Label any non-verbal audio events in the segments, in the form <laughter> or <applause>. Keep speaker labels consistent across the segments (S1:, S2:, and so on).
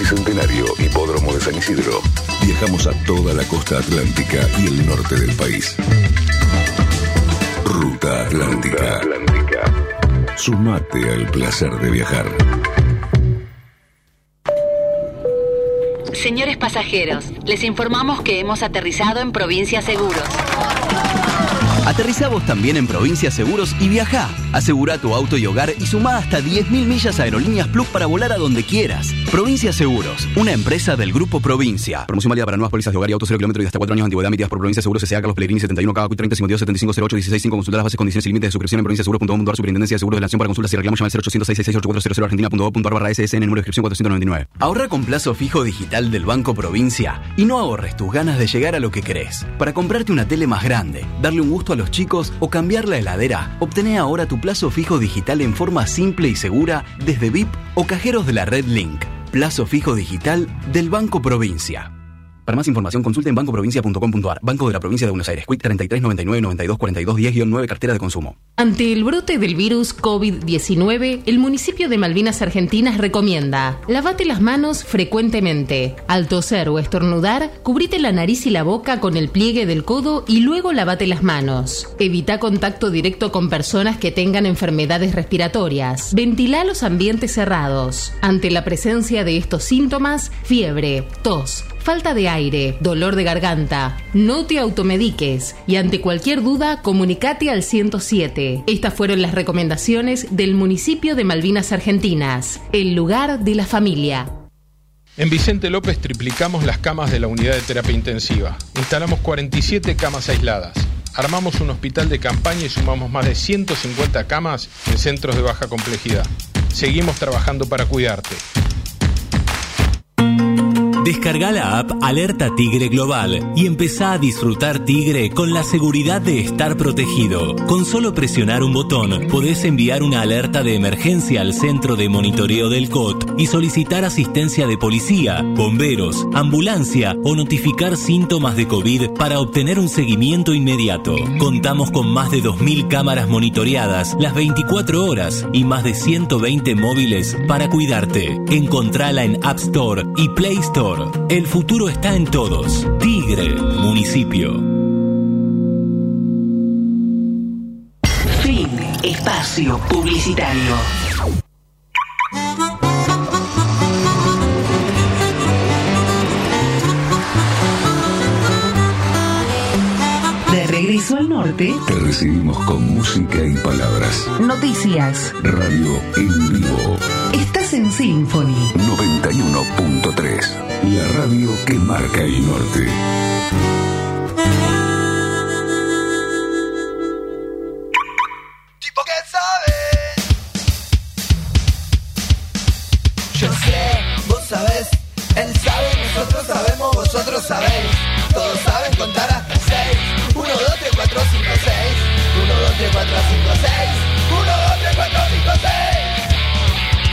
S1: Y Centenario, Hipódromo de San Isidro. Viajamos a toda la costa atlántica y el norte del país. Ruta Atlántica. Atlántica. Sumate al placer de viajar.
S2: Señores pasajeros, les informamos que hemos aterrizado en Provincia Seguros.
S3: Aterriza vos también en Provincia Seguros y viaja. Asegura tu auto y hogar y suma hasta 10.000 millas a Aerolíneas Plus para volar a donde quieras. Provincia Seguros, una empresa del Grupo Provincia. Promoción válida para nuevas pólizas de hogar y autos 0 kilómetros y hasta 4 años de antigüedad emitidas por Provincia Seguros S.A. Carlos Pellegrini 71 KQ 30 52 75 08 16 5 Consultar las bases, condiciones y límites de suscripción en provinciaseguros.com.ar Superintendencia de Seguros de la Nación para consultas y reclamos llama al 0800 argentina.gov.ar barra SSN número de inscripción 499. Ahorra con plazo fijo digital del Banco Provincia y no ahorres tus ganas de llegar a lo que querés. Para comprarte una tele más grande, darle un gusto a los chicos o cambiar la heladera, obtené ahora tu plazo fijo digital en forma simple y segura desde VIP o cajeros de la red Link. Plazo fijo digital del Banco Provincia. Para más información consulte en bancoprovincia.com.ar. Banco de la Provincia de Buenos Aires. Quit 33 99 92 42 10 9 cartera de consumo.
S4: Ante el brote del virus COVID-19, el municipio de Malvinas Argentinas recomienda: lavate las manos frecuentemente. Al toser o estornudar, cubrite la nariz y la boca con el pliegue del codo y luego lavate las manos. Evita contacto directo con personas que tengan enfermedades respiratorias. Ventila los ambientes cerrados. Ante la presencia de estos síntomas, fiebre, tos, falta de aire, dolor de garganta. No te automediques y ante cualquier duda comunicate al 107. Estas fueron las recomendaciones del municipio de Malvinas Argentinas, el lugar de la familia.
S5: En Vicente López triplicamos las camas de la unidad de terapia intensiva. Instalamos 47 camas aisladas. Armamos un hospital de campaña y sumamos más de 150 camas en centros de baja complejidad. Seguimos trabajando para cuidarte.
S6: Descarga la app Alerta Tigre Global y empezá a disfrutar Tigre con la seguridad de estar protegido. Con solo presionar un botón, podés enviar una alerta de emergencia al centro de monitoreo del COT y solicitar asistencia de policía, bomberos, ambulancia o notificar síntomas de COVID para obtener un seguimiento inmediato. Contamos con más de 2.000 cámaras monitoreadas las 24 horas y más de 120 móviles para cuidarte. Encontrala en App Store y Play Store. El futuro está en todos. Tigre, municipio.
S2: Fin. Espacio publicitario. Regreso al norte,
S1: Te recibimos con música y palabras.
S2: noticias.
S1: Radio en vivo.
S2: Estás en Symphony.
S1: 91.3. La radio que marca el norte.
S7: 3, 4, 5, 6. 1, 2, 3, 4, 5, 6.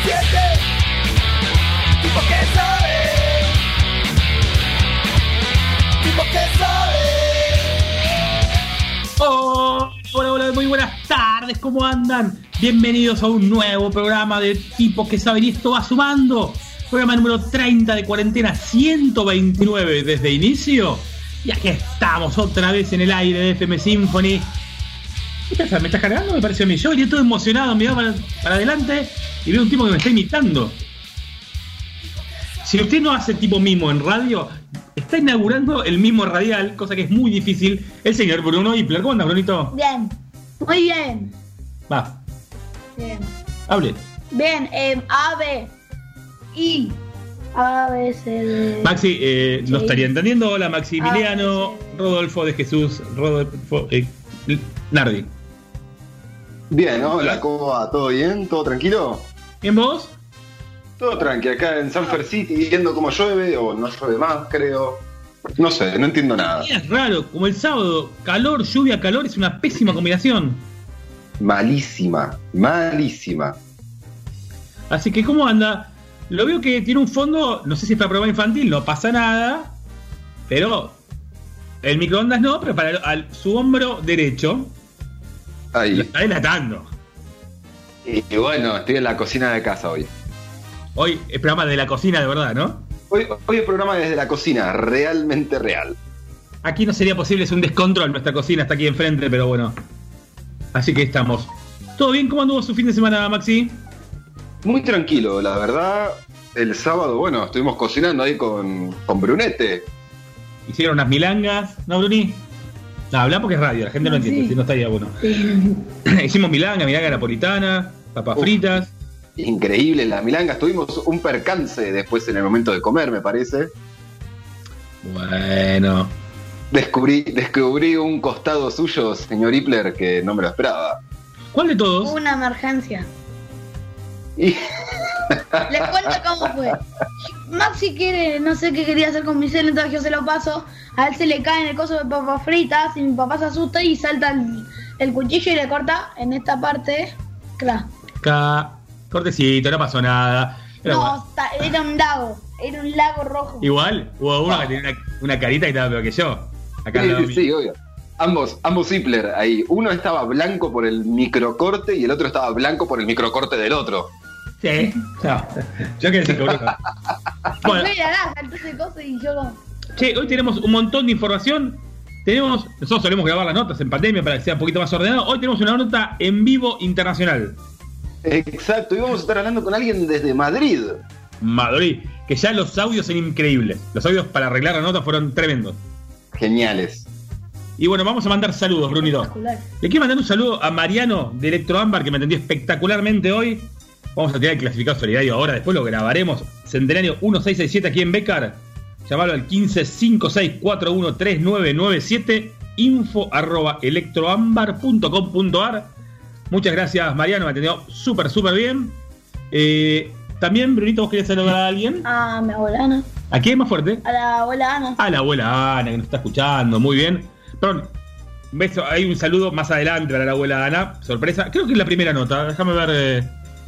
S7: 7. Tipo que sabe. Tipo que sabe.
S8: Oh, hola, hola, muy buenas tardes, ¿cómo andan? Bienvenidos a un nuevo programa de tipo que saben y esto va sumando. Programa número 30 de cuarentena 129 desde inicio. Y aquí estamos otra vez en el aire de FM Symphony. ¿Me estás cargando? Me pareció a mí. Yo venía todo emocionado, miraba para, para adelante y veo un tipo que me está imitando. Si usted no hace tipo mimo en radio, está inaugurando el mimo radial, cosa que es muy difícil. El señor Bruno Hipler. ¿Cómo anda, Brunito?
S9: Bien, muy bien.
S8: Va,
S9: Bien,
S8: hable.
S9: bien. Eh, A, B, I, A, B, C, D.
S8: Maxi, eh,
S9: Sí.
S8: estaría entendiendo. Hola, Maximiliano. Rodolfo de Jesús, Rodolfo eh, Nardi.
S10: Bien, hola, ¿cómo va? ¿Todo bien? ¿Todo tranquilo?
S8: ¿Bien vos?
S10: Todo tranqui, acá en Sanford City, viendo cómo llueve, o no llueve más, creo. No sé, no entiendo nada.
S8: Es raro, como el sábado, calor, lluvia, calor, es una pésima combinación.
S10: Malísima, malísima.
S8: Así que, ¿cómo anda? Lo veo que tiene un fondo, no sé si es para programa infantil, no pasa nada, pero el microondas no, pero para al- su hombro derecho lo
S10: Ahí.
S8: está delatando.
S10: Y, y bueno, estoy en la cocina de casa hoy.
S8: Hoy es programa de la cocina de verdad, ¿no?
S10: Hoy, hoy el programa desde la cocina, realmente real.
S8: Aquí no sería posible, es un descontrol. Nuestra cocina está aquí enfrente, pero bueno. Así que estamos. ¿Todo bien? ¿Cómo anduvo su fin de semana, Maxi?
S10: Muy tranquilo, la verdad. El sábado, bueno, estuvimos cocinando ahí con, con Brunete.
S8: Hicieron unas milangas, ¿no, Bruni? No, habla porque es radio, la gente no,
S9: No,
S8: entiende,
S9: sí.
S8: si no estaría bueno. <laughs> Hicimos milanga, milanga napolitana, papas
S10: Uf.
S8: fritas.
S10: Increíble la milanga. Tuvimos un percance después en el momento de comer, me parece.
S8: Bueno.
S10: Descubrí, descubrí un costado suyo, señor Hipler, que no me lo esperaba.
S8: ¿Cuál de todos?
S9: Una emergencia.
S10: Y
S9: Les cuento cómo fue. Maxi quiere, no sé qué quería hacer con mi cel, entonces yo se lo paso. A él se le cae en el coso de papas fritas y mi papá se asusta y salta el, el cuchillo y le corta en esta parte. Claro.
S8: Acá, cortecito, no pasó nada. Era.
S9: No, era un lago. Era un lago rojo.
S8: Igual, hubo uno que tenía una, una carita y estaba peor que yo. Acá
S10: sí, sí, obvio. Ambos, ambos Hipler ahí. Uno estaba blanco por el microcorte y el otro estaba blanco por el microcorte del otro.
S8: Sí. No, yo que decir que <laughs> Bueno,
S9: entonces y yo
S8: che, hoy tenemos un montón de información. Tenemos, nosotros solemos grabar las notas en pandemia para que sea un poquito más ordenado. Hoy tenemos una nota en vivo internacional.
S10: Exacto, y vamos a estar hablando con alguien desde Madrid.
S8: Madrid, que ya los audios son increíbles. Los audios para arreglar la nota fueron tremendos.
S10: Geniales.
S8: Y bueno, vamos a mandar saludos, Brunito. Le quiero mandar un saludo a Mariano de Electroámbar que me atendió espectacularmente hoy. Vamos a tirar el clasificado solidario ahora, después lo grabaremos. Centenario 1667 aquí en Becar. Llamalo al 1556413997 info arroba electroambar.com.ar Muchas gracias Mariano, me atendió súper, súper bien. Eh, también, Brunito, ¿vos querías saludar a alguien?
S9: A mi abuela Ana.
S8: ¿A quién más fuerte?
S9: A la abuela Ana.
S8: A la abuela Ana, que nos está escuchando, muy bien. Perdón, beso, hay un saludo más adelante para la abuela Ana, sorpresa. Creo que es la primera nota, déjame ver. eh,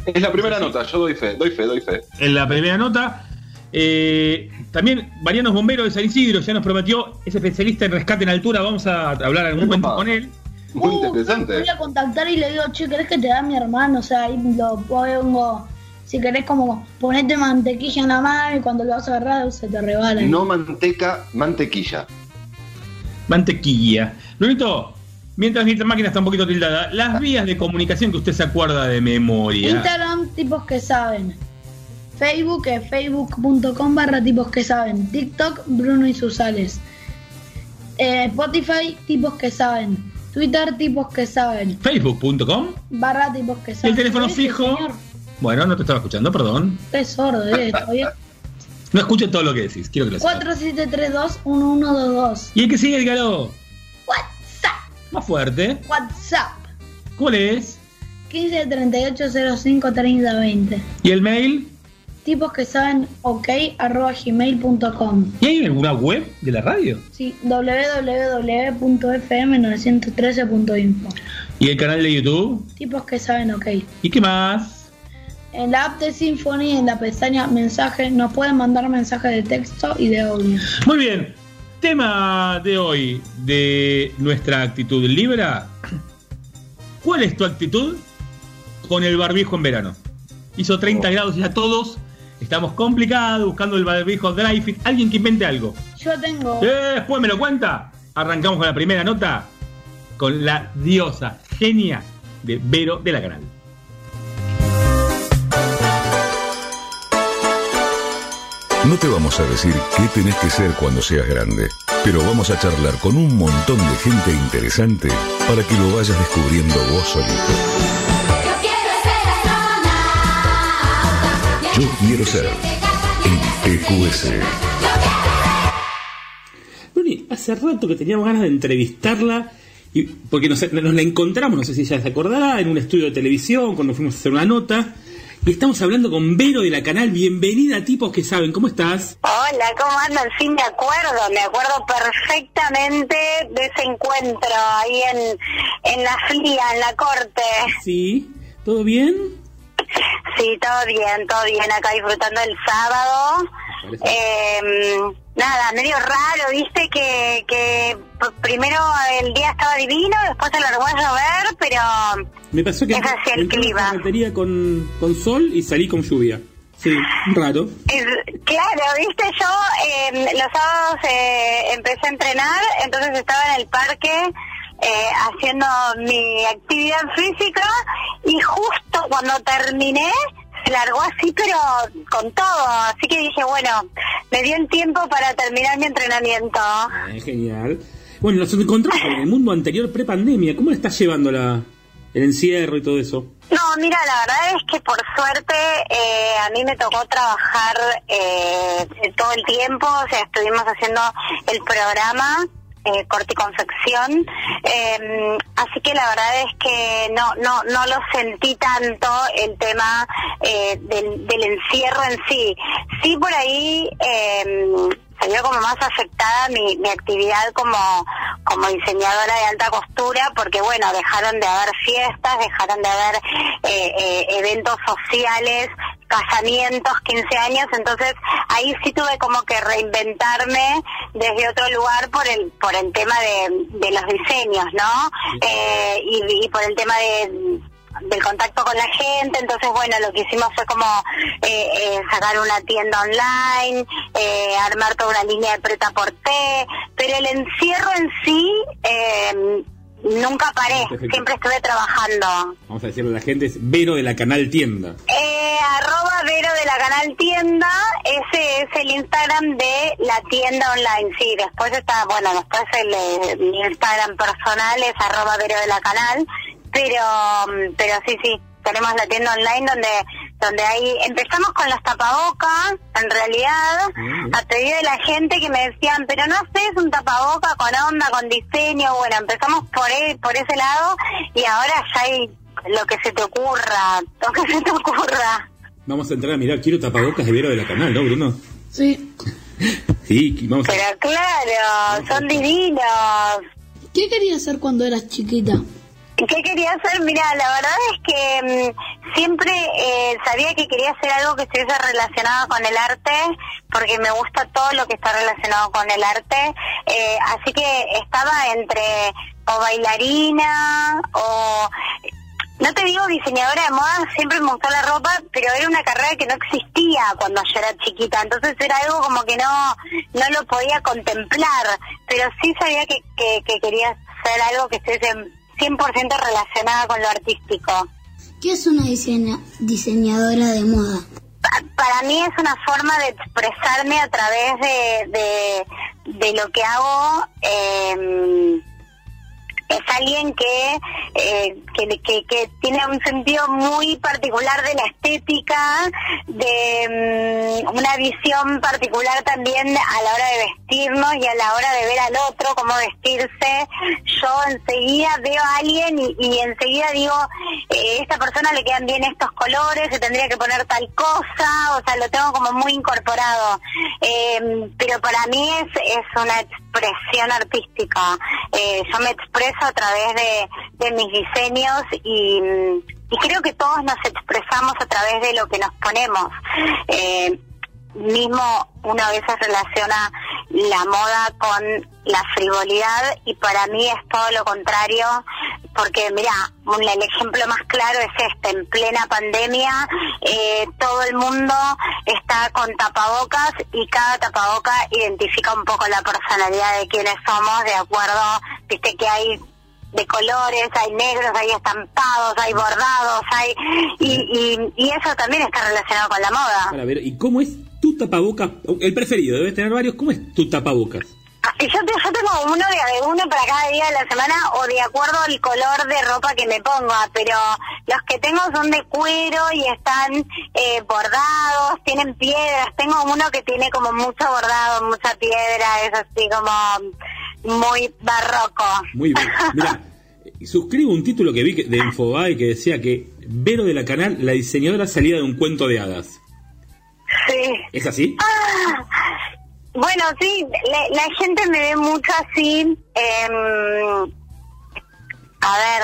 S10: Es la primera nota, yo doy fe, doy fe, doy fe.
S8: en la primera nota. Eh, también Mariano bombero de San Isidro, ya nos prometió, es especialista en rescate en altura, vamos a hablar en algún momento con él.
S10: Muy
S9: Uh,
S10: interesante.
S9: Voy a contactar y le digo, che, ¿querés que te da mi hermano? O sea, ahí lo pongo. Si querés, como ponete mantequilla en la mano y cuando lo vas a agarrar se te rebala.
S10: No manteca, mantequilla.
S8: Mantequilla. Brunito, mientras mi máquina está un poquito tildada, las vías de comunicación que usted se acuerda de memoria.
S9: Instagram, tipos que saben. Facebook es facebook.com barra tipos que saben. TikTok, Bruno y Susales. Eh, Spotify, tipos que saben. Twitter, tipos que saben.
S8: Facebook.com.
S9: Barra tipos que
S8: ¿Y
S9: saben.
S8: el teléfono
S9: ¿Viste,
S8: fijo?
S9: señor?
S8: Bueno, no te estaba escuchando, perdón.
S9: Qué sordo, eh, <laughs> todavía.
S8: No escuché todo lo que decís, quiero que lo sepas.
S9: 4732-1122.
S8: ¿Y el que sigue el galo?
S9: WhatsApp.
S8: Más fuerte.
S9: WhatsApp.
S8: ¿Cuál es?
S9: 15 38 05 30 20.
S8: ¿Y el mail?
S9: Tipos que saben ok arroba gmail.com.
S8: ¿Y hay alguna web de la radio?
S9: Sí, www.fm913.info.
S8: ¿Y el canal de YouTube?
S9: Tipos que saben ok.
S8: ¿Y qué más?
S9: En la app de Symphony, en la pestaña mensaje, nos pueden mandar mensajes de texto y de audio.
S8: Muy bien. Tema de hoy de nuestra actitud Libra. ¿Cuál es tu actitud con el barbijo en verano? Hizo 30 grados y ya todos estamos complicados buscando el barbijo dry fit. Alguien que invente algo.
S9: Yo tengo.
S8: Eh, después me lo cuenta. Arrancamos con la primera nota con la diosa genia de Vero de la Canal.
S1: No te vamos a decir qué tenés que ser cuando seas grande, pero vamos a charlar con un montón de gente interesante para que lo vayas descubriendo vos solito. Yo quiero ser en TQS.
S11: Bruni, hace rato que teníamos ganas de entrevistarla, porque nos, la encontramos, no sé si ella se acordará, en un estudio de televisión, cuando fuimos a hacer una nota, estamos hablando con Vero de la canal. Bienvenida, tipos que saben, ¿cómo estás?
S12: Hola, ¿cómo andan? Sí, me acuerdo, me acuerdo perfectamente de ese encuentro ahí en, en la fría, en la corte.
S11: Sí, ¿todo bien?
S12: Sí, todo bien, todo bien, acá disfrutando el sábado. Eh, nada, medio raro, viste que, que primero el día estaba divino, después se largó a llover, pero
S11: Me pasó que
S12: Es el
S11: la
S12: clima.
S11: con, con sol y salí con lluvia.
S8: Sí, raro.
S12: Es- claro, viste, yo eh, los sábados eh, empecé a entrenar, entonces estaba en el parque eh, haciendo mi actividad física y justo cuando terminé se largó así, pero con todo. Así que dije, bueno, me dio el tiempo para terminar mi entrenamiento.
S8: Ah, genial. Bueno, nos encontramos en el mundo anterior pre-pandemia. ¿Cómo le estás llevando la, el encierro y todo eso?
S12: No, mira, la verdad es que por suerte eh, a mí me tocó trabajar eh, todo el tiempo, o sea, estuvimos haciendo el programa eh, corte y confección, eh, así que la verdad es que no no no lo sentí tanto el tema eh, del, del encierro en sí. Sí por ahí eh, se vio como más afectada mi, mi actividad como, como diseñadora de alta costura porque bueno dejaron de haber fiestas dejaron de haber eh, eh, eventos sociales casamientos 15 años. Entonces ahí sí tuve como que reinventarme desde otro lugar por el por el tema de, de los diseños no Eh, y, y por el tema de del contacto con la gente, entonces bueno, lo que hicimos fue como eh, eh, sacar una tienda online, eh, armar toda una línea de preta por té, pero el encierro en sí eh, nunca paré, siempre estuve trabajando.
S8: Vamos a decirle a la gente, es Vero de la Canal Tienda.
S12: Eh, arroba Vero de la Canal Tienda, ese es el Instagram de la tienda online, sí, después está, bueno, después el, eh, mi Instagram personal es arroba Vero de la Canal, pero, mm, pero sí, sí, tenemos la tienda online donde donde ahí empezamos con los tapabocas, en realidad, a pedido de la gente que me decían, pero no haces un tapaboca con onda, con diseño, bueno, empezamos por, e- por ese lado y ahora ya hay lo que se te ocurra, <laughs> lo que se te ocurra.
S8: Vamos a entrar a mirar, quiero tapabocas de Vero de la Canal, ¿no, Bruno?
S9: Sí. <laughs>
S8: Sí, vamos a...
S12: Pero claro, son divinos.
S9: ¿Qué querías hacer cuando eras chiquita?
S12: ¿Qué quería hacer? Mira, la verdad es que mm, siempre eh, sabía que quería hacer algo que estuviese relacionado con el arte, porque me gusta todo lo que está relacionado con el arte. Eh, así que estaba entre o bailarina o... No te digo diseñadora de moda, siempre me gustó la ropa, pero era una carrera que no existía cuando yo era chiquita, entonces era algo como que no no lo podía contemplar, pero sí sabía que, que, que quería hacer algo que estuviese 100% relacionada con lo artístico.
S9: ¿Qué es una diseña- diseñadora de moda?
S12: Pa- Para mí es una forma de expresarme a través de, de, de lo que hago. eh, es alguien que, eh, que, que, que tiene un sentido muy particular de la estética, de mm, una visión particular también a la hora de vestirnos y a la hora de ver al otro, cómo vestirse. Yo enseguida veo a alguien y, y enseguida digo, eh, esta persona le quedan bien estos colores, se tendría que poner tal cosa, o sea, lo tengo como muy incorporado. Eh, pero para mí es, es una expresión artística. Eh, yo me expreso a través de, mis diseños y, y creo que todos nos expresamos a través de lo que nos ponemos. Eh, mismo uno a veces relaciona la moda con la frivolidad y para mí es todo lo contrario porque mira el ejemplo más claro es este en plena pandemia eh, todo el mundo está con tapabocas y cada tapaboca identifica un poco la personalidad de quienes somos de acuerdo viste que hay de colores, hay negros, hay estampados, hay bordados, hay y, y, y eso también está relacionado con la moda.
S8: Para ver, ¿y cómo es tu tapabocas? El preferido, debes tener varios. ¿Cómo es tu tapabocas?
S12: Ah, Yo, te- yo tengo uno de uno para cada día de la semana o de acuerdo al color de ropa que me ponga, pero los que tengo son de cuero y están eh, bordados, tienen piedras. Tengo uno que tiene como mucho bordado, mucha piedra, es así como muy barroco.
S8: Muy bien. <laughs> Mira, suscribo un título que vi de Infobae que decía que Vero de la Canal, la diseñadora salida de un cuento de hadas.
S12: Sí.
S8: ¿Es así?
S12: Ah, bueno, sí, la, la gente me ve mucho así. em, a ver,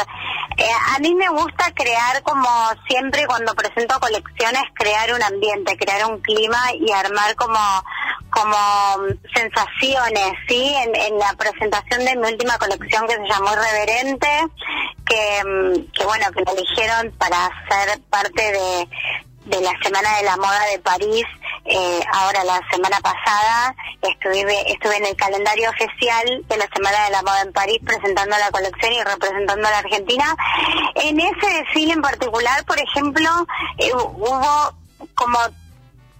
S12: eh, a mí me gusta crear como siempre cuando presento colecciones, crear un ambiente, crear un clima y armar como como sensaciones, ¿sí? En, la presentación de mi última colección que se llamó Irreverente, que, mm, que bueno, que me eligieron para ser parte de, de la Semana de la Moda de París, eh, ahora la semana pasada estuve, estuve en el calendario oficial de la Semana de la Moda en París presentando la colección y representando a la Argentina. En ese desfile en particular, por ejemplo, eh, hubo como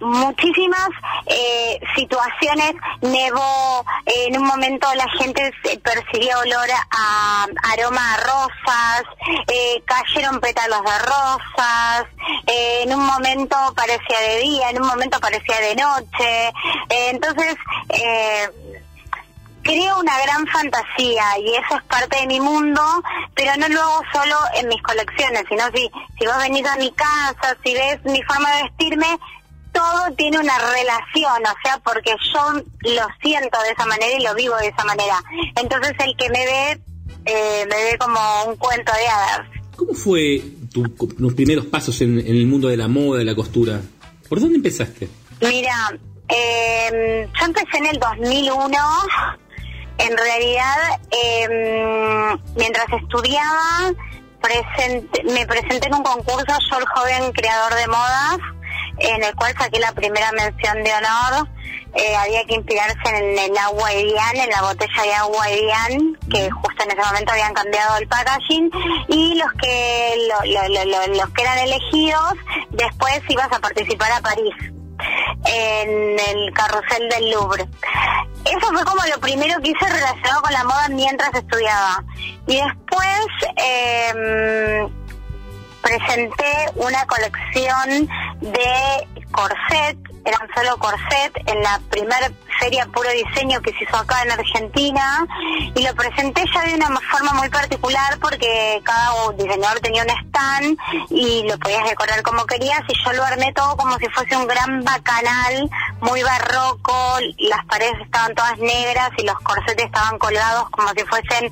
S12: muchísimas eh, situaciones. Nevó en un momento la gente percibía olor a, aroma a rosas eh, cayeron pétalos de rosas eh, en un momento parecía de día en un momento parecía de noche. Entonces creo una gran fantasía y eso es parte de mi mundo, pero no lo solo en mis colecciones, sino si, si vos venís a mi casa, si ves mi forma de vestirme, todo tiene una relación, o sea, porque yo lo siento de esa manera y lo vivo de esa manera. Entonces el que me ve, eh, me ve como un cuento de hadas.
S8: ¿Cómo fue tu, tus primeros pasos en, el mundo de la moda, de la costura? ¿Por dónde empezaste?
S12: Mira, eh, yo empecé en el 2001. En realidad, eh, mientras estudiaba, me presenté en un concurso, yo el joven creador de modas, en el cual saqué la primera mención de honor. Eh, había que inspirarse en el agua Evian, en la botella de agua Evian, que justo en ese momento habían cambiado el packaging, y los que los que eran elegidos, después ibas a participar a París, en el carrusel del Louvre. Eso fue como lo primero que hice relacionado con la moda mientras estudiaba. Y después... Eh, presenté una colección de corset, eran solo corset, en la primera feria puro diseño que se hizo acá en Argentina y lo presenté ya de una forma muy particular porque cada diseñador tenía un stand y lo podías decorar como querías y yo lo armé todo como si fuese un gran bacanal muy barroco, las paredes estaban todas negras y los corsetes estaban colgados como si fuesen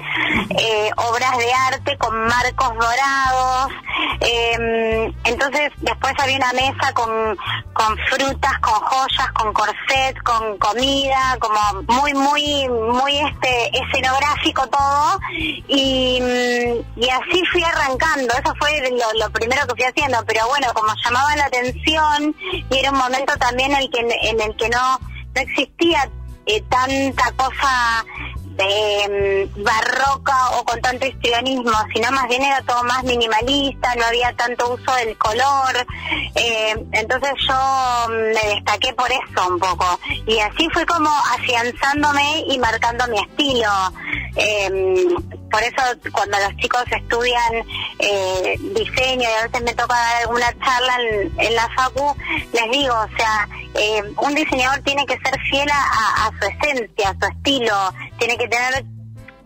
S12: eh, obras de arte con marcos dorados. Em, entonces después había una mesa con, con frutas, con joyas, con corset, con comida, como muy, muy, muy este escenográfico todo. Y, y así fui arrancando, eso fue lo, primero que fui haciendo, pero bueno, como llamaba la atención y era un momento también el que en en el que no, no existía eh, tanta cosa mm, barroca o con tanto histrionismo, sino más bien era todo más minimalista, no había tanto uso del color, eh, entonces yo me destaqué por eso un poco y así fue como afianzándome y marcando mi estilo. Eh, por eso cuando los chicos estudian eh, diseño y a veces me toca dar alguna charla en, la facu, les digo, o sea, eh, un diseñador tiene que ser fiel a, su esencia, a su estilo, tiene que tener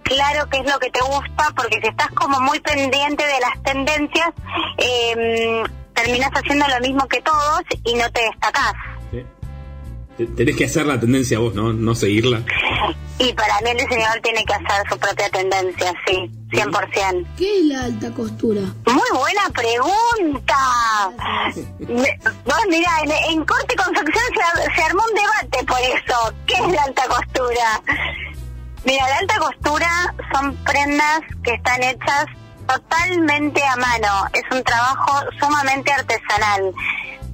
S12: claro qué es lo que te gusta, porque si estás como muy pendiente de las tendencias, eh, terminas haciendo lo mismo que todos y no te destacás.
S8: Tenés que hacer la tendencia vos, ¿no? No seguirla.
S12: Y para mí el diseñador tiene que hacer su propia tendencia, sí, 100%.
S9: ¿Qué es la alta costura?
S12: Muy buena pregunta. Vos mira, en, corte y confección se, se, armó un debate por eso. ¿Qué es la alta costura? Mira, la alta costura son prendas que están hechas totalmente a mano. Es un trabajo sumamente artesanal.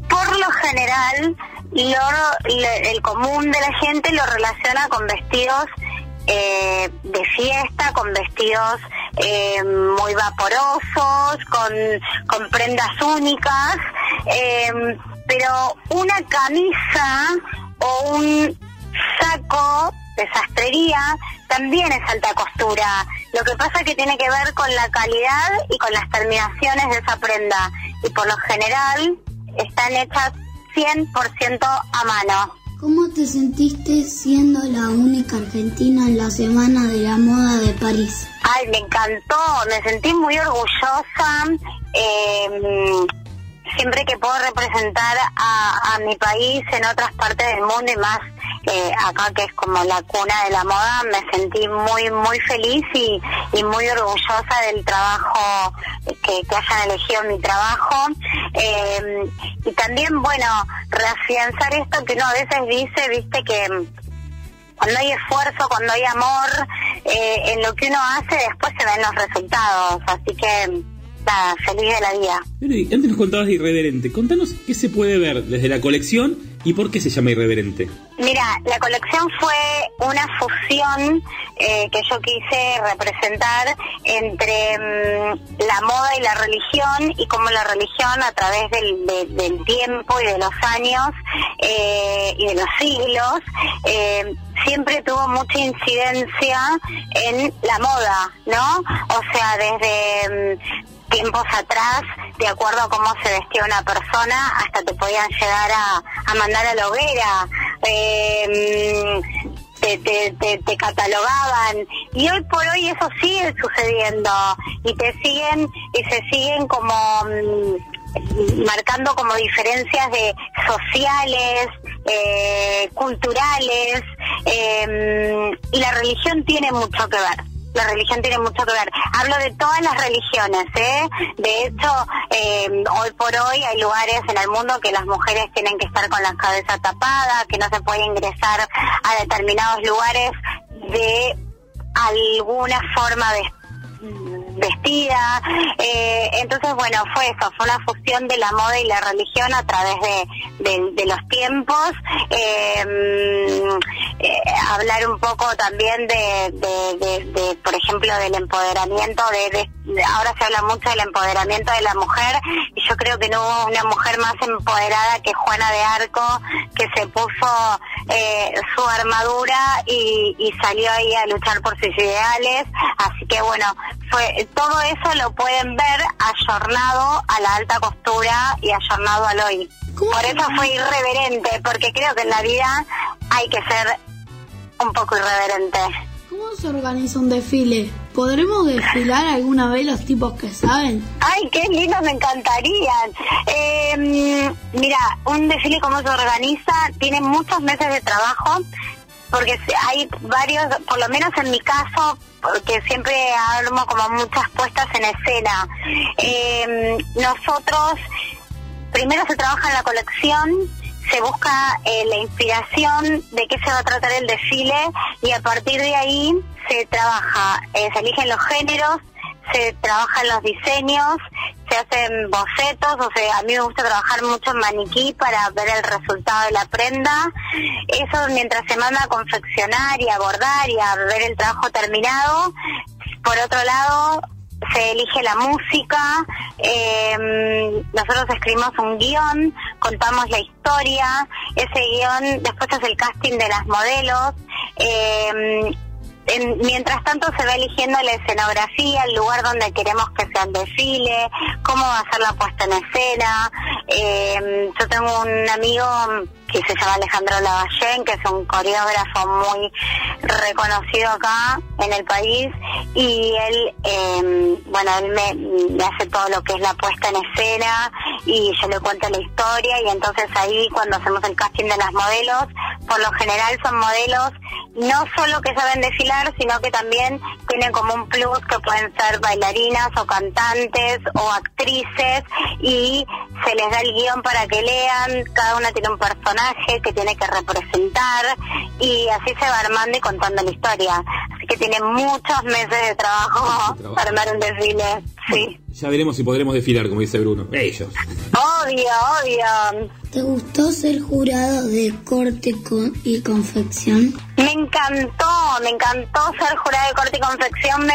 S12: Por lo general, el común de la gente lo relaciona con vestidos eh, de fiesta, con vestidos eh, muy vaporosos, con, con prendas únicas, eh, pero una camisa o un saco de sastrería también es alta costura. Lo que pasa es que tiene que ver con la calidad y con las terminaciones de esa prenda. Y por lo general están hechas 100% a mano.
S9: ¿Cómo te sentiste siendo la única argentina en la Semana de la Moda de París?
S12: Ay, me encantó, me sentí muy orgullosa. Eh, siempre que puedo representar a, mi país en otras partes del mundo y más eh, acá que es como la cuna de la moda, me sentí muy muy feliz y, y muy orgullosa del trabajo que, que hayan elegido mi trabajo eh, y también bueno reafianzar esto que uno a veces dice, viste que cuando hay esfuerzo, cuando hay amor eh, en lo que uno hace, después se ven los resultados, así que nada, feliz de la vida.
S8: antes nos contabas de Irreverente. Contanos qué se puede ver desde la colección y por qué se llama Irreverente.
S12: Mira, la colección fue una fusión eh, que yo quise representar entre mm, la moda y la religión y cómo la religión a través del, tiempo y de los años eh, y de los siglos eh, siempre tuvo mucha incidencia en la moda, ¿no? O sea, desde mm, tiempos atrás, de acuerdo a cómo se vestía una persona, hasta te podían llegar a, mandar a la hoguera. Eh, te, te, te, catalogaban y hoy por hoy eso sigue sucediendo y te siguen y se siguen como mm, marcando como diferencias de sociales, eh, culturales eh, y la religión tiene mucho que ver la religión tiene mucho que ver. Hablo de todas las religiones, ¿eh? De hecho, eh, hoy por hoy hay lugares en el mundo que las mujeres tienen que estar con la cabeza tapada, que no se puede ingresar a determinados lugares de alguna forma de vestida. Eh, entonces, bueno, fue eso, fue una fusión de la moda y la religión a través de, de, los tiempos. Eh, eh, hablar un poco también de, de, por ejemplo, del empoderamiento, de, ahora se habla mucho del empoderamiento de la mujer y yo creo que no hubo una mujer más empoderada que Juana de Arco, que se puso su armadura y, y salió ahí a luchar por sus ideales. Así que bueno, fue todo eso lo pueden ver ayornado a la alta costura y ayornado al hoy. Por eso fue irreverente, porque creo que en la vida hay que ser un poco irreverente.
S9: ¿Cómo se organiza un desfile? ¿Podremos desfilar alguna vez los tipos que saben?
S12: Ay, qué lindo, me encantarían. Eh, mira, un desfile como se organiza tiene muchos meses de trabajo porque hay varios, por lo menos en mi caso, porque siempre armo como muchas puestas en escena. Eh, nosotros, primero se trabaja en la colección, se busca eh, la inspiración de qué se va a tratar el desfile y a partir de ahí se trabaja, eh, se eligen los géneros, se trabajan los diseños, se hacen bocetos, o sea, a mí me gusta trabajar mucho en maniquí para ver el resultado de la prenda. Eso mientras se manda a confeccionar y a bordar y a ver el trabajo terminado. Por otro lado, se elige la música, eh, nosotros escribimos un guion, contamos la historia, ese guion después es el casting de las modelos. Eh, mientras tanto se va eligiendo la escenografía, el lugar donde queremos que sea el desfile, cómo va a ser la puesta en escena. Eh, yo tengo un amigo que se llama Alejandro Lavallén, que es un coreógrafo muy reconocido acá en el país, y él, eh, bueno, él me, hace todo lo que es la puesta en escena y yo le cuento la historia y entonces ahí cuando hacemos el casting de las modelos, por lo general son modelos no solo que saben desfilar, sino que también tienen como un plus que pueden ser bailarinas o cantantes o actrices y se les da el guion para que lean, cada una tiene un personaje que tiene que representar y así se va armando y contando la historia. Así que tiene muchos meses de trabajo, para armar un desfile, sí.
S8: Ya veremos si podremos desfilar, como dice Bruno. Ellos.
S12: Obvio, obvio.
S9: ¿Te gustó ser jurado de corte y confección?
S12: Me encantó, me encantó ser jurado de corte y confección. Me,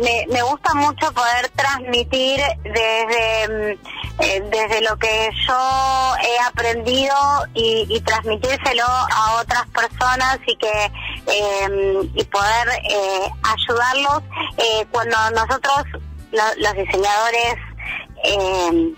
S12: me, me gusta mucho poder transmitir desde, mm, eh, desde lo que yo he aprendido y, transmitírselo a otras personas y que em, y poder eh, ayudarlos eh, cuando nosotros los diseñadores eh,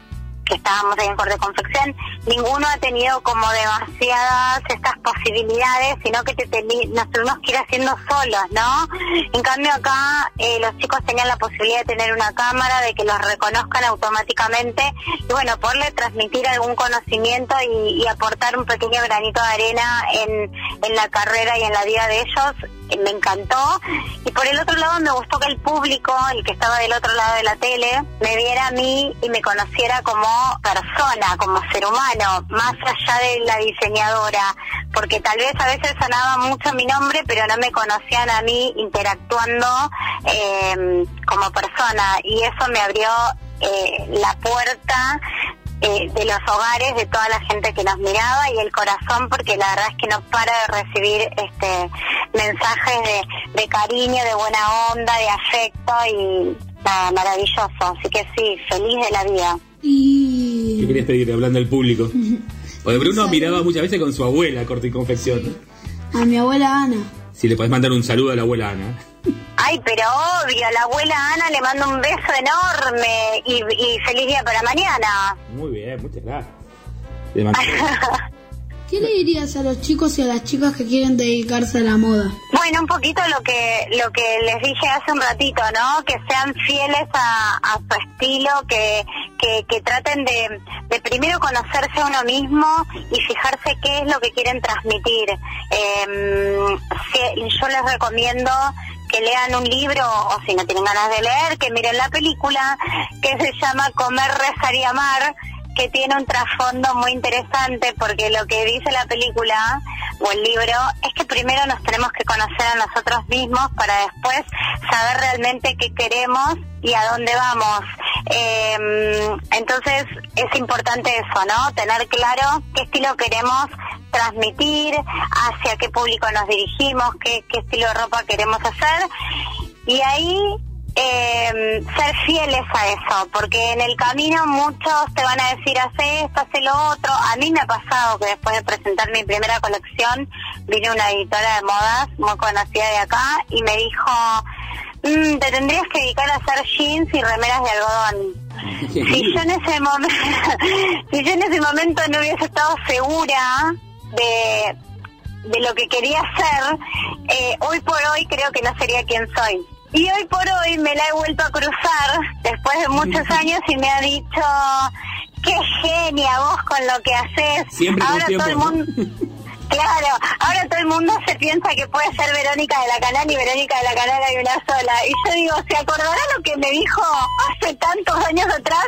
S12: que estábamos ahí en corte confección, ninguno ha tenido como demasiadas estas posibilidades, sino que te nos tuvimos que ir haciendo solos, ¿no? En cambio acá eh, los chicos tenían la posibilidad de tener una cámara, de que los reconozcan automáticamente y bueno, poderle transmitir algún conocimiento y, aportar un pequeño granito de arena en, en la carrera y en la vida de ellos me encantó. Y por el otro lado me gustó que el público, el que estaba del otro lado de la tele, me viera a mí y me conociera como persona, como ser humano, más allá de la diseñadora, porque tal vez a veces sonaba mucho mi nombre, pero no me conocían a mí interactuando eh, como persona y eso me abrió eh, la puerta eh, de los hogares de toda la gente que nos miraba y el corazón porque la verdad es que no para de recibir este mensajes de, de cariño, de buena onda, de afecto y nada, maravilloso. Así que sí, feliz de la vida.
S8: ¿Qué querías pedir hablando al público? <laughs> Porque Bruno miraba muchas veces con su abuela corte y confección.
S9: A mi abuela Ana.
S8: Si le podés mandar un saludo a la abuela Ana.
S12: Ay, pero obvio, a la abuela Ana le mando un beso enorme y, y feliz día para mañana.
S8: Muy bien, muchas gracias. Le mando- <laughs>
S9: ¿Qué le dirías a los chicos y a las chicas que quieren dedicarse a la moda?
S12: Bueno, un poquito lo que lo que les dije hace un ratito, ¿no? Que sean fieles a, su estilo, que, que, que traten de, de primero conocerse a uno mismo y fijarse qué es lo que quieren transmitir. Eh, si- yo les recomiendo que lean un libro o si no tienen ganas de leer, que miren la película que se llama Comer, Rezar y Amar que tiene un trasfondo muy interesante porque lo que dice la película o el libro es que primero nos tenemos que conocer a nosotros mismos para después saber realmente qué queremos y a dónde vamos. Eh, entonces es importante eso, ¿no? Tener claro qué estilo queremos transmitir, hacia qué público nos dirigimos, qué, qué estilo de ropa queremos hacer y ahí eh, ser fieles a eso, porque en el camino muchos te van a decir, hace esto, hace lo otro. A mí me ha pasado que después de presentar mi primera colección, vino una editora de modas muy conocida de acá y me dijo, "Mm, te tendrías que dedicar a hacer jeans y remeras de algodón. <laughs> Si yo en ese momento, <laughs> si yo en ese momento no hubiese estado segura de, de lo que quería hacer, eh, hoy por hoy creo que no sería quien soy. Y hoy por hoy me la he vuelto a cruzar después de muchos años y me ha dicho, qué genia vos con lo que haces.
S8: Siempre
S12: ahora todo el mundo... Claro, ahora todo el mundo se piensa que puede ser Verónica de la Canal y Verónica de la Canal hay una sola. Y yo digo, ¿se acordará lo que me dijo hace tantos años atrás?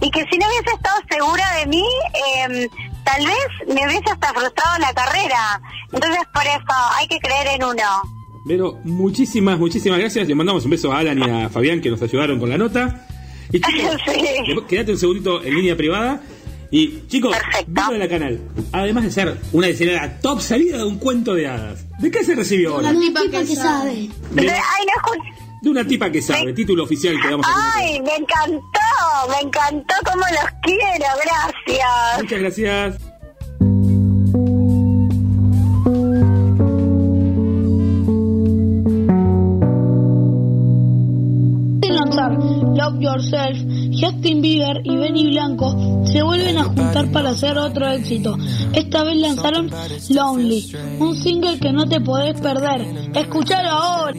S12: Y que si no hubiese estado segura de mí, eh, tal vez me hubiese hasta frustrado la carrera. Entonces por eso hay que creer en uno.
S8: Pero muchísimas, muchísimas gracias. Le mandamos un beso a Alan y a Fabián que nos ayudaron con la nota. Y chicos, <laughs> quédate un segundito en línea privada. Y chicos, Bruno de la canal, además de ser una diseñadora top salida de un cuento de hadas, ¿de qué se recibió ahora?
S9: Una tipa que sabe.
S12: De- Ay, no escuché.
S8: De una tipa que sabe, título oficial que damos a
S12: Ay, me encantó, me encantó como los quiero, gracias.
S8: Muchas gracias.
S9: Lanzar Love Yourself, Justin Bieber y Benny Blanco se vuelven a juntar para hacer otro éxito. Esta vez lanzaron Lonely, un single que no te podés perder. Escuchalo ahora.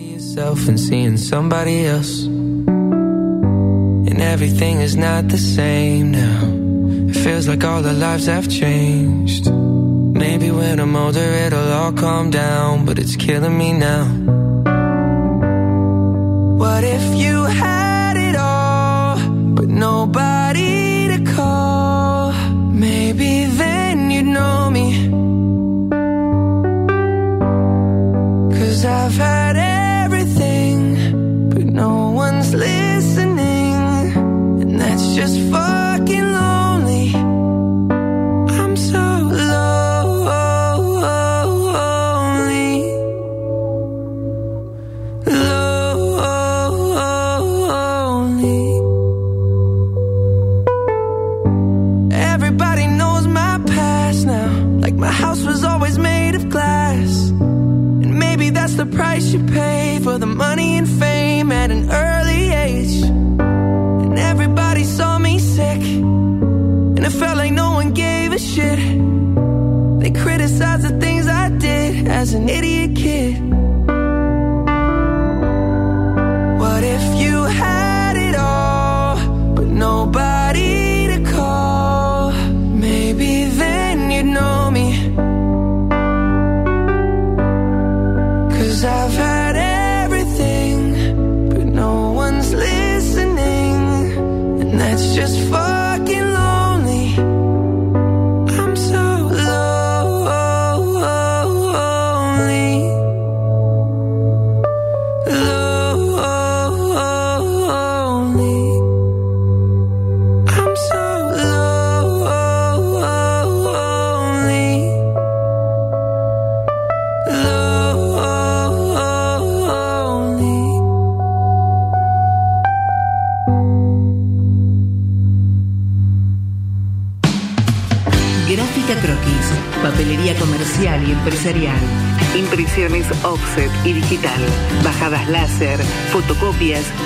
S13: everything is not the same now. It feels like all our lives have changed. Maybe when I'm older it'll all calm down, but it's killing me now. What if you had nobody to call? Maybe then you'd know me. Cause I've had everything, but no one's listening. And that's just fucking criticized the things I did as an idiot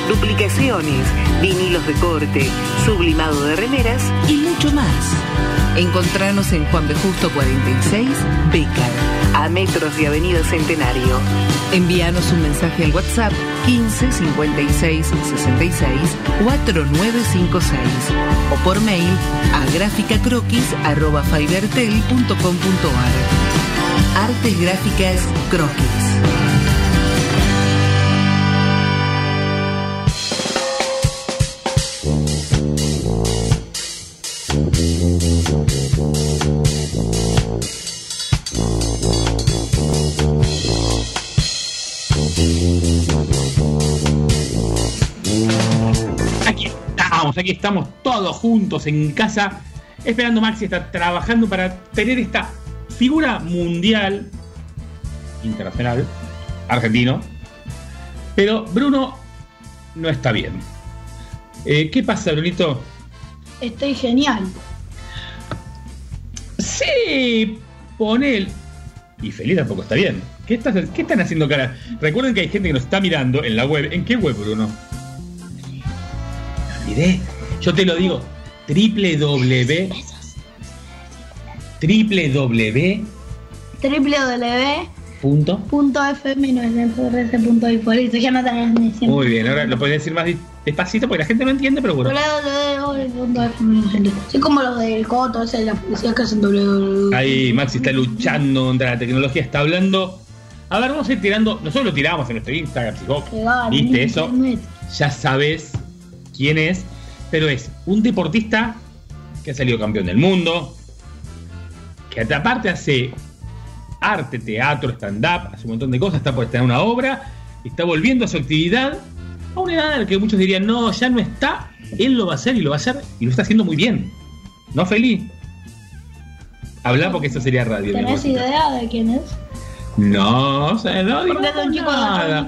S2: duplicaciones, vinilos de corte, sublimado de remeras y mucho más. Encontranos en Juan B. Justo 46, Becar, a metros de Avenida Centenario. Envíanos un mensaje al WhatsApp 15 56 66 4956 o por mail a gráficacroquis.fibertel.com.ar. Artes Gráficas Croquis.
S8: Aquí estamos todos juntos en casa, esperando Maxi está trabajando para tener esta figura mundial, internacional, argentino, pero Bruno no está bien. Eh, ¿Qué pasa, Brunito?
S9: Estoy genial.
S8: Sí, ponel. Y Feliz tampoco está bien. ¿Qué, estás, ¿Qué están haciendo cara? Recuerden que hay gente que nos está mirando en la web. ¿En qué web, Bruno? Me olvidé. Yo te lo digo. www. www. Punto.
S9: www.fm9rc.info. Por eso ya no tenés ni siempre.
S8: Muy bien, ahora lo puedes decir más despacito porque la gente no entiende, pero bueno.
S9: www.fm9rc. Soy como los del Coto, de la policía que hacen www.
S8: Ahí Maxi está luchando contra la tecnología, está hablando. A ver, vamos a ir tirando. Nosotros lo tiramos en nuestro Instagram, si vos viste eso, ya sabes quién es. Pero es un deportista que ha salido campeón del mundo, que aparte hace arte, teatro, stand-up, hace un montón de cosas, está por estrenar una obra, está volviendo a su actividad a una edad en la que muchos dirían, no, ya no está, él lo va a hacer y lo va a hacer y lo está haciendo muy bien. ¿No, feliz? Habla porque eso sería radio.
S9: ¿Tenés idea de quién es?
S8: No, o sea, no digo nada.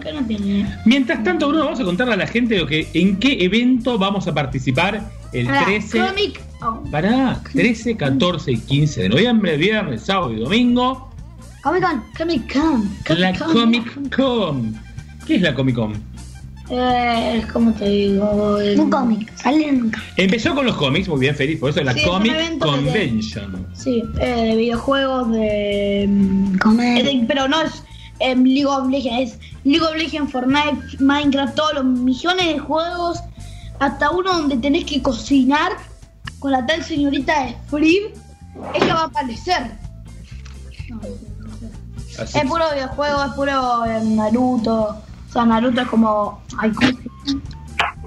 S8: Mientras tanto, Bruno, vamos a contarle a la gente lo que, en qué evento vamos a participar el
S9: Pará,
S8: 13.
S9: Comic. oh,
S8: Pará, 13, 14 y 15 de noviembre, viernes, sábado y domingo.
S9: Comic Con, Comic Con.
S8: La Comic Con. ¿Qué es la Comic Con?
S9: Eh, ¿Cómo te digo? Un cómic. Salen.
S8: Empezó con los cómics, muy bien, feliz, por eso es la
S9: Sí, es
S8: Comic
S9: de-
S8: Convention.
S9: Sí, eh, de videojuegos, de. mm, eh, de- pero no es em, League of Legends, es League of Legends, Fortnite, Minecraft, todos los millones de juegos, hasta uno donde tenés que cocinar con la tal señorita de Free, ella va a aparecer.
S8: Así
S9: Es puro videojuego, es puro em, Naruto. O sea, Naruto es como. Ay.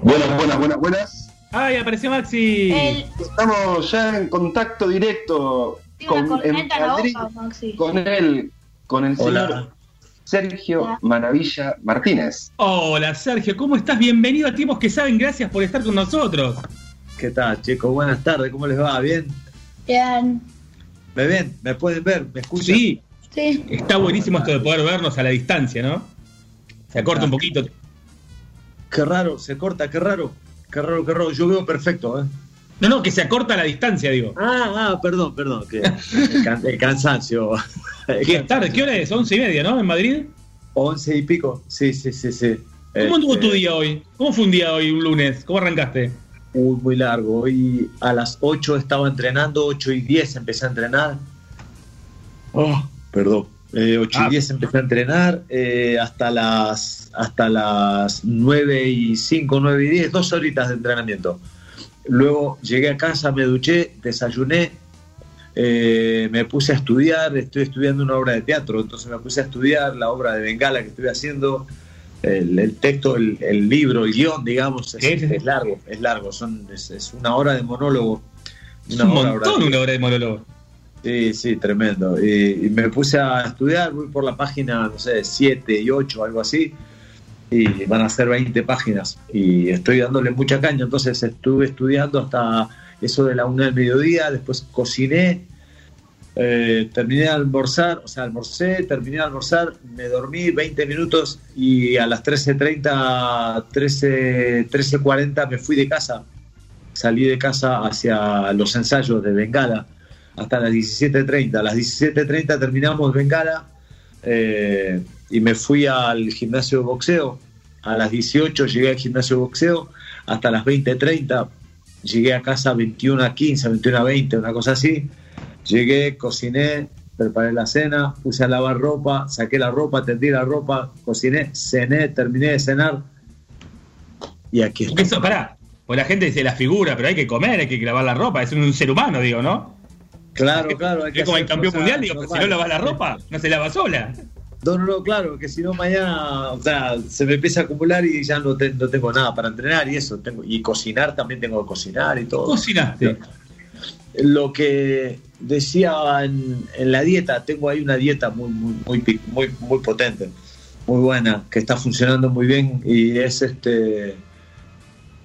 S10: Buenas, buenas, buenas, buenas.
S8: ¡Ay, apareció Maxi!
S9: El-
S10: Estamos ya en contacto directo con, en Madrid,
S9: boca, Maxi.
S10: con él, con el
S8: Hola.
S10: señor Sergio
S9: Hola.
S10: Maravilla Martínez.
S8: Hola, Sergio, ¿cómo estás? Bienvenido a Tipos que Saben, gracias por estar con nosotros.
S14: ¿Qué tal, chicos? Buenas tardes, ¿cómo les va? ¿Bien?
S9: Bien.
S14: ¿Me ven? ¿Me pueden ver? ¿Me escuchan?
S8: Sí,
S9: Sí.
S8: está buenísimo esto de poder vernos a la distancia, ¿no? Se acorta un poquito.
S14: Qué raro, se corta, qué raro. Qué raro, qué raro. Yo veo perfecto, ¿eh?
S8: No, no, que se acorta la distancia, digo.
S14: Ah, ah, perdón, perdón. Que el, can- el cansancio. <laughs>
S8: ¿Qué tarde? ¿Qué hora es? Once y media, ¿no? En Madrid.
S14: Once y pico. Sí, sí, sí, sí.
S8: ¿Cómo anduvo
S14: Este,
S8: tu día hoy? ¿Cómo fue un día hoy, un lunes? ¿Cómo arrancaste?
S14: Muy, muy largo. Hoy a las 8 estaba entrenando, 8 y 10 empecé a entrenar. Oh, perdón. Eh, 8
S8: Ah.
S14: y 10 empecé a entrenar eh, hasta las hasta las 9 y 5, 9 y 10, dos horitas de entrenamiento. Luego llegué a casa, me duché, desayuné, eh, me puse a estudiar, estoy estudiando una obra de teatro, entonces me puse a estudiar la obra de Bengala que estoy haciendo, el, el texto, el, el libro, el guion, digamos, es, es largo, es largo, son, es, es una hora de monólogo.
S8: Es
S14: Una
S8: un
S14: hora
S8: montón
S14: oral.
S8: una hora de monólogo.
S14: Sí, sí, tremendo. Y, me puse a estudiar, voy por la página, no sé, 7 y 8, algo así, y van a ser 20 páginas. Y estoy dándole mucha caña, entonces estuve estudiando hasta eso de la una del mediodía, después cociné, eh, terminé de almorzar, o sea, almorcé, terminé de almorzar, me dormí 20 minutos y a las 13.30, 13, 13.40 me fui de casa. Salí de casa hacia los ensayos de Bengala hasta las 17.30. A las 17.30 terminamos Bengala eh, y me fui al gimnasio de boxeo. A las 18 llegué al gimnasio de boxeo, hasta las 20.30 llegué a casa 21 a 15, 21 a 20, una cosa así. Llegué, cociné, preparé la cena, puse a lavar ropa, saqué la ropa, tendí la ropa, cociné, cené, terminé de cenar. Y aquí
S8: Porque eso, pará, pues la gente dice la figura, pero hay que comer, hay que lavar la ropa, es un ser humano, digo, ¿no?
S14: Claro, claro.
S8: Es como el campeón mundial, digo, si no lavas la ropa, no se lava sola.
S14: No, no, no, claro, que si no mañana, o sea, se me empieza a acumular y ya no, no tengo nada para entrenar y eso, tengo y cocinar también tengo que cocinar y todo.
S8: Cocinaste.
S14: Lo que decía en, en, la dieta, tengo ahí una dieta muy, muy, muy, muy, muy potente, muy buena, que está funcionando muy bien y es este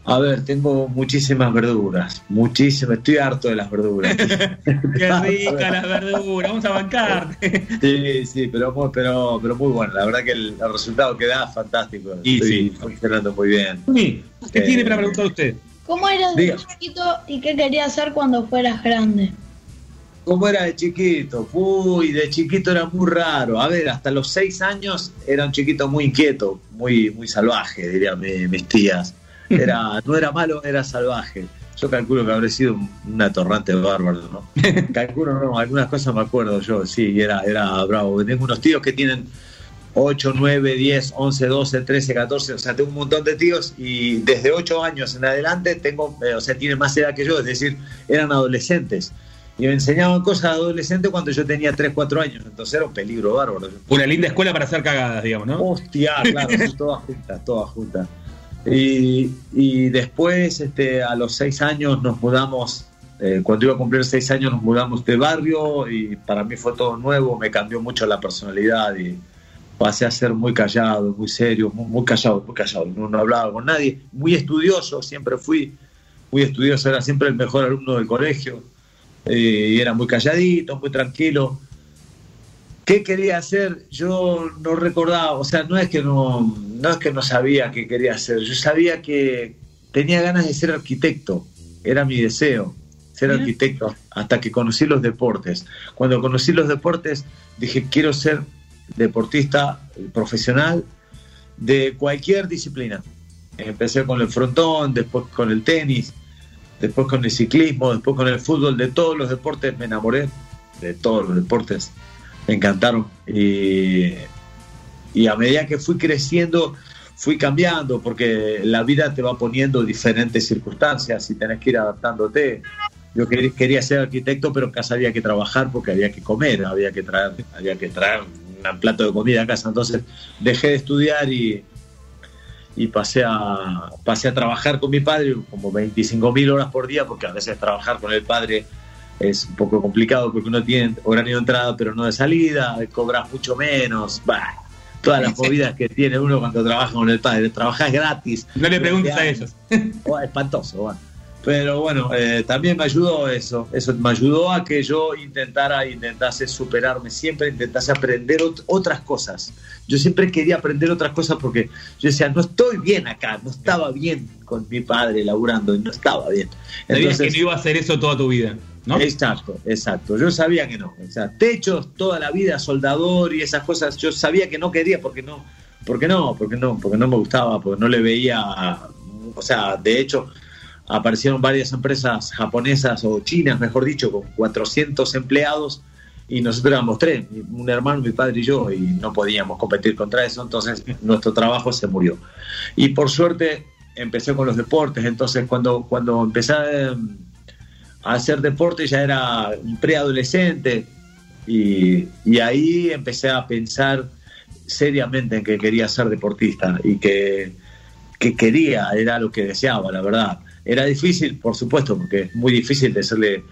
S14: a ver, tengo muchísimas verduras, muchísimas, estoy harto de las verduras. <laughs> <laughs>
S8: Qué rica las verduras, vamos a bancarte.
S14: Sí, sí, pero, pero, pero muy bueno, la verdad que el, el resultado que da es fantástico.
S8: Y
S14: estoy
S8: sí.
S14: funcionando muy bien.
S8: Sí. ¿Qué
S14: Eh,
S8: tiene para preguntar usted?
S9: ¿Cómo eras de chiquito y qué querías hacer cuando fueras grande?
S14: ¿Cómo era de chiquito? Uy, de chiquito era muy raro. A ver, hasta los seis años era un chiquito muy inquieto, muy, muy salvaje, dirían mi- mis tías. Era, no era malo, era salvaje. Yo calculo que habré sido un, atorrante bárbaro, ¿no? <laughs> calculo, no, algunas cosas me acuerdo yo, sí, era, era bravo. Tengo unos tíos que tienen 8, 9, 10, 11, 12, 13, 14, o sea, tengo un montón de tíos y desde 8 años en adelante tengo, eh, o sea, tienen más edad que yo, es decir, eran adolescentes. Y me enseñaban cosas de adolescente cuando yo tenía 3, 4 años, entonces era un peligro bárbaro.
S8: Una linda escuela para hacer cagadas, digamos, ¿no?
S14: Hostia, claro, todas juntas, todas juntas. Y, después, este, a los 6 años nos mudamos, eh, cuando iba a cumplir 6 años nos mudamos de barrio y para mí fue todo nuevo, me cambió mucho la personalidad y pasé a ser muy callado, muy serio, muy, muy callado, muy callado, no, no hablaba con nadie, muy estudioso, siempre fui muy estudioso, era siempre el mejor alumno del colegio eh, y era muy calladito, muy tranquilo. ¿Qué quería hacer? Yo no recordaba, o sea, no es que no, no es que no sabía qué quería hacer, yo sabía que tenía ganas de ser arquitecto, era mi deseo, ser arquitecto, hasta que conocí los deportes. Cuando conocí los deportes, dije, quiero ser deportista profesional de cualquier disciplina. Empecé con el frontón, después con el tenis, después con el ciclismo, después con el fútbol, de todos los deportes me enamoré, de todos los deportes, encantaron. Y, y a medida que fui creciendo, fui cambiando, porque la vida te va poniendo diferentes circunstancias y tenés que ir adaptándote. Yo quer- quería ser arquitecto, pero en casa había que trabajar porque había que comer, había que traer, había que traer un plato de comida a casa. Entonces dejé de estudiar y, y pasé a, pasé a trabajar con mi padre como 25 mil horas por día, porque a veces trabajar con el padre es un poco complicado porque uno tiene horario de entrada pero no de salida, cobras mucho menos, bah, todas las movidas que tiene uno cuando trabaja con el padre, trabajas gratis.
S8: No le preguntes a
S14: ellos. <laughs> espantoso, bueno. Pero bueno, eh, también me ayudó eso, eso me ayudó a que yo intentara, intentase superarme, siempre intentase aprender ot- otras cosas. Yo siempre quería aprender otras cosas porque yo decía, no estoy bien acá, no estaba bien con mi padre laburando, y no estaba bien.
S8: Sabías que no iba a hacer eso toda tu vida, ¿no?
S14: Exacto, exacto. Yo sabía que no. O sea, techos toda la vida, soldador y esas cosas, yo sabía que no quería porque no, porque no, porque no, porque no me gustaba, porque no le veía, o sea, de hecho aparecieron varias empresas japonesas o chinas, mejor dicho, con 400 empleados y nosotros éramos tres, un hermano, mi padre y yo, y no podíamos competir contra eso, entonces <laughs> nuestro trabajo se murió. Y por suerte empecé con los deportes, entonces cuando, cuando empecé a, hacer deporte ya era un preadolescente y, y ahí empecé a pensar seriamente en que quería ser deportista y que, que quería, era lo que deseaba, la verdad. Era difícil, por supuesto, porque es muy difícil decirle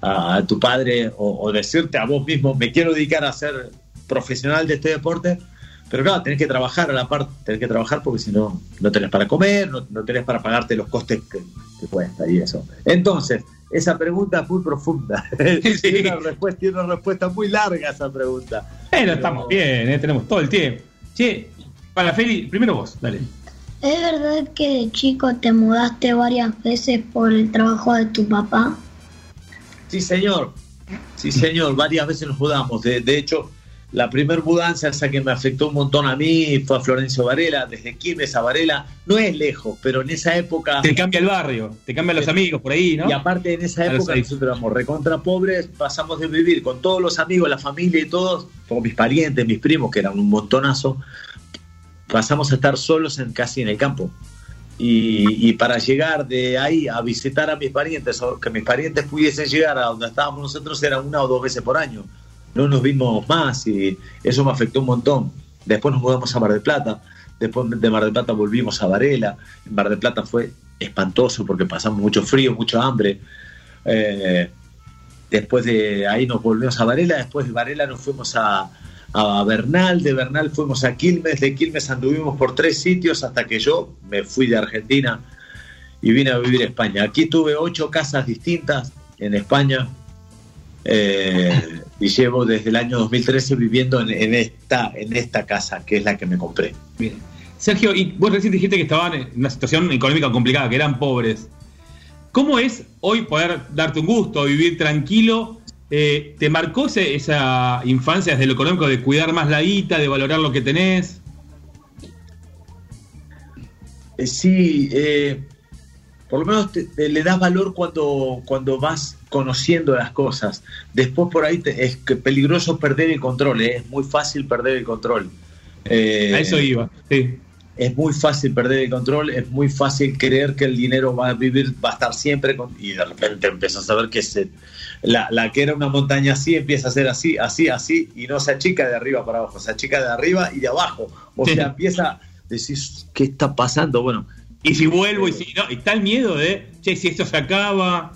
S14: a, tu padre o, o decirte a vos mismo, me quiero dedicar a ser profesional de este deporte, pero claro, tenés que trabajar a la par, tenés que trabajar porque si no, no tenés para comer, no, no tenés para pagarte los costes que, que cuesta y eso. Entonces, esa pregunta es muy profunda. <laughs> tiene, una respuesta, tiene una respuesta muy larga esa pregunta.
S8: Pero estamos bien, ¿eh? tenemos todo el tiempo. Che, para Feli, primero vos, dale.
S9: ¿Es verdad que de chico te mudaste varias veces por el trabajo de tu papá?
S14: Sí, señor. Sí, señor, varias veces nos mudamos. De, de hecho, la primer mudanza, esa que me afectó un montón a mí, fue a Florencio Varela, desde Quilmes a Varela. No es lejos, pero en esa época.
S8: Te cambia el barrio, te cambian los amigos por ahí, ¿no?
S14: Y aparte, en esa época, nosotros éramos recontra pobres, pasamos de vivir con todos los amigos, la familia y todos, con mis parientes, mis primos, que eran un montonazo, pasamos a estar solos en, casi en el campo. Y, y para llegar de ahí a visitar a mis parientes, o que mis parientes pudiesen llegar a donde estábamos nosotros, era una o dos veces por año. No nos vimos más y eso me afectó un montón. Después nos mudamos a Mar del Plata, después de Mar del Plata volvimos a Varela. En Mar del Plata fue espantoso porque pasamos mucho frío, mucho hambre. Eh, después de ahí nos volvimos a Varela, después de Varela nos fuimos a, a Bernal, de Bernal fuimos a Quilmes, de Quilmes anduvimos por tres sitios hasta que yo me fui de Argentina y vine a vivir a España. Aquí tuve ocho casas distintas en España eh, y llevo desde el año 2013 viviendo en, en esta, en esta casa, que es la que me compré.
S8: Bien. Sergio, y vos recién dijiste que estaban en una situación económica complicada, que eran pobres. ¿Cómo es hoy poder darte un gusto, vivir tranquilo? Eh, ¿Te marcó ese- esa infancia desde lo económico de cuidar más la guita, de valorar lo que tenés?
S14: Eh, sí, eh, por lo menos te- te le das valor cuando, cuando vas conociendo las cosas. Después por ahí te- es peligroso perder el control, eh, es muy fácil perder el control. Eh,
S8: A eso iba, sí.
S14: Es muy fácil perder el control, es muy fácil creer que el dinero va a vivir, va a estar siempre con- y de repente empiezas a ver que se, la, la que era una montaña así empieza a ser así, así, así y no se achica de arriba para abajo, se achica de arriba y de abajo. O
S8: Sí.
S14: sea, empieza a decir, ¿qué está pasando? Bueno,
S8: Y si vuelvo, y si no, está el miedo de, che, si esto se acaba,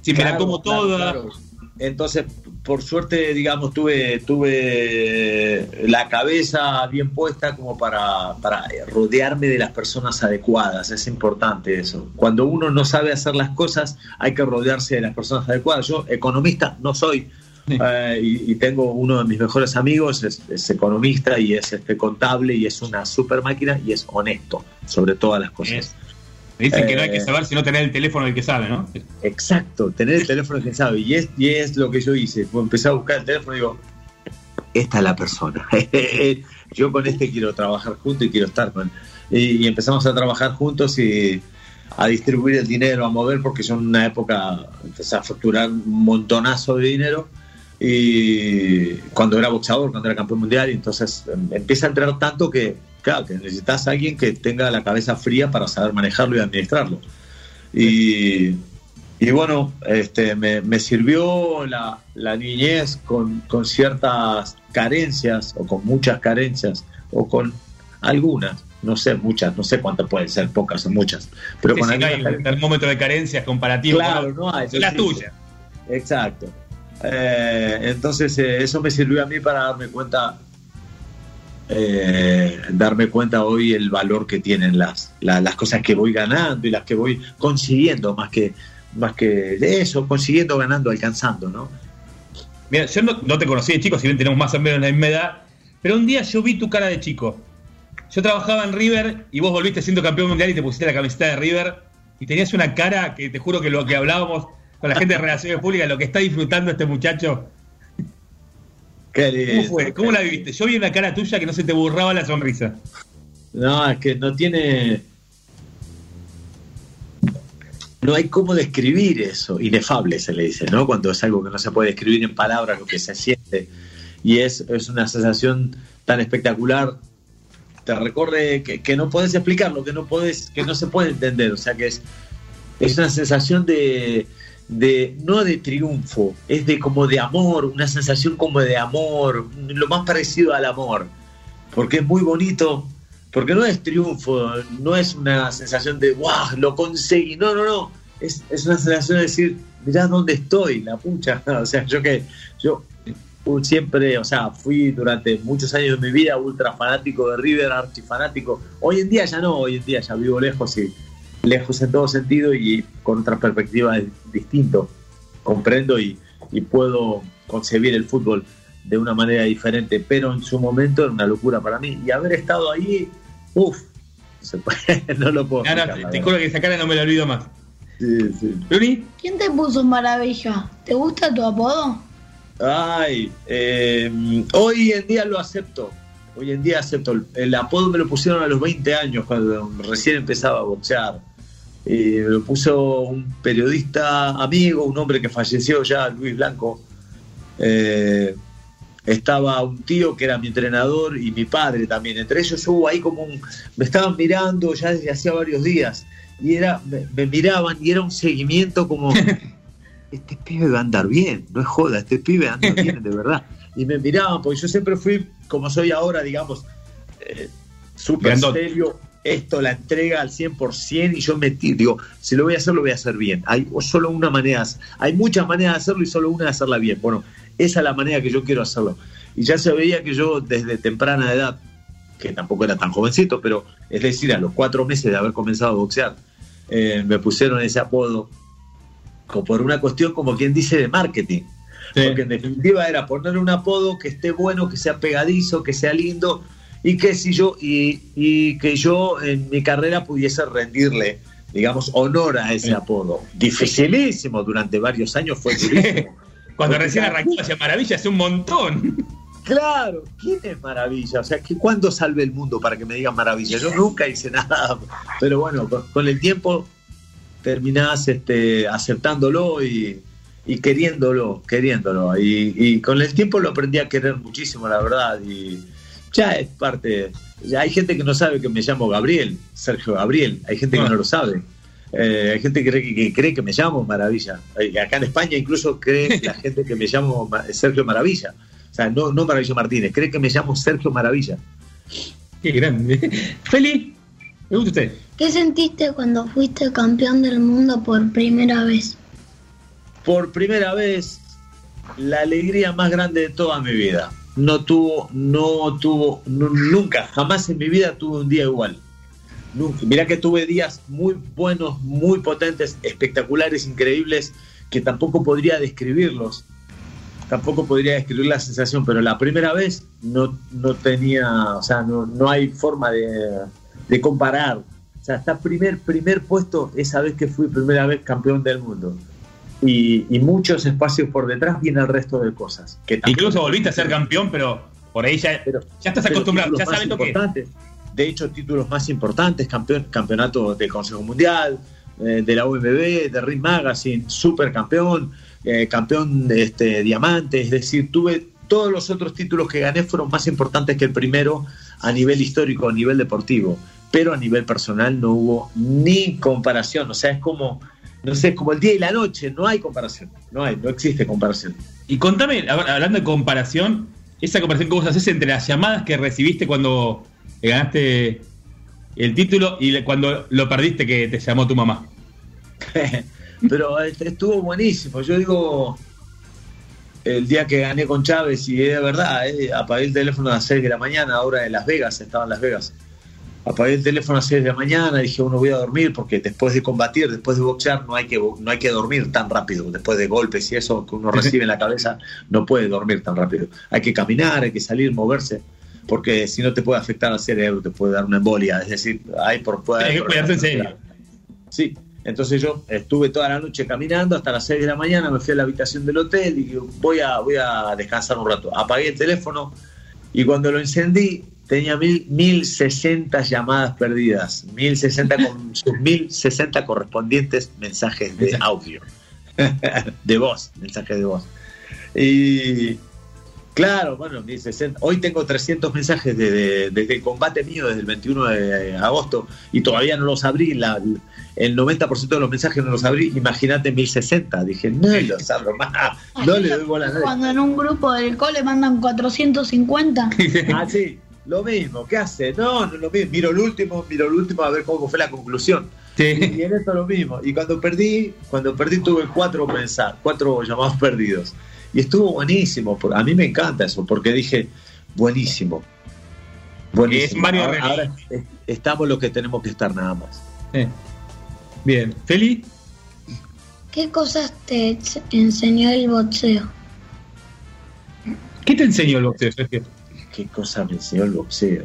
S8: si me la como
S14: claro,
S8: toda.
S14: claro. Entonces, por suerte, digamos, tuve, tuve la cabeza bien puesta como para, para rodearme de las personas adecuadas. Es importante eso. Cuando uno no sabe hacer las cosas, hay que rodearse de las personas adecuadas. Yo, economista, no soy. <laughs> eh, y, y tengo uno de mis mejores amigos, es, es economista y es este, contable y es una super máquina y es honesto sobre todas las cosas.
S8: Me dicen que no hay que
S14: Eh,
S8: saber si no tener el teléfono del que sabe, ¿no?
S14: Exacto, tener el teléfono que sabe. Y es, y es lo que yo hice. Empecé a buscar el teléfono, digo, esta es la persona. <laughs> yo con este quiero trabajar junto y quiero estar con y, y empezamos a trabajar juntos y a distribuir el dinero, a mover, porque yo en una época empecé a facturar un montonazo de dinero. Y cuando era boxeador, cuando era campeón mundial, y entonces em, empieza a entrar tanto que, claro, que necesitas a alguien que tenga la cabeza fría para saber manejarlo y administrarlo. Y, y bueno, este, me, me sirvió la, la niñez con, con ciertas carencias, o con muchas carencias, o con algunas, no sé, muchas, no sé cuántas pueden ser, pocas o muchas, pero
S8: Sí,
S14: con
S8: sí, no
S14: algunas
S8: hay un termómetro de carencias comparativo.
S14: Claro,
S8: con-
S14: no hay.
S8: La
S14: sí,
S8: tuya.
S14: sí. Exacto. Eh, entonces eh, eso me sirvió a mí para darme cuenta, eh, darme cuenta hoy el valor que tienen las, la- las cosas que voy ganando y las que voy consiguiendo, más que, más que eso, consiguiendo, ganando, alcanzando, ¿no?
S8: Mira, yo no, no te conocí de chico, si bien tenemos más o menos la misma edad, pero un día yo vi tu cara de chico. Yo trabajaba en River y vos volviste siendo campeón mundial y te pusiste la camiseta de River y tenías una cara que te juro que lo que hablábamos con la gente de Relaciones Públicas, lo que está disfrutando este muchacho. ¿Cómo fue? ¿Cómo la viviste? Yo vi una cara tuya que no se te borraba la sonrisa.
S14: No, es que no tiene. No hay cómo describir eso. Inefable se le dice, ¿no? Cuando es algo que no se puede describir en palabras, lo que se siente. Y es, es una sensación tan espectacular. Te recorre que, que no puedes explicarlo, que no puedes, que no se puede entender. O sea que es, es una sensación de, de no de triunfo, es de como de amor, una sensación como de amor, lo más parecido al amor, porque es muy bonito, porque no es triunfo, no es una sensación de wow, lo conseguí, no, no, no, es, es una sensación de decir, mirá dónde estoy, la pucha, <laughs> o sea, yo que yo siempre, o sea, fui durante muchos años de mi vida ultra fanático de River, archifanático, hoy en día ya no, hoy en día ya vivo lejos y lejos en todo sentido y con otra perspectiva distinto. Comprendo y, y puedo concebir el fútbol de una manera diferente, pero en su momento era una locura para mí. Y haber estado ahí, uff, <laughs> no, lo puedo. Explicar,
S8: te, juro que esa cara no me la olvido más.
S14: Sí, sí.
S9: ¿Quién te puso maravilla? ¿Te gusta tu apodo?
S14: Ay, eh, hoy en día lo acepto. Hoy en día acepto. El, el apodo me lo pusieron a los 20 años, cuando recién empezaba a boxear. Y me lo puso un periodista amigo, un hombre que falleció ya, Luis Blanco. Eh, estaba un tío que era mi entrenador y mi padre también. Entre ellos hubo ahí como un... Me estaban mirando ya desde hacía varios días y era, me, me miraban y era un seguimiento como... <laughs> Este pibe va a andar bien, no es joda, este pibe anda <laughs> bien, de verdad. Y me miraban, porque yo siempre fui, como soy ahora, digamos, eh, súper serio, esto la entrega al 100% y yo metí, digo, si lo voy a hacer, lo voy a hacer bien. Hay solo una manera, hay muchas maneras de hacerlo y solo una de hacerla bien. Bueno, esa es la manera que yo quiero hacerlo. Y ya se veía que yo desde temprana edad, que tampoco era tan jovencito, pero es decir, a los cuatro meses de haber comenzado a boxear, eh, me pusieron ese apodo por una cuestión, como quien dice, de marketing. Porque en definitiva era ponerle un apodo que esté bueno, que sea pegadizo, que sea lindo y que si yo y, y que yo en mi carrera pudiese rendirle, digamos, honor a ese apodo. Dificilísimo durante varios años fue durísimo. <laughs>
S15: Cuando
S14: Porque
S15: recién arrancó hacía maravilla, hace un montón.
S14: Claro, ¿quién es Maravilla? O sea, que ¿cuándo salve el mundo para que me digan Maravilla? Yo nunca hice nada, pero bueno, con, con el tiempo terminás este, aceptándolo y, y queriéndolo, queriéndolo. Y, y con el tiempo lo aprendí a querer muchísimo, la verdad. Y ya es parte. Ya hay gente que no sabe que me llamo Gabriel, Sergio Gabriel. Hay gente que no lo sabe. Eh, hay gente que cree que, que cree que me llamo Maravilla. Eh, acá en España incluso cree <laughs> la gente que me llamo Sergio Maravilla. O sea, no, no Maravilla Martínez, cree que me llamo Sergio Maravilla.
S15: Qué grande. Feli, ¿me gusta usted?
S9: ¿Qué sentiste cuando fuiste campeón del mundo por primera vez?
S14: Por primera vez, la alegría más grande de toda mi vida. No tuvo, no tuvo, nu- nunca, jamás en mi vida tuve un día igual. Nunca. Mirá que tuve días muy buenos, muy potentes, espectaculares, increíbles, que tampoco podría describirlos. Tampoco podría describir la sensación, pero la primera vez no, no tenía, o sea, no, no hay forma de, de comparar. O sea, está primer, primer puesto esa vez que fui primera vez campeón del mundo. Y, y muchos espacios por detrás viene el resto de cosas. Que
S15: Incluso volviste a ser campeón, pero por ahí ya, ya estás
S14: pero
S15: acostumbrado, ya sabes lo que es.
S14: De hecho, títulos más importantes, campeón, campeonato del Consejo Mundial, eh, de la UMB, de Ring Magazine, supercampeón, eh, campeón de este, diamante, es decir, tuve todos los otros títulos que gané fueron más importantes que el primero a nivel histórico, a nivel deportivo, pero a nivel personal no hubo ni comparación, o sea, es como, no sé, es como el día y la noche, no hay comparación, no hay, no existe comparación.
S15: Y contame, hab- hablando de comparación, esa comparación que vos haces entre las llamadas que recibiste cuando ganaste el título y cuando lo perdiste que te llamó tu mamá. <laughs>
S14: Pero este, estuvo buenísimo. Yo digo, el día que gané con Chávez, y es de verdad, eh, apagué el teléfono a las 6 de la mañana, ahora en Las Vegas, estaba en Las Vegas. Apagué el teléfono a las 6 de la mañana, dije, bueno, voy a dormir, porque después de combatir, después de boxear, no hay que, no hay que dormir tan rápido. Después de golpes y eso que uno recibe en la cabeza, no puede dormir tan rápido. Hay que caminar, hay que salir, moverse, porque si no te puede afectar al cerebro, te puede dar una embolia. Es decir, hay por puede
S15: Hay que cuidarse en serio.
S14: Sí, entonces yo estuve toda la noche caminando hasta las 6 de la mañana, me fui a la habitación del hotel y voy a, voy a descansar un rato. Apagué el teléfono y cuando lo encendí tenía mil, 1060 llamadas perdidas, 1060 con <laughs> sus 1060 correspondientes mensajes de audio, <laughs> de voz, mensajes de voz. Y claro, bueno, 1060. Hoy tengo 300 mensajes de- de- desde el combate mío, desde el 21 de agosto, y todavía no los abrí. La- el 90% de los mensajes no los abrí. Imagínate 1060. Dije, no los abro más. No le doy bola a nadie.
S9: Cuando en un grupo del cole mandan 450. <laughs>
S14: Ah, sí, lo mismo. ¿Qué hace? No, no lo mismo. Miro el último, miro el último a ver cómo fue la conclusión. Y, y en esto lo mismo. Y cuando perdí, cuando perdí tuve cuatro mensajes, cuatro llamados perdidos. Y estuvo buenísimo. por- A mí me encanta eso, porque dije, buenísimo. Buenísimo.
S15: Es Mario
S14: ahora, estamos lo que tenemos que estar nada más.
S15: Bien, Feli.
S9: ¿Qué cosas te enseñó el boxeo?
S15: ¿Qué te enseñó el boxeo, Sergio?
S14: ¿Qué cosa me enseñó el boxeo?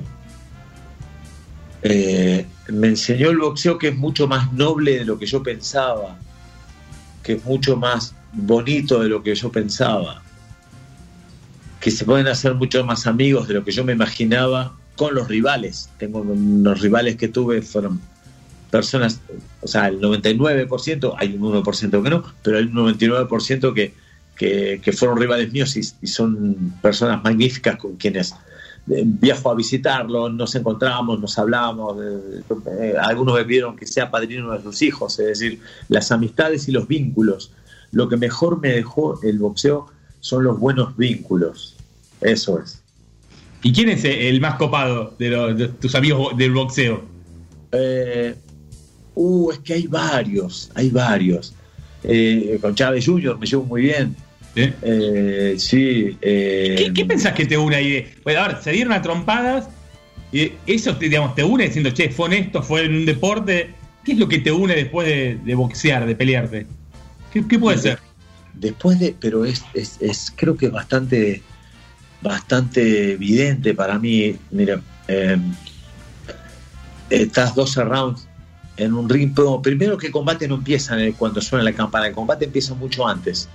S14: Eh, me enseñó el boxeo que es mucho más noble de lo que yo pensaba, que es mucho más bonito de lo que yo pensaba, que se pueden hacer mucho más amigos de lo que yo me imaginaba con los rivales. Tengo unos rivales que tuve, fueron personas, o sea, el 99%, hay un 1% que no, pero hay un 99% que, que, que fueron rivales míos y, y son personas magníficas con quienes eh, viajo a visitarlos, nos encontramos, nos hablamos, eh, algunos me pidieron que sea padrino de sus hijos, es decir, las amistades y los vínculos. Lo que mejor me dejó el boxeo son los buenos vínculos, eso es.
S15: ¿Y quién es el más copado de, los- de tus amigos del boxeo?
S14: Eh, uh, es que hay varios, hay varios. Eh, con Chávez Jr. me llevo muy bien. Eh, sí. eh,
S15: ¿Qué, qué pensás que te une ahí? Bueno, a ver, se dieron a trompadas y eso te, digamos, te une diciendo, che, fue honesto, fue en un deporte. ¿Qué es lo que te une después de, de boxear, de pelearte? ¿Qué, qué puede ser?
S14: Después de, pero es, es, es creo que bastante, bastante evidente para mí. Mira, eh, estás 12 rounds en un ring. primero que el combate no empieza cuando suena la campana, el combate empieza mucho antes.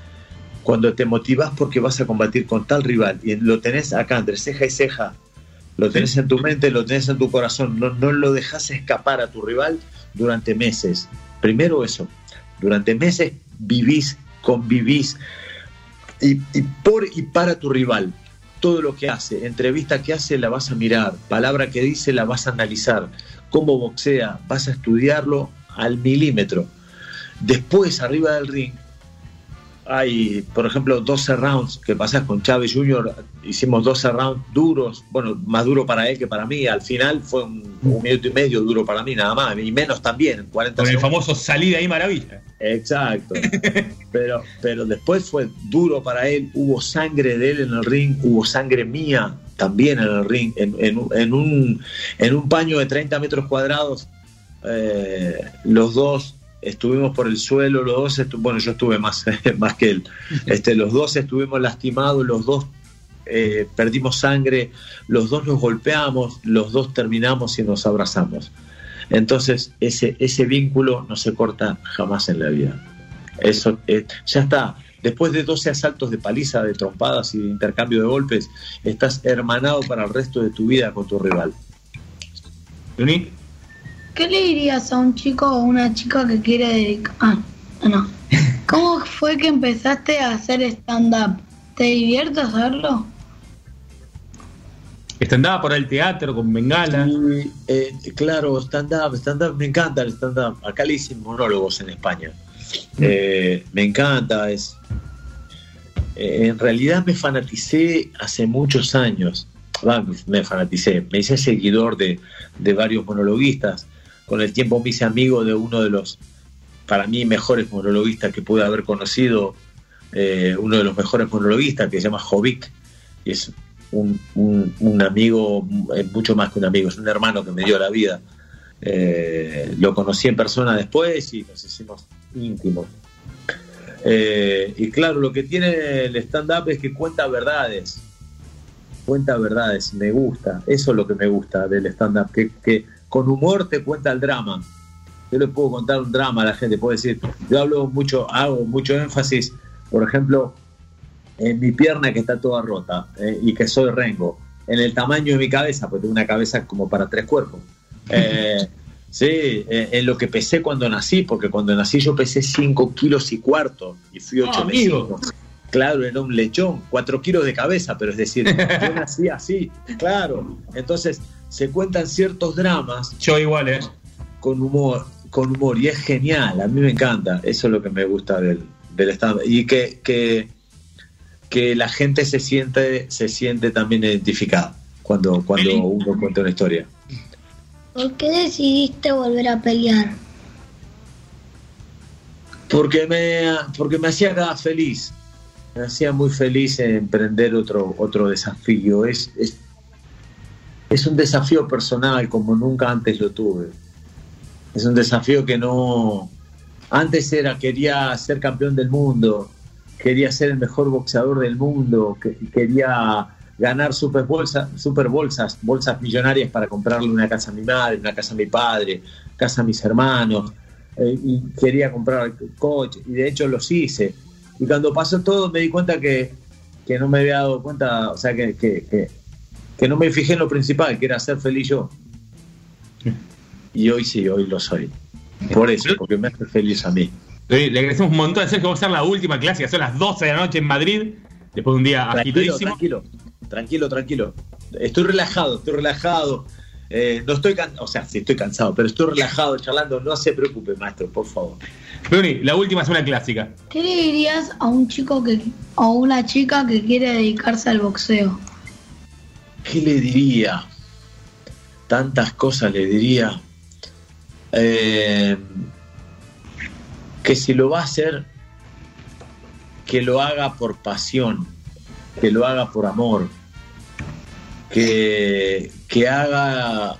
S14: Cuando te motivas porque vas a combatir con tal rival y lo tenés acá entre ceja y ceja, lo tenés en tu mente, lo tenés en tu corazón, no, no lo dejas escapar a tu rival durante meses. Primero eso, durante meses vivís, convivís y, y por y para tu rival. Todo lo que hace, entrevista que hace la vas a mirar, palabra que dice la vas a analizar, cómo boxea, vas a estudiarlo al milímetro. Después, arriba del ring, hay, por ejemplo, 12 rounds que pasas con Chávez Jr. Hicimos 12 rounds duros, bueno, más duro para él que para mí. Al final fue un, un minuto y medio duro para mí, nada más, y menos también, 40
S15: Con el famoso salida ahí maravilla.
S14: Exacto. <laughs> Pero, pero después fue duro para él, hubo sangre de él en el ring, hubo sangre mía también en el ring, en, en un- en un, en un paño de 30 metros cuadrados, eh, los dos estuvimos por el suelo, los dos, estu- bueno, yo estuve más, <laughs> más que él, este, los dos estuvimos lastimados, los dos eh, perdimos sangre, los dos nos golpeamos, los dos terminamos y nos abrazamos. Entonces, ese, ese vínculo no se corta jamás en la vida. Eso eh, ya está. Después de 12 asaltos de paliza, de trompadas y de intercambio de golpes, estás hermanado para el resto de tu vida con tu rival.
S9: ¿Qué le dirías a un chico o una chica que quiere dedicar... Ah, no. <laughs> ¿Cómo fue que empezaste a hacer stand-up? ¿Te divierte hacerlo?
S15: Andaba por el teatro con Bengala.
S14: Sí, eh, claro, stand-up, stand-up, me encanta el stand-up. Acá le dicen monólogos en España. Eh, me encanta, es. eh, en realidad me fanaticé hace muchos años. Me fanaticé, me hice seguidor de, de varios monologuistas. Con el tiempo me hice amigo de uno de los, para mí, mejores monologuistas que pude haber conocido. eh, uno de los mejores monologuistas que se llama Jovic. Y es un, un- amigo, es mucho más que un amigo, es un hermano que me dio la vida. Eh, lo conocí en persona después y nos hicimos íntimos. Eh, y claro, lo que tiene el stand-up es que cuenta verdades. Cuenta verdades, me gusta. Eso es lo que me gusta del stand-up, que con humor te cuenta el drama. Yo le puedo contar un drama a la gente, puedo decir, yo hablo mucho, hago mucho énfasis, por ejemplo, en mi pierna que está toda rota eh, y que soy rengo, en el tamaño de mi cabeza, porque tengo una cabeza como para tres cuerpos. <laughs> Eh, sí, eh, en lo que pesé cuando nací, porque cuando nací yo pesé 5 kilos y cuarto y fui 8
S15: Ah, amigo.
S14: Claro, era un lechón, 4 kilos de cabeza, pero es decir, yo nací así, claro. Entonces, se cuentan ciertos dramas.
S15: Yo igual, ¿eh?
S14: Con humor, con humor, y es genial, a mí me encanta, eso es lo que me gusta del, del stand Y que, que, que la gente se siente, se siente también identificada cuando, cuando uno cuenta una historia.
S9: ¿Por qué decidiste volver a pelear?
S14: Porque me, porque me hacía cada feliz. Me hacía muy feliz emprender otro, otro desafío. Es, es, es un desafío personal como nunca antes lo tuve. Es un desafío que no... Antes era, quería ser campeón del mundo, quería ser el mejor boxeador del mundo, que- quería ganar super bolsas, super bolsas, bolsas millonarias para comprarle una casa a mi madre, una casa a mi padre, casa a mis hermanos, eh, y quería comprar coche, y de hecho los hice. Y cuando pasó todo me di cuenta que, que no me había dado cuenta, o sea, que, que, que no me fijé en lo principal, que era ser feliz yo. Y hoy sí, hoy lo soy. Por eso, porque me hace feliz a mí.
S8: Le le agradecemos un montón. Sergio, vamos a hacer la última clase, que son las 12 de la noche en Madrid, después de un día
S14: Tranquilo,
S8: agitadísimo.
S14: tranquilo, tranquilo, tranquilo. Estoy relajado, estoy relajado. Eh, no estoy cansado, o sea, sí estoy cansado, pero estoy relajado charlando. No se preocupe, maestro, por favor.
S8: Bruni, la última es una clásica.
S9: ¿Qué le dirías a un chico que o una chica que quiere dedicarse al boxeo?
S14: ¿Qué le diría? Tantas cosas le diría. Eh, que si lo va a hacer, que lo haga por pasión, que lo haga por amor, que, que haga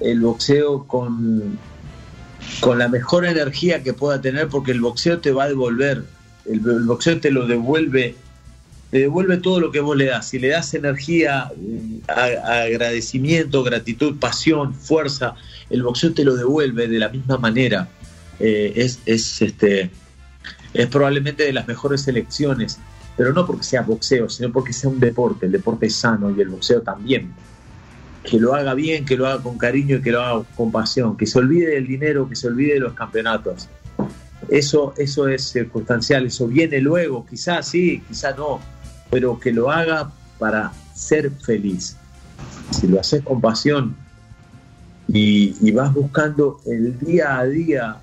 S14: el boxeo con, con la mejor energía que pueda tener, porque el boxeo te va a devolver, el, el boxeo te lo devuelve, te devuelve todo lo que vos le das. Si le das energía, agradecimiento, gratitud, pasión, fuerza, el boxeo te lo devuelve de la misma manera. Eh, es, es, este, es probablemente de las mejores elecciones, pero no porque sea boxeo, sino porque sea un deporte. El deporte es sano y el boxeo también. Que lo haga bien, que lo haga con cariño y que lo haga con pasión. Que se olvide del dinero, que se olvide de los campeonatos. Eso, eso es circunstancial, eso viene luego, quizás sí, quizás no, pero que lo haga para ser feliz. Si lo haces con pasión y, y vas buscando el día a día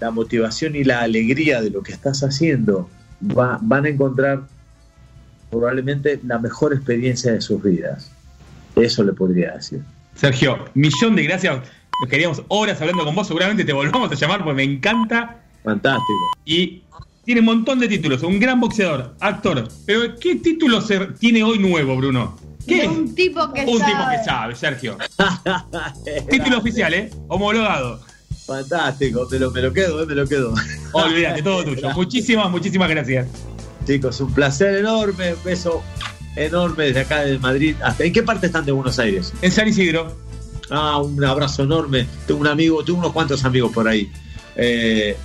S14: la motivación y la alegría de lo que estás haciendo, va- van a encontrar probablemente la mejor experiencia de sus vidas. Eso le podría decir.
S8: Sergio, millón de gracias. Nos queríamos horas hablando con vos. Seguramente te volvamos a llamar porque me encanta.
S14: Fantástico.
S8: Y tiene un montón de títulos. Un gran boxeador, actor. Pero ¿qué título se- tiene hoy nuevo, Bruno? ¿Qué?
S9: Un tipo que
S8: Un
S9: sabe.
S8: tipo que sabe, Sergio. <laughs> Título oficial, ¿eh? Homologado.
S14: Fantástico, me lo, me lo quedo, eh, me lo quedo. <laughs>
S8: Olvídate, todo tuyo. Muchísimas, muchísimas gracias.
S14: Chicos, un placer enorme, un beso enorme desde acá de Madrid. ¿Hasta en qué parte están de Buenos Aires?
S8: En San Isidro.
S14: Ah, un abrazo enorme. Tengo un amigo, tengo unos cuantos amigos por ahí. Eh,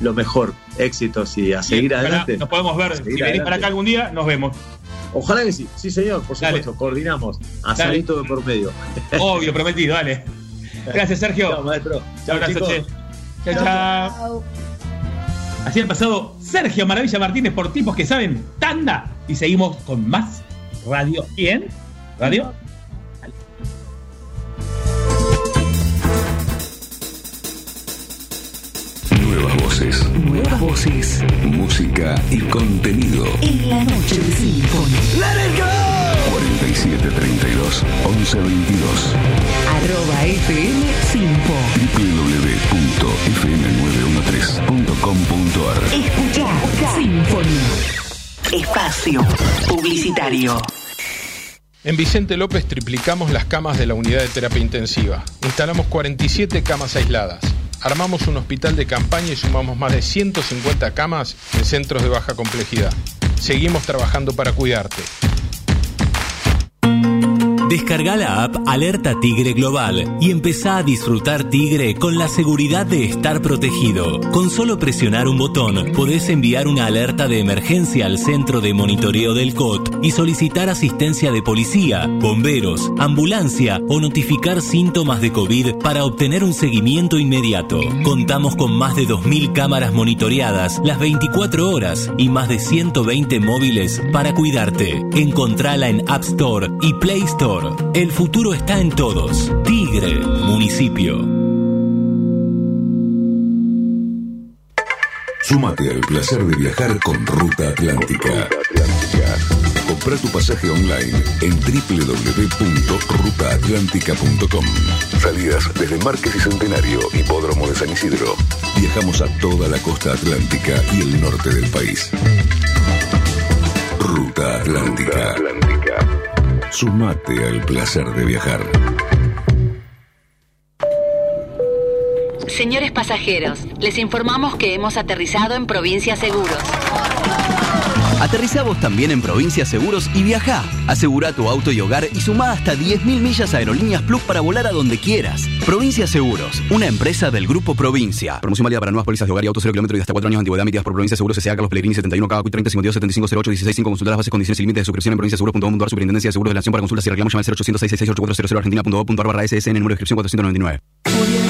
S14: lo mejor, éxitos y a seguir adelante.
S8: Nos podemos ver.
S14: A
S8: Si venís para acá algún día, nos vemos.
S14: Ojalá que sí, sí señor, por
S8: Dale.
S14: supuesto, coordinamos. Asadito de por medio.
S8: Obvio, prometido, dale. Gracias, Sergio.
S14: Chao, maestro. Chao,
S8: Abrazo, che. Chao, chao. Así ha pasado Sergio Maravilla Martínez por tipos que saben tanda. Y seguimos con más radio. ¿Quién? Radio.
S1: Voces.
S2: Nuevas voces.
S1: Música y contenido.
S2: En la noche de Sinfónica.
S1: 4732 1122
S2: Arroba FM Sinfo.
S1: www.fm913.com.ar
S2: Escucha Sinfonía. Espacio Publicitario.
S5: En Vicente López triplicamos las camas de la unidad de terapia intensiva. Instalamos 47 camas aisladas. Armamos un hospital de campaña y sumamos más de 150 camas en centros de baja complejidad. Seguimos trabajando para cuidarte.
S6: Descarga la app Alerta Tigre Global y empezá a disfrutar Tigre con la seguridad de estar protegido. Con solo presionar un botón podés enviar una alerta de emergencia al centro de monitoreo del COT y solicitar asistencia de policía, bomberos, ambulancia o notificar síntomas de COVID para obtener un seguimiento inmediato. Contamos con más de 2.000 cámaras monitoreadas las 24 horas y más de 120 móviles para cuidarte. Encontrala en App Store y Play Store. El futuro está en todos. Tigre, municipio.
S1: Súmate al placer de viajar con Ruta Atlántica. Compra tu pasaje online en www.rutaatlántica.com. Salidas desde Márquez y Centenario, Hipódromo de San Isidro. Viajamos a toda la costa atlántica y el norte del país. Ruta Atlántica. Sumate al placer de viajar.
S16: Señores pasajeros, les informamos que hemos aterrizado en Provincia Seguros.
S3: Aterrizá vos también en Provincia Seguros y viajá. Asegura tu auto y hogar y sumá hasta 10.000 millas a Aerolíneas Plus para volar a donde quieras. Provincia Seguros, una empresa del Grupo Provincia. Promoción válida para nuevas pólizas de hogar y auto 0 kilómetros y hasta 4 años de antigüedad emitidas por Provincia Seguros S.A. Carlos Pellegrini 71 KQ 30 52 75 08 16 5 Consultar las bases, condiciones y límites de suscripción en provinciaseguros.com.ar Superintendencia de Seguros de la Nación para consultas y reclamos llama al 0800 666 argentina.gov.ar barra SSN número de inscripción 499.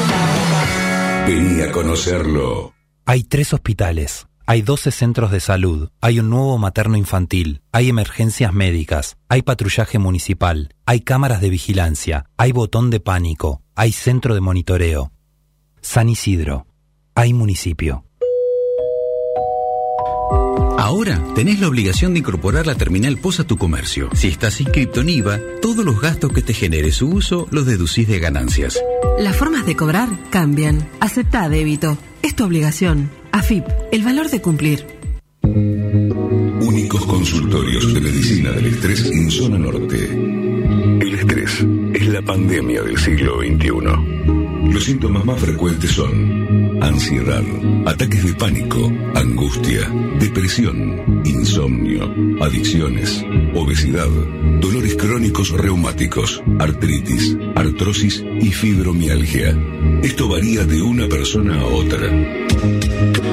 S1: Vení a conocerlo.
S17: Hay tres hospitales, hay 12 centros de salud, hay un nuevo materno infantil, hay emergencias médicas, hay patrullaje municipal, hay cámaras de vigilancia, hay botón de pánico, hay centro de monitoreo. San Isidro, hay municipio.
S18: Ahora tenés la obligación de incorporar la terminal POS a tu comercio. Si estás inscrito en IVA, todos los gastos que te genere su uso los deducís de ganancias.
S19: Las formas de cobrar cambian. Acepta débito. Es tu obligación. AFIP, el valor de cumplir.
S1: Únicos consultorios de medicina del estrés en zona norte. El estrés es la pandemia del siglo XXI. Los síntomas más frecuentes son ansiedad, ataques de pánico, angustia, depresión, insomnio, adicciones, obesidad, dolores crónicos reumáticos, artritis, artrosis y fibromialgia. Esto varía de una persona a otra.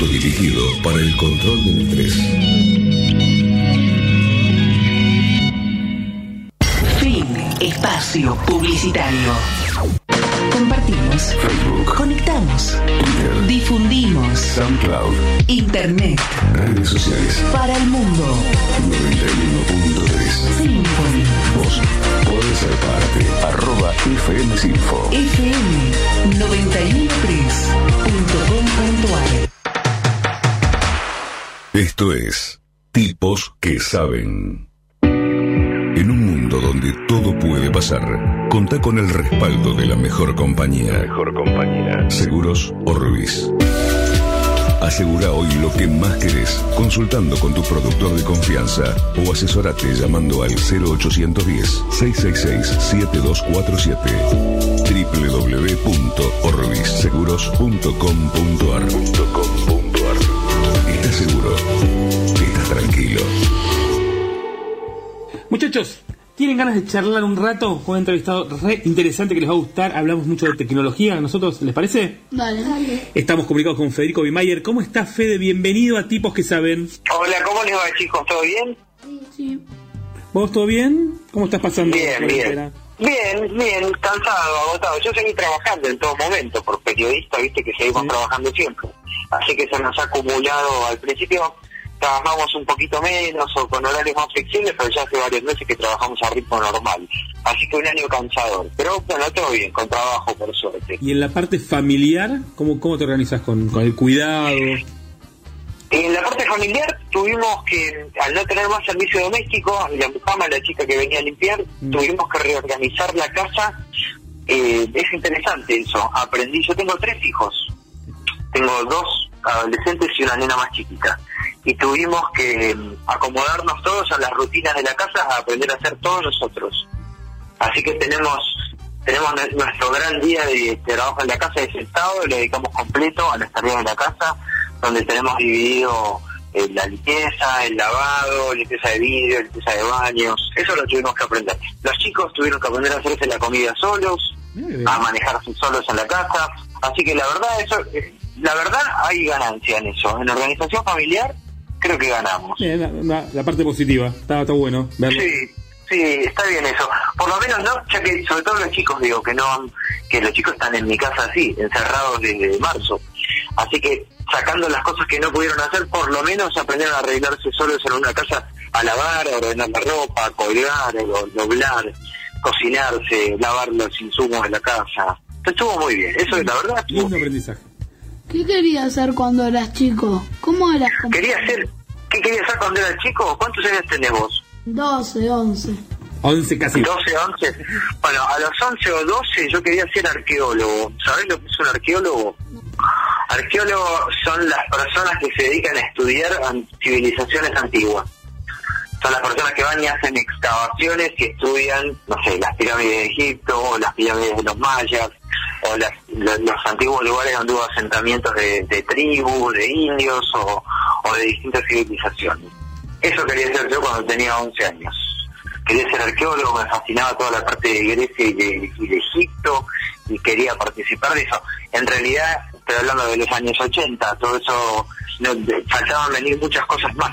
S1: Autodirigido para el control del estrés.
S2: Fin. Espacio publicitario. Compartimos.
S1: Facebook.
S2: Conectamos. Difundimos.
S1: SoundCloud.
S2: Internet.
S1: Redes sociales.
S2: Para el mundo.
S1: 91.3.
S2: Symphony.
S1: Vos podés ser parte. Arroba FM Sinfo.
S2: FM 913.com.ar
S1: Esto es Tipos que Saben. En un mundo donde todo puede pasar, contá con el respaldo de la mejor compañía. mejor compañía. Seguros Orbis. Asegura hoy lo que más querés consultando con tu productor de confianza o asesorate llamando al 0810-666-7247 www.orbisseguros.com.ar Seguro, estás tranquilo.
S8: Muchachos, ¿tienen ganas de charlar un rato con un entrevistado re interesante que les va a gustar? Hablamos mucho de tecnología a nosotros, ¿les parece?
S9: Dale, dale.
S8: Estamos comunicados con Federico Bimayer. ¿Cómo está Fede? Bienvenido a Tipos que Saben.
S20: Hola, ¿cómo les va chicos? ¿Todo bien?
S9: Sí.
S8: ¿Vos todo bien? ¿Cómo estás pasando?
S20: Bien, bien. Bien, bien, cansado, agotado. Yo seguí trabajando en todo momento, por periodista, viste que seguimos trabajando siempre. Así que se nos ha acumulado, al principio trabajamos un poquito menos o con horarios más flexibles, pero ya hace varios meses que trabajamos a ritmo normal. Así que un año cansador. Pero bueno, todo bien, con trabajo, por suerte.
S8: Y en la parte familiar, ¿cómo, cómo te organizas con, con el cuidado?
S20: En la parte familiar tuvimos que, al no tener más servicio doméstico, la mamá, la chica que venía a limpiar, tuvimos que reorganizar la casa. Eh, es interesante eso, aprendí, yo tengo tres hijos, tengo dos adolescentes y una nena más chiquita, y tuvimos que mm, acomodarnos todos a las rutinas de la casa, a aprender a hacer todos nosotros. Así que tenemos tenemos nue- nuestro gran día de trabajo en la casa de sentado, lo dedicamos completo a las tareas de la casa, donde tenemos dividido eh, la limpieza, el lavado, limpieza de vidrio, limpieza de baños, eso lo tuvimos que aprender. Los chicos tuvieron que aprender a hacerse la comida solos, a manejarse solos en la casa, así que la verdad eso, eh, la verdad hay ganancia en eso, en organización familiar creo que ganamos.
S8: Bien, la, parte positiva, está, está bueno verlo.
S20: Sí, sí, está bien eso. Por lo menos no, ya que sobre todo los chicos digo que no, que los chicos están en mi casa así, encerrados desde marzo. Así que sacando las cosas que no pudieron hacer, por lo menos aprendieron a arreglarse solos en una casa, a lavar, a ordenar la ropa, a colgar, a do- doblar, cocinarse, lavar los insumos de la casa. Estuvo muy bien, eso es la verdad.
S8: Lindo aprendizaje.
S9: ¿Qué querías hacer cuando eras chico? ¿Cómo eras? como-
S20: Quería hacer, ¿qué querías hacer cuando eras chico? ¿Cuántos años tenés vos?
S9: 12, 11.
S8: 11 casi.
S20: 12, 11. Bueno, a los 11 o 12 yo quería ser arqueólogo. ¿Sabés lo que es un arqueólogo? Arqueólogos son las personas que se dedican a estudiar civilizaciones antiguas. Son las personas que van y hacen excavaciones y estudian, no sé, las pirámides de Egipto, o las pirámides de los mayas, o las- lo- los antiguos lugares donde hubo asentamientos de, de tribus, de indios o, de distintas civilizaciones. Eso quería ser yo cuando tenía 11 años. Quería ser arqueólogo, me fascinaba toda la parte de Grecia y de, y de Egipto y quería participar de eso. En realidad, estoy hablando de los años 80, todo eso, no, faltaban venir muchas cosas más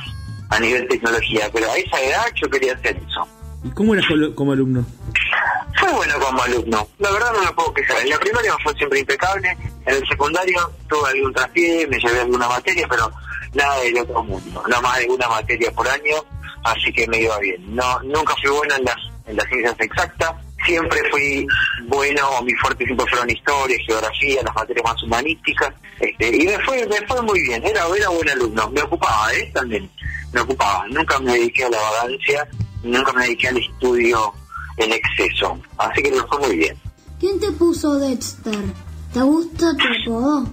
S20: a nivel tecnología, pero a esa edad yo quería hacer eso.
S8: ¿Y cómo eras como alumno?
S20: Fue bueno como alumno, la verdad no me puedo quejar. En la primaria me fue siempre impecable, en el secundario tuve algún traspié, me llevé alguna materia, pero nada del otro mundo, no más de una materia por año, así que me iba bien. No, nunca fui bueno en las, en las ciencias exactas, siempre fui bueno, mi fuerte siempre fueron historia, geografía, las materias más humanísticas, este, y me fue, me fue muy bien, era, era buen alumno, me ocupaba, ¿eh? También, me ocupaba, nunca me dediqué a la vagancia, nunca me dediqué al estudio en exceso, así que me fue muy bien.
S9: ¿Quién te puso Dexter? ¿Te gusta tu apodo?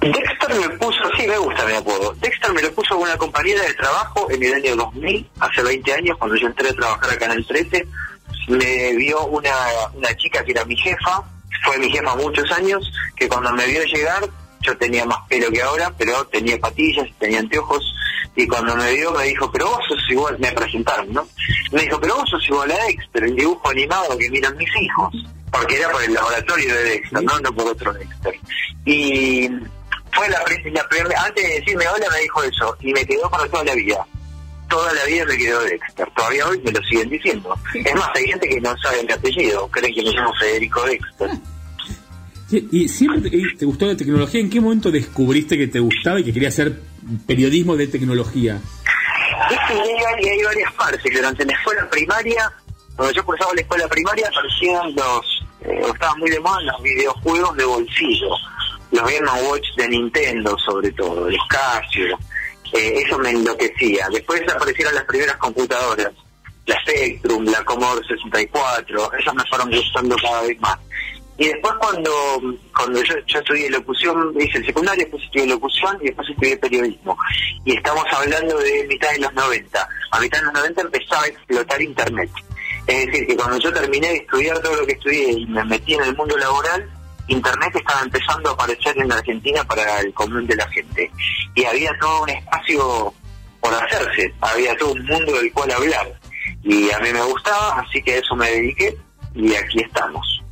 S20: Dexter me puso, sí me gusta mi apodo. Dexter me lo puso una compañera de trabajo en el año 2000, hace 20 años, cuando yo entré a trabajar acá en el 13. Me vio una, una chica que era mi jefa, fue mi jefa muchos años, que cuando me vio llegar, yo tenía más pelo que ahora, pero tenía patillas, tenía anteojos, y cuando me vio me dijo, pero vos sos igual, me presentaron, ¿no? Me dijo, pero vos sos igual a Dexter, el dibujo animado que miran mis hijos. Porque era por el laboratorio de Dexter, no, no por otro Dexter. Y fue la, la primera, antes de decirme hola me dijo eso, y me quedó para toda la vida. Toda la vida me quedó Dexter. Todavía hoy me lo siguen diciendo. Es más, hay gente que no sabe mi apellido, creen que me llamo Federico Dexter.
S8: ¿Y siempre te, gustó la tecnología? ¿En qué momento descubriste que te gustaba y que querías hacer periodismo de tecnología?
S20: Hay, hay varias partes. Durante la escuela primaria, cuando yo cursaba la escuela primaria, aparecían los. Eh, estaban muy de moda los videojuegos de bolsillo. Los Game Watch de Nintendo, sobre todo, los Casio. Eh, eso me enloquecía. Después aparecieron las primeras computadoras. La Spectrum, la Commodore 64. Esas me fueron gustando cada vez más. Y después cuando cuando yo, yo estudié locución, hice el secundario, después estudié locución y después estudié periodismo. Y estamos hablando de mitad de los 90. A mitad de los 90 empezaba a explotar Internet. Es decir, que cuando yo terminé de estudiar todo lo que estudié y me metí en el mundo laboral, Internet estaba empezando a aparecer en Argentina para el común de la gente. Y había todo un espacio por hacerse, había todo un mundo del cual hablar. Y a mí me gustaba, así que a eso me dediqué y aquí estamos.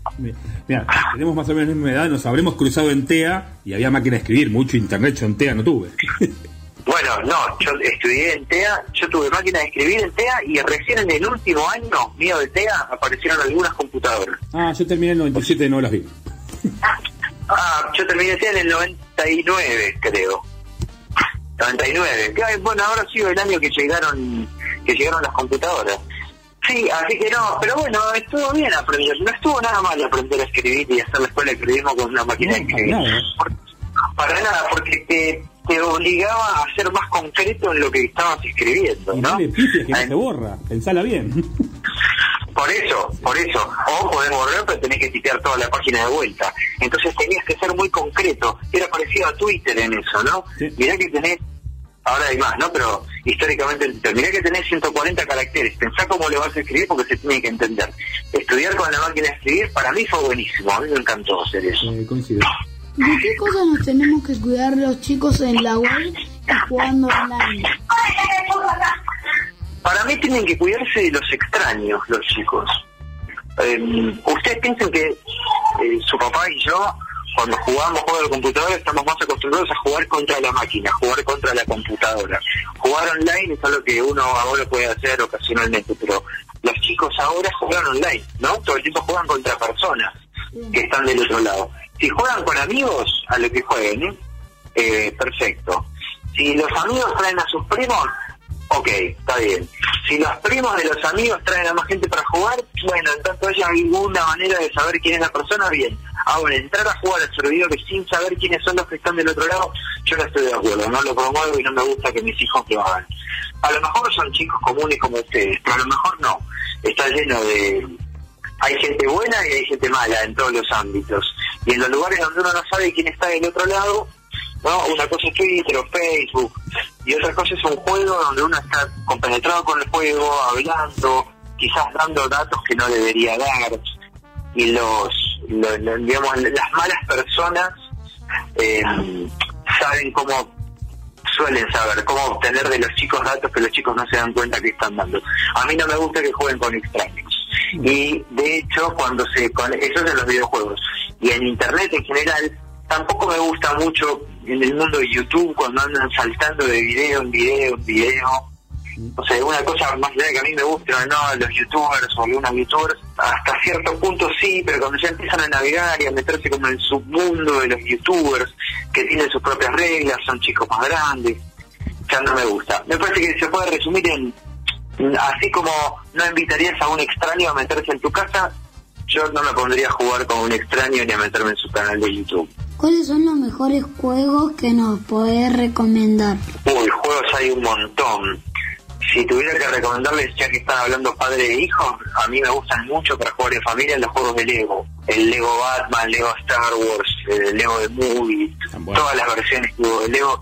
S8: Mira, tenemos más o menos la misma edad, nos habremos cruzado en TEA y había máquina de escribir, mucho internet yo en TEA no tuve. <laughs>
S20: Bueno, no, yo estudié en TEA, yo tuve máquina de escribir en TEA y recién en el último año mío de TEA aparecieron algunas computadoras.
S8: Ah, yo terminé en el 97 y no las vi. <laughs>
S20: Ah, yo terminé TEA en el 99, creo. 99. Que, ay, bueno, ahora sí el año que llegaron que llegaron las computadoras. Sí, así que no, pero bueno, estuvo bien aprender. No estuvo nada mal aprender a escribir y hacer la escuela de periodismo con una máquina de escribir. Para nada, porque te, te obligaba a ser más concreto en lo que estabas escribiendo, ¿no?
S8: no le pifies que no se borra, pensala bien.
S20: Por eso, por eso. O podés borrar, pero tenés que tipear toda la página de vuelta. Entonces tenías que ser muy concreto. Era parecido a Twitter en eso, ¿no? Mirá que tenés, ahora hay más, ¿no? Pero históricamente, mirá que tenés 140 caracteres. Pensá cómo lo vas a escribir porque se tiene que entender. Estudiar con la máquina de escribir para mí fue buenísimo. A mí me encantó hacer eso.
S8: Eh, coincido.
S9: ¿De qué cosas nos tenemos que cuidar los chicos en la web y jugando online?
S20: Para mí tienen que cuidarse de los extraños, los chicos. Eh, ustedes piensen que eh, su papá y yo, cuando jugamos juegos de computadora, estamos más acostumbrados a jugar contra la máquina, jugar contra la computadora, jugar online es algo que uno ahora puede hacer ocasionalmente, pero los chicos ahora juegan online, ¿no? Todo el tiempo juegan contra personas que están del otro lado. Si juegan con amigos, a lo que jueguen, ¿eh? Eh, perfecto. Si los amigos traen a sus primos, ok, está bien. Si los primos de los amigos traen a más gente para jugar, bueno, en tanto haya alguna manera de saber quién es la persona, bien. Ahora, entrar a jugar al servidor sin saber quiénes son los que están del otro lado, yo no estoy de acuerdo, no lo promuevo y no me gusta que mis hijos lo hagan. A lo mejor son chicos comunes como ustedes, pero a lo mejor no. Está lleno de... Hay gente buena y hay gente mala en todos los ámbitos. Y en los lugares donde uno no sabe quién está del otro lado, ¿no? Una cosa es Twitter o Facebook y otra cosa es un juego donde uno está compenetrado con el juego, hablando, quizás dando datos que no debería dar y los, lo- lo- digamos, las malas personas eh, saben cómo suelen saber cómo obtener de los chicos datos que los chicos no se dan cuenta que están dando. A mí no me gusta que jueguen con extraños. Y de hecho, cuando se con eso es en los videojuegos y en internet en general, tampoco me gusta mucho en el mundo de YouTube cuando andan saltando de video en video en video. O sea, una cosa más allá de que a mí me gusta no los youtubers o algunos youtubers, hasta cierto punto sí, pero cuando ya empiezan a navegar y a meterse como en el submundo de los youtubers, que tienen sus propias reglas, son chicos más grandes, ya no me gusta. Me parece que se puede resumir en, así como no invitarías a un extraño a meterse en tu casa, yo no me pondría a jugar con un extraño ni a meterme en su canal de YouTube.
S21: ¿Cuáles son los mejores juegos que nos podés recomendar?
S20: Uy, juegos hay un montón. Si tuviera que recomendarles, ya que están hablando padre e hijo, a mí me gustan mucho para jugar en familia los juegos de Lego. El Lego Batman, Lego Star Wars, el Lego de Movie, todas las versiones que hubo de Lego.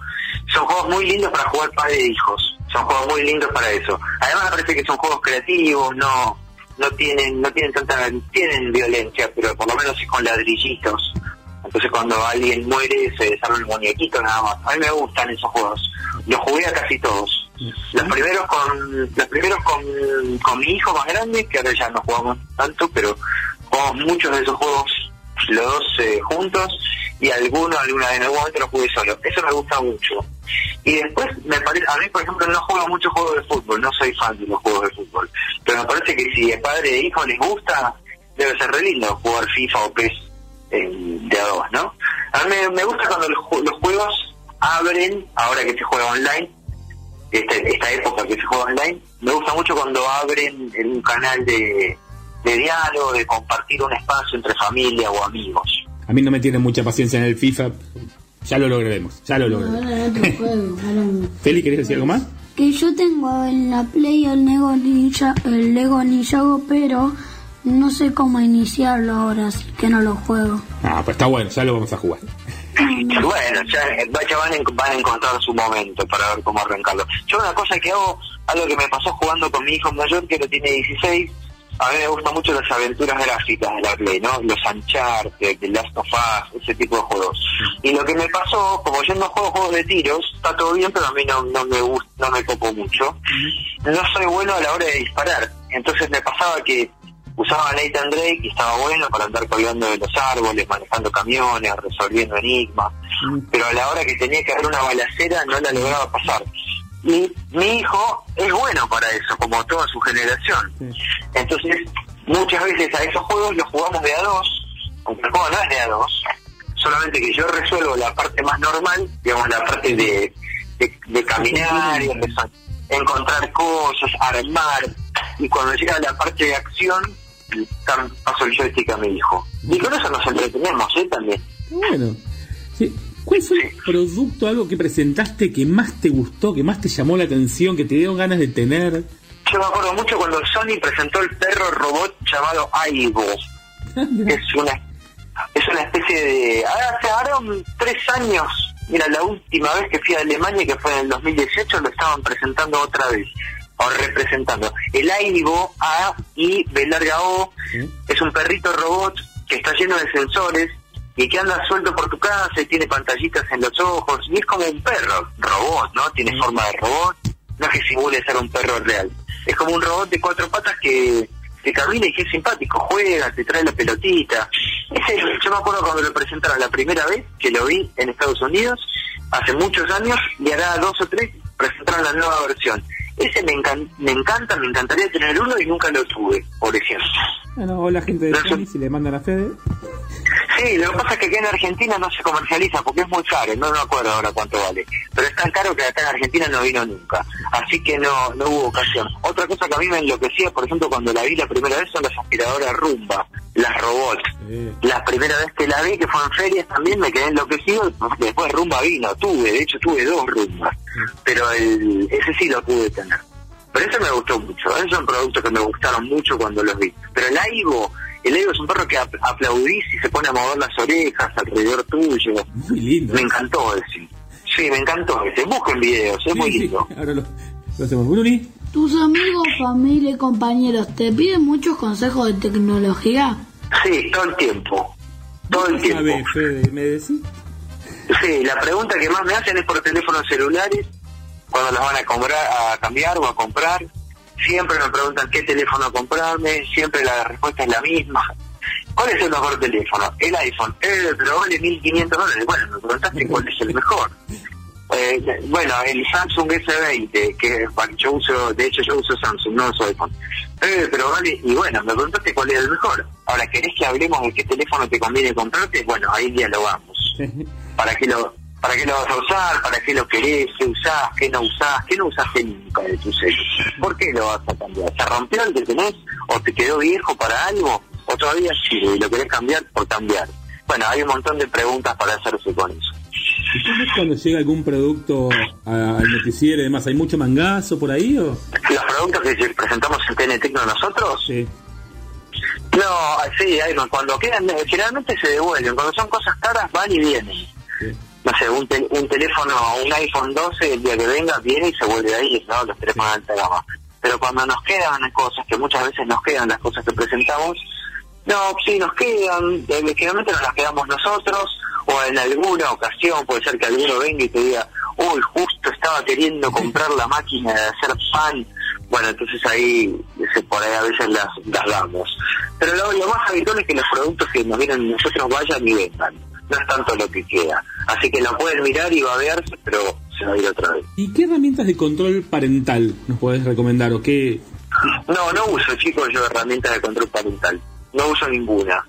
S20: Son juegos muy lindos para jugar padre e hijos. Son juegos muy lindos para eso. Además parece que son juegos creativos, no no tienen no tienen tanta tienen violencia, pero por lo menos es con ladrillitos. Entonces cuando alguien muere se desarma el muñequito nada más. A mí me gustan esos juegos. Los jugué a casi todos. Los primeros con los primeros con, con mi hijo más grande, que ahora ya no jugamos tanto, pero jugamos muchos de esos juegos los dos eh, juntos y algunos alguna vez en algún momento los jugué solo. Eso me gusta mucho. Y después me parece, a mí por ejemplo no juego muchos juegos de fútbol, no soy fan de los juegos de fútbol, pero me parece que si es padre e hijo les gusta, debe ser re lindo jugar FIFA o PES eh, de a dos, ¿no? A mí me, gusta cuando los, los juegos abren, ahora que se juega online, este- esta época que se juega online, me gusta mucho cuando abren en un canal de, de diálogo, de compartir un espacio entre familia o amigos.
S8: A mí no me tiene mucha paciencia en el FIFA. Ya lo lograremos, ya lo lograremos.
S21: Un- <laughs>
S8: Feli, ¿querés decir algo más?
S21: Que yo tengo en la Play el Lego Ninja, el Lego Ninjago, pero no sé cómo iniciarlo ahora, así que no lo juego.
S8: Ah, pues está bueno, ya lo vamos a jugar.
S20: Bueno, ya, van, van a encontrar su momento para ver cómo arrancarlo. Yo una cosa que hago, algo que me pasó jugando con mi hijo mayor, que lo tiene 16, a mí me gustan mucho las aventuras gráficas de la Play, ¿no? Los Uncharted, The Last of Us, ese tipo de juegos. Y lo que me pasó, como yo no juego juegos de tiros, está todo bien, pero a mí no, no me gusta, no me copo mucho. No soy bueno a la hora de disparar. Entonces me pasaba que usaba Nathan Drake y estaba bueno para andar colgando de los árboles, manejando camiones, resolviendo enigmas. Pero a la hora que tenía que hacer una balacera no la lograba pasar. Y mi hijo es bueno para eso, como toda su generación. Entonces, muchas veces a esos juegos los jugamos de a dos, aunque el juego no es de a dos, solamente que yo resuelvo la parte más normal, digamos la parte de, de, de caminar, y empezar- encontrar cosas, armar, y cuando llega la parte de acción, paso el joystick a mi hijo. Y con eso nos entretenemos, ¿eh? También.
S8: Bueno, sí. ¿cuál fue el producto, algo que presentaste que más te gustó, que más te llamó la atención, que te dio ganas de tener?
S20: Yo me acuerdo mucho cuando Sony presentó el perro robot llamado Aibo. <laughs> es una es una especie de... Ahora, hace ahora tres años, mira, la última vez que fui a Alemania, que fue en el 2018, lo estaban presentando otra vez, o representando. El Aibo, A, I, B larga O, es un perrito robot que está lleno de sensores y que anda suelto por tu casa y tiene pantallitas en los ojos, y es como un perro, robot, ¿no? Tiene forma de robot, no es que simule ser un perro real. Es como un robot de cuatro patas que, que camina y que es simpático, juega, te trae la pelotita. Ese, yo me acuerdo cuando lo presentaron la primera vez que lo vi en Estados Unidos, hace muchos años, y hará dos o tres, presentaron la nueva versión. Ese me, encan- me encanta, me encantaría tener uno y nunca lo tuve, por ejemplo.
S8: Bueno, hola gente de Sony, si le mandan a Fede.
S20: Sí, lo que pasa es que aquí en Argentina no se comercializa porque es muy caro, no me acuerdo ahora cuánto vale, pero es tan caro que acá en Argentina no vino nunca, así que no, no hubo ocasión. Otra cosa que a mí me enloquecía, por ejemplo, cuando la vi la primera vez son las aspiradoras Rumba, las robots. La primera vez que la vi, que fue en ferias también, me quedé enloquecido, después Rumba vino, tuve, de hecho tuve dos Rumbas, pero el, ese sí lo pude tener. Pero ese me gustó mucho, esos son productos que me gustaron mucho cuando los vi. Pero el Aigo, el Aigo es un perro que ap- aplaudís y se pone a mover las orejas alrededor tuyo.
S8: Muy lindo.
S20: Me encantó ese. Sí, me encantó ese. Busquen videos, es muy lindo. <laughs>
S8: Ahora lo, lo hacemos. Bruni.
S21: ¿Tus amigos, familia y compañeros te piden muchos consejos de tecnología?
S20: Sí, todo el tiempo. Todo el tiempo.
S8: ¿Sabe, Fede? ¿Me decís?
S20: Sí, la pregunta que más me hacen es por teléfonos celulares, cuando los van a comprar, a cambiar o a comprar. Siempre me preguntan qué teléfono comprarme, siempre la respuesta es la misma. ¿Cuál es el mejor teléfono? El iPhone. Eh, pero vale 1.500 dólares. Bueno, me preguntaste cuál es el mejor. Eh, bueno, el Samsung S20, que yo uso, de hecho yo uso Samsung, no uso iPhone. Eh, pero vale, y bueno, me preguntaste cuál es el mejor. Ahora, ¿querés que hablemos de qué teléfono te conviene comprarte? Bueno, ahí dialogamos. <laughs> ¿Para qué lo, para qué lo vas a usar? ¿Para qué lo querés? ¿Qué usás? ¿Qué no usás? ¿Qué no usaste nunca de tu celular? ¿Por qué lo vas a cambiar? ¿Se rompió el que tenés? ¿O te quedó viejo para algo? ¿O todavía sirve y lo querés cambiar por cambiar? Bueno, hay un montón de preguntas para hacerse con eso.
S8: ¿Y cómo es cuando llega algún producto al noticiero y demás? ¿Hay mucho mangazo por ahí o...?
S20: Los productos que presentamos en TN Tecno nosotros, no, sí, hay, cuando quedan, generalmente se devuelven. Cuando son cosas caras, van y vienen. No sé, un, tel- un teléfono, un iPhone 12, el día que venga, viene y se vuelve ahí, ¿no? Los teléfonos de alta gama. Pero cuando nos quedan cosas, que muchas veces nos quedan las cosas que presentamos, no, sí, nos quedan, eh, generalmente nos las quedamos nosotros, o en alguna ocasión puede ser que alguno venga y te diga, uy, justo estaba queriendo comprar la máquina de hacer pan. Bueno, entonces ahí, ese, por ahí a veces las, las damos. Pero lo, lo más habitual es que los productos que nos vienen nosotros vayan y vengan. No es tanto lo que queda. Así que lo pueden mirar y babearse, pero se va a ir otra vez.
S8: ¿Y qué herramientas de control parental nos podés recomendar o qué...?
S20: No, no uso, chicos, yo herramientas de control parental. No uso ninguna.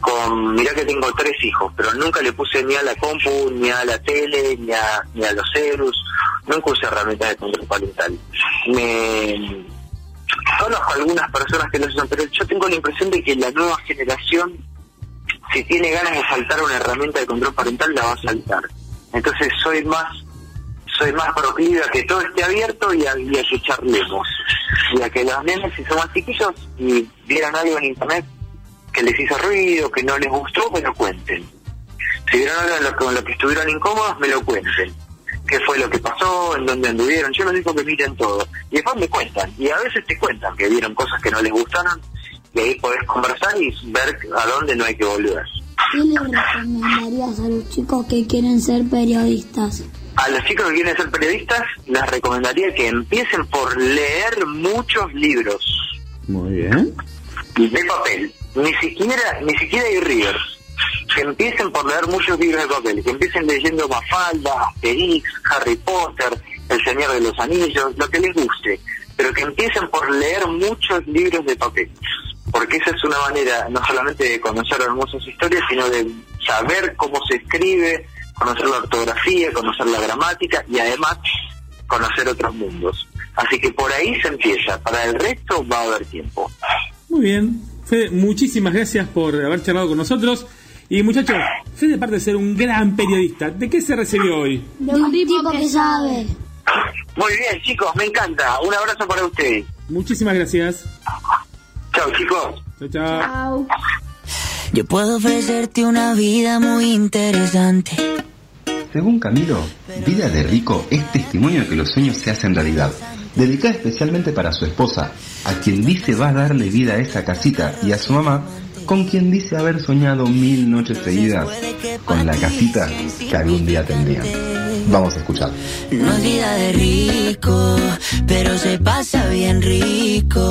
S20: Con, mirá que tengo tres hijos, pero nunca le puse ni a la compu, ni a la tele, ni a, ni a los celus. Nunca usé herramientas de control parental. Me conozco algunas personas que lo usan, pero yo tengo la impresión de que la nueva generación, si tiene ganas de saltar una herramienta de control parental, la va a saltar. Entonces soy más soy más proclive a que todo esté abierto y a, y a que charlemos. Y a que los nenes, si son más chiquillos y vieran algo en internet que les hizo ruido, que no les gustó, me lo cuenten. Si vieron algo con lo que estuvieron incómodos, me lo cuenten. ¿Qué fue lo que pasó? ¿En dónde anduvieron? Yo les digo que miren todo. Y después me cuentan. Y a veces te cuentan que vieron cosas que no les gustaron. Y ahí podés conversar y ver a dónde no hay que volver.
S21: ¿Qué le recomendarías a los chicos que quieren ser periodistas?
S20: A los chicos que quieren ser periodistas, les recomendaría que empiecen por leer muchos libros
S8: Muy bien.
S20: de papel. Ni siquiera, ni siquiera hay rivers. Que empiecen por leer muchos libros de papel. Que empiecen leyendo Mafalda, Asterix, Harry Potter, El Señor de los Anillos, lo que les guste. Pero que empiecen por leer muchos libros de papel. Porque esa es una manera no solamente de conocer hermosas historias, sino de saber cómo se escribe, conocer la ortografía, conocer la gramática y además conocer otros mundos. Así que por ahí se empieza. Para el resto va a haber tiempo.
S8: Muy bien. Fede, muchísimas gracias por haber charlado con nosotros. Y muchachos, Fede, aparte de ser un gran periodista, ¿de qué se recibió hoy?
S21: De un tipo que sabe.
S20: Muy bien, chicos, me encanta. Un abrazo para ustedes.
S8: Muchísimas gracias.
S20: Chao, chicos.
S8: Chao, chao.
S22: Yo puedo ofrecerte una vida muy interesante.
S23: Según Camilo, Vida de Rico es testimonio de que los sueños se hacen realidad. Dedicada especialmente para su esposa, a quien dice va a darle vida a esa casita, y a su mamá, con quien dice haber soñado mil noches seguidas con la casita que algún día tendrían. Vamos a escuchar.
S22: No es vida de rico, pero se pasa bien rico.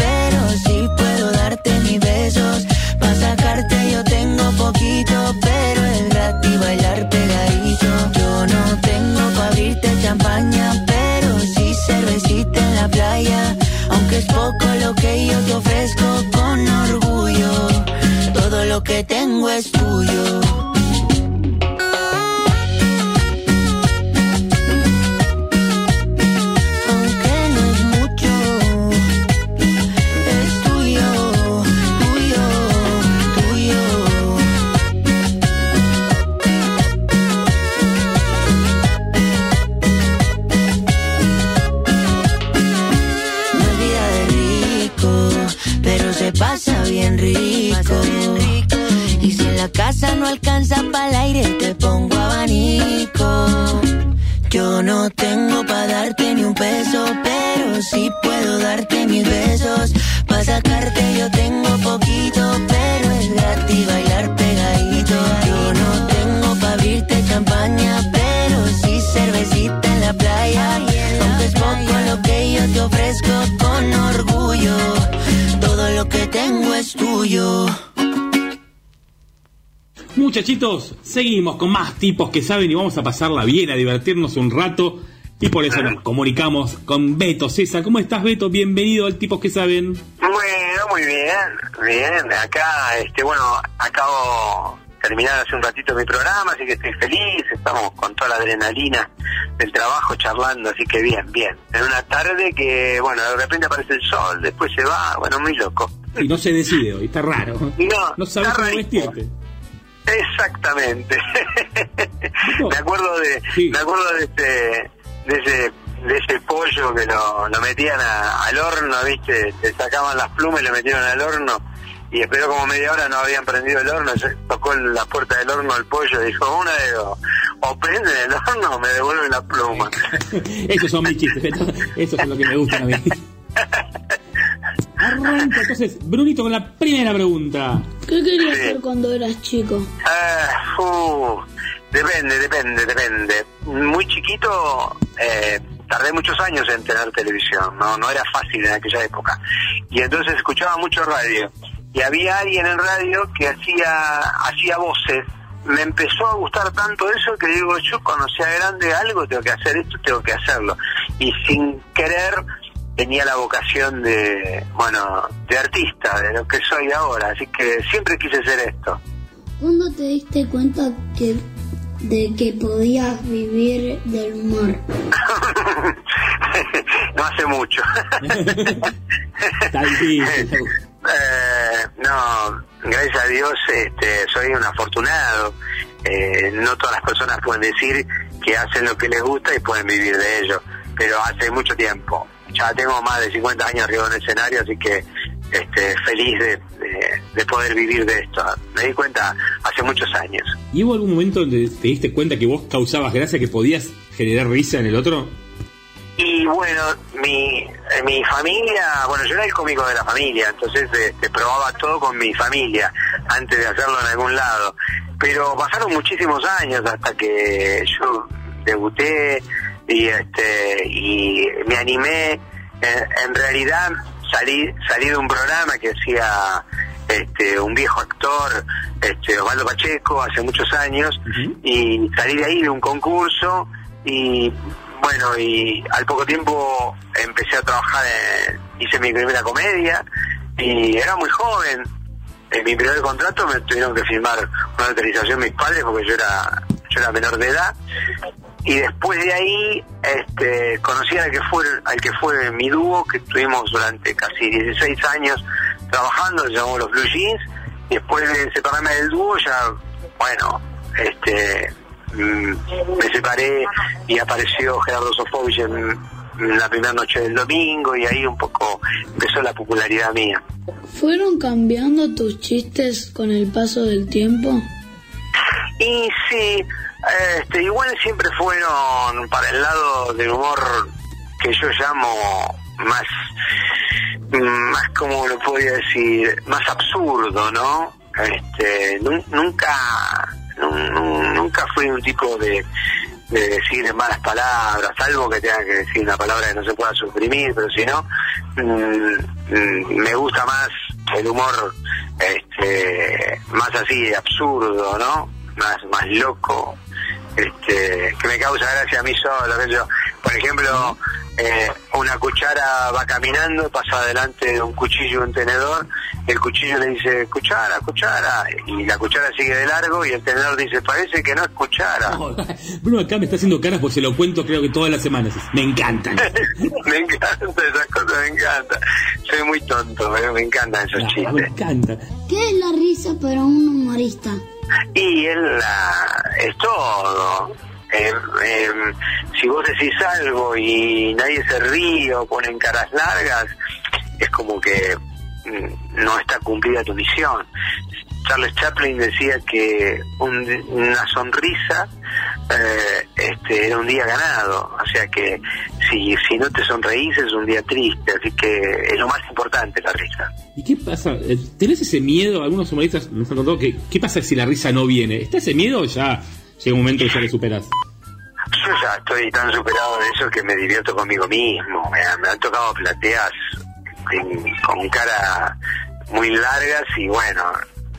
S22: ofrezco
S8: Muchachitos, seguimos con más tipos que saben y vamos a pasarla bien, a divertirnos un rato. Y por eso nos comunicamos con Beto César. ¿Cómo estás, Beto? Bienvenido al Tipos que Saben.
S24: Bueno, muy bien, bien. Acá, este, bueno, acabo de terminar hace un ratito mi programa, así que estoy feliz. Estamos con toda la adrenalina del trabajo charlando, así que bien, bien. En una tarde que, bueno, de repente aparece el sol, después se va, bueno, muy loco.
S8: Y no se decide hoy, está raro.
S24: No,
S8: No sabes cómo vestirte.
S24: Exactamente. <laughs> me acuerdo de, me acuerdo de este, de ese, de ese pollo que lo, lo metían a- al horno, viste, le sacaban las plumas y lo metieron al horno y esperó como media hora, no habían prendido el horno, se tocó la puerta del horno al pollo y dijo, una de dos, o prenden el horno o me devuelven la pluma. <laughs>
S8: Esos son mis chistes. Esos son los que me gustan a mí. <laughs> Arranca entonces, Brunito, con la primera pregunta.
S21: ¿Qué querías hacer cuando eras chico?
S24: Ah, uh, depende, depende, depende. Muy chiquito, eh, tardé muchos años en tener televisión, no, no era fácil en aquella época. Y entonces escuchaba mucho radio. Y había alguien en radio que hacía, hacía voces. Me empezó a gustar tanto eso que digo, yo cuando sea grande algo tengo que hacer esto, tengo que hacerlo. Y sin querer tenía la vocación de, bueno, de artista, de lo que soy ahora. Así que siempre quise ser esto.
S21: ¿Cuándo te diste cuenta que de que podías vivir del humor? <laughs>
S24: no hace mucho. <laughs> <laughs> Eh, no, gracias a Dios este, soy un afortunado. Eh, no todas las personas pueden decir que hacen lo que les gusta y pueden vivir de ello, pero hace mucho tiempo. Ya tengo más de 50 años arriba en el escenario, así que este, feliz de, de- de poder vivir de esto. Me di cuenta hace muchos años.
S8: ¿Y hubo algún momento donde te diste cuenta que vos causabas gracia, que podías generar risa en el otro?
S24: Y bueno, mi, mi familia, bueno, yo era el cómico de la familia, entonces este, probaba todo con mi familia antes de hacerlo en algún lado. Pero pasaron muchísimos años hasta que yo debuté y este y me animé. En, en realidad salí salí de un programa que hacía este un viejo actor, este Osvaldo Pacheco, hace muchos años, y salí de ahí de un concurso y bueno, y al poco tiempo empecé a trabajar, en- hice mi primera comedia y era muy joven. En mi primer contrato me tuvieron que firmar una autorización mis padres porque yo era yo era menor de edad. Y después de ahí este, conocí al que fue al que fue mi dúo, que estuvimos durante casi 16 años trabajando, se llamó Los Blue Jeans. Y después de separarme del dúo, ya, bueno, este mm, me separé y apareció Gerardo Sofovich en, en la primera noche del domingo y ahí un poco empezó la popularidad mía.
S21: ¿Fueron cambiando tus chistes con el paso del tiempo?
S24: Y sí, este, igual siempre fueron para el lado del humor que yo llamo más, más como lo podría decir, más absurdo, ¿no? Este, nu- nunca, nu- nu- nunca fui un tipo de, de decir malas palabras, salvo que tenga que decir una palabra que no se pueda suprimir, pero si no, mm, mm, me gusta más el humor este, más así absurdo, ¿no? Más, más loco, este, que me causa gracia a mí solo. sé yo. Por ejemplo, eh, una cuchara va caminando, pasa adelante de un cuchillo y un tenedor, el cuchillo le dice, cuchara, cuchara, y la cuchara sigue de largo y el tenedor dice, parece que no es cuchara. <laughs>
S8: Bruno acá me está haciendo caras porque se lo cuento creo que todas las semanas. Me encantan. <laughs>
S24: me encanta esas cosas, me encanta. Soy muy tonto, pero me encantan esos
S8: Me
S24: chistes.
S8: encanta.
S21: ¿Qué es la risa para un humorista?
S24: Y él la- es todo. Eh, si vos decís algo y nadie se ríe o ponen caras largas, es como que mm, no está cumplida tu misión. Charles Chaplin decía que un- una sonrisa eh, este, era un día ganado, o sea que si, si no te sonreís es un día triste, así que es lo más importante la risa.
S8: ¿Y qué pasa? Eh, ¿Tenés ese miedo? Algunos humoristas nos han contado que ¿qué pasa si la risa no viene? ¿Está ese miedo o ya llega un momento que ya lo superás?
S24: Yo ya estoy tan superado de eso que me divierto conmigo mismo. Me, han- me han tocado plateas con cara muy largas y bueno,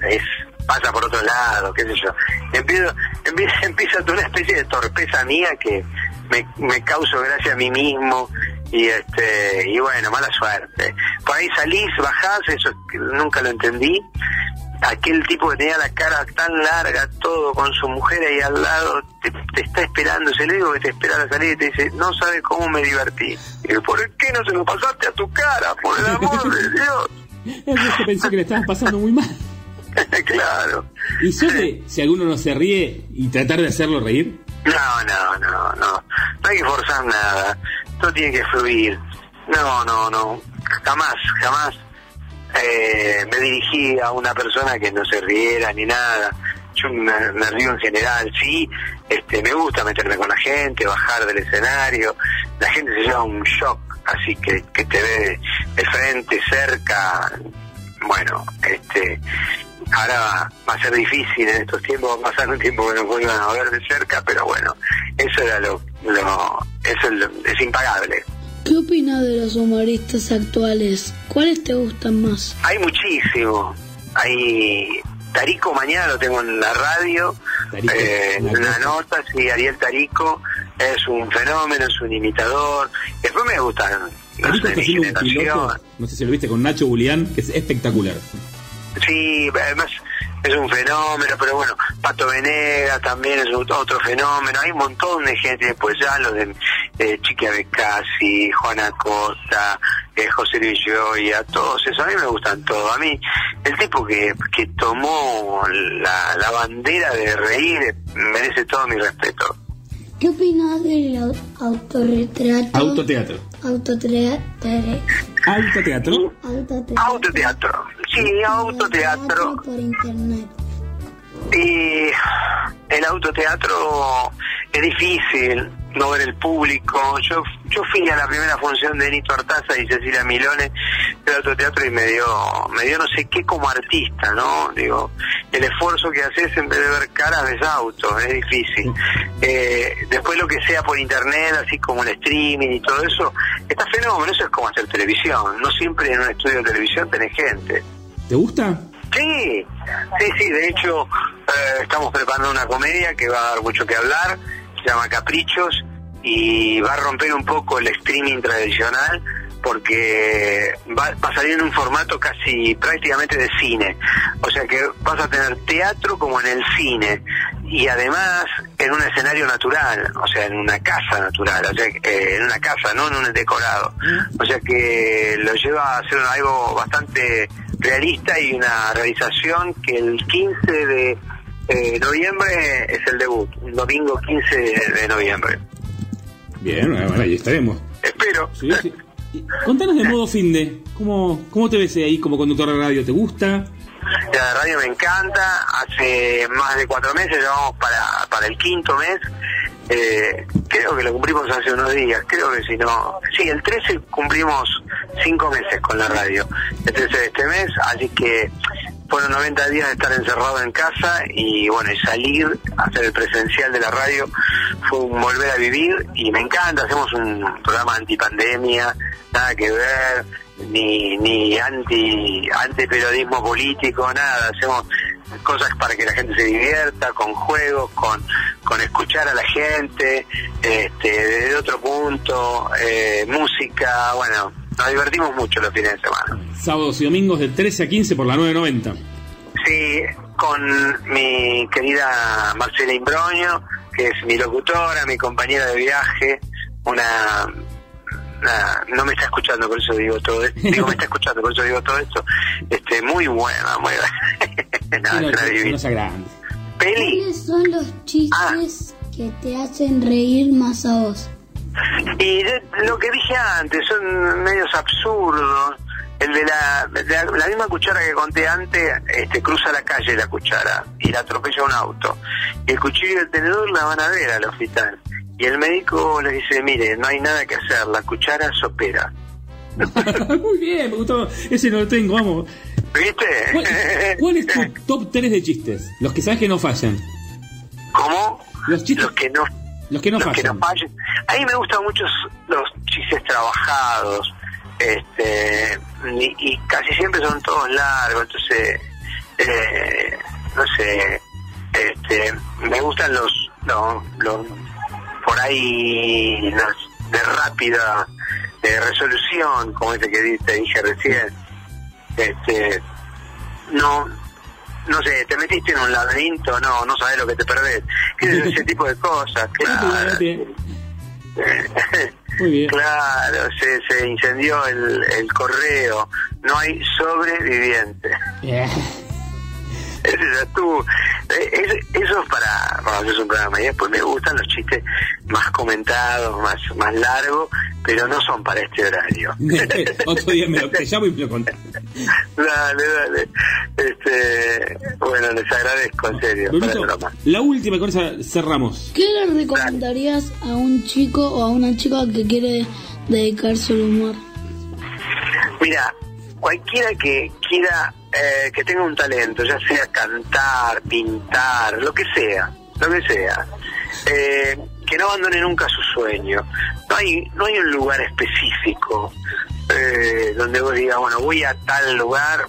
S24: es pasa por otro lado, qué sé yo. Empiezo, empieza, <laughs> empieza una especie de torpeza mía que me, me causo gracia a mí mismo y este y bueno, mala suerte. Por ahí salís, bajás, eso nunca lo entendí. Aquel tipo que tenía la cara tan larga, todo con su mujer ahí al lado, te, te está esperando, se le digo que te espera a la salida y te dice, no sabe cómo me divertí. Y digo, ¿por qué no se lo pasaste a tu cara? Por el amor de <laughs> Dios.
S8: Es que pensé que le estabas pasando muy mal. <laughs>
S24: claro.
S8: ¿Y suele, si alguno no se ríe, y tratar de hacerlo reír?
S24: No, no, no, no. No hay que forzar nada. Todo tiene que fluir. No, no, no. Jamás, jamás eh, me dirigí a una persona que no se riera ni nada. Yo me, me río en general, sí. Este, me gusta meterme con la gente, bajar del escenario. La gente se lleva un shock, así que, que te ve de frente, cerca. Bueno, este, ahora va, a ser difícil en estos tiempos, va a pasar un tiempo que nos vuelvan a ver de cerca, pero bueno, eso era lo, lo eso es, lo- es impagable.
S21: ¿Qué opinas de los humoristas actuales? ¿Cuáles te gustan más?
S24: Hay muchísimo, hay Tarico mañana lo tengo en la radio, eh, en una nota, sí, Ariel Tarico es un fenómeno, es un imitador, después me gustan los de mi generación.
S8: no sé si lo viste, con Nacho Julián, que es espectacular.
S24: Sí, además es un fenómeno, pero bueno, Pato Venegas también es un- otro fenómeno, hay un montón de gente, pues ya los de eh, Chiqui Becasi, Juana Costa, eh, José Luis Gioia, todos esos, a mí me gustan todos, a mí el tipo que, que tomó la, la bandera de reír eh, merece todo mi respeto.
S21: ¿Qué opinas del au- autorretrato?
S8: Autoteatro.
S21: Autoteatro.
S8: Autoteatro.
S21: Autoteatro.
S24: Autoteatro, sí, autoteatro.
S21: Por internet.
S24: Y el autoteatro es difícil no ver el público. Yo yo fui a la primera función de Nito Artaza y Cecilia Milone del autoteatro y me dio me dio no sé qué como artista, ¿no? Digo, el esfuerzo que haces en vez de ver caras ves autos, es difícil. Eh, después lo que sea por internet, así como el streaming y todo eso, está fenómeno, eso es como hacer televisión. No siempre en un estudio de televisión tenés gente.
S8: ¿Te gusta?
S24: Sí, sí, sí, de hecho eh, estamos preparando una comedia que va a dar mucho que hablar, se llama Caprichos y va a romper un poco el streaming tradicional porque va, va a salir en un formato casi prácticamente de cine, o sea que vas a tener teatro como en el cine y además en un escenario natural, o sea, en una casa natural, o sea, eh, en una casa, no en un decorado. O sea que lo lleva a ser algo bastante realista y una realización que el 15 de eh, noviembre es el debut, domingo 15 de noviembre.
S8: Bien, bueno, ahí estaremos.
S24: Espero.
S8: Sí, sí. Y Contanos de modo fin de, ¿cómo, ¿cómo te ves ahí como conductor de radio? ¿Te gusta?
S24: La radio me encanta, hace más de cuatro meses, ya vamos para, para el quinto mes. Eh, creo que lo cumplimos hace unos días, creo que si no... Sí, el 13 cumplimos cinco meses con la radio, el 13 de este mes, así que fueron 90 días de estar encerrado en casa y bueno, y salir a hacer el presencial de la radio fue un volver a vivir y me encanta, hacemos un programa antipandemia, nada que ver, ni, ni anti, anti periodismo político, nada, hacemos cosas para que la gente se divierta, con juegos, con, con escuchar a la gente, este, desde otro punto, eh, música, bueno, nos divertimos mucho los fines de semana.
S8: Sábados y domingos de 13 a 15 por la 990.
S24: Sí, con mi querida Marcela Imbroño, que es mi locutora, mi compañera de viaje, una, una- no me está escuchando, por eso digo todo esto, digo, me está escuchando, por eso digo todo esto, este, muy buena, muy buena. <laughs> No, es
S8: grande.
S24: Peli,
S21: ¿Cuáles son los chistes que te hacen reír más a vos?
S24: Y de- lo que dije antes, son medios absurdos. El de la, de la, misma cuchara que conté antes, este, cruza la calle la cuchara y la atropella un auto. Y el cuchillo y el tenedor la van a ver al hospital. Y el médico le dice, mire, no hay nada que hacer, la cuchara sopera. <laughs>
S8: Muy bien, me gustó. Ese no lo tengo, vamos.
S24: ¿Viste?
S8: ¿Cuál, cuál es tu <laughs> top 3 de chistes? Los que sabes que no fallan.
S24: ¿Cómo?
S8: Los chistes.
S24: Los que no,
S8: Los que no
S24: los que
S8: fallan.
S24: no fallen. A mí me gustan mucho los chistes trabajados, este, y, y casi siempre son todos largos, entonces, eh, no sé, este, me gustan los, los, los por ahí, los de rápida de resolución, como ese que te dije recién, este, no, no sé, te metiste en un laberinto, no, no sabes lo que te perdés, ¿Qué es ese <laughs> tipo de cosas, claro. <laughs>
S8: Muy bien.
S24: Claro, se, se incendió el, el correo, no hay sobreviviente. Ese ya estuvo. Eh, es- Eso es para, para hacer un programa. Y después me gustan los chistes más comentados, más más largos, pero no son para este horario. <laughs>
S8: Otro día me lo, te llamo y me lo contás.
S24: dale, dale. Este, bueno, les agradezco, en serio. para
S8: la última, con esa cerramos.
S21: ¿Qué le recomendarías a un chico o a una chica que quiere dedicarse al humor?
S24: Mira, cualquiera que quiera, eh, que tenga un talento, ya sea cantar, pintar, lo que sea, lo que sea, eh, que no abandone nunca su sueño. No hay, no hay un lugar específico eh, donde vos digas, bueno, voy a tal lugar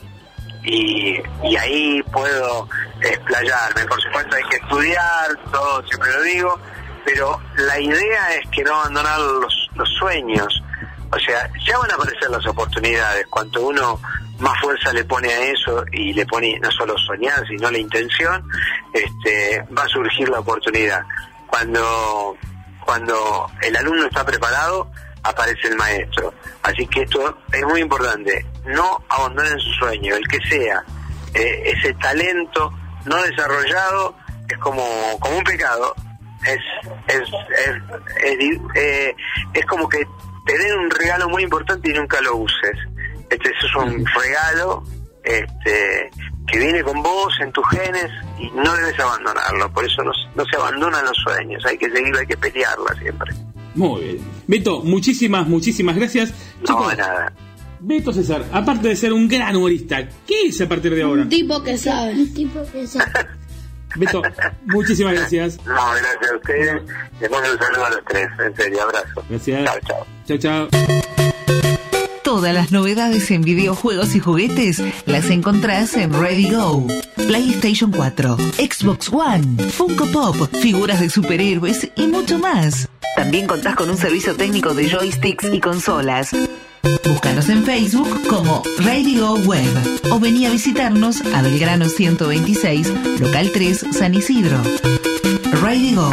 S24: y, ahí puedo explayarme. Por supuesto hay que estudiar, todo siempre lo digo, pero la idea es que no abandonar los, los sueños. O sea, ya van a aparecer las oportunidades. Cuanto uno más fuerza le pone a eso y le pone no solo soñar, sino la intención, este, va a surgir la oportunidad. Cuando, cuando el alumno está preparado, aparece el maestro. Así que esto es muy importante. No abandonen su sueño, el que sea. Eh, ese talento no desarrollado es como, como un pecado. Es, es, es, es, eh, es como que te den un regalo muy importante y nunca lo uses. Este eso es un regalo este, que viene con vos en tus genes y no debes abandonarlo. Por eso no, no se abandonan los sueños. Hay que seguirlo, hay que pelearla siempre.
S8: Muy bien. Beto, muchísimas, muchísimas gracias.
S24: No, nada.
S8: Beto César, aparte de ser un gran humorista, ¿qué es a partir de ahora?
S21: Un tipo que sabe. Un tipo que sabe. <laughs>
S8: Beto, muchísimas gracias.
S24: No, gracias a ustedes. Les mando un saludo a los tres. En serio, abrazo.
S8: Gracias.
S24: Chao, chao.
S8: Chao, chao.
S2: Todas las novedades en videojuegos y juguetes las encontrás en Ready Go. PlayStation 4, Xbox One, Funko Pop, figuras de superhéroes y mucho más. También contás con un servicio técnico de joysticks y consolas. Búscanos en Facebook como Radio Web o vení a visitarnos a Belgrano 126, local 3, San Isidro. Ready Go.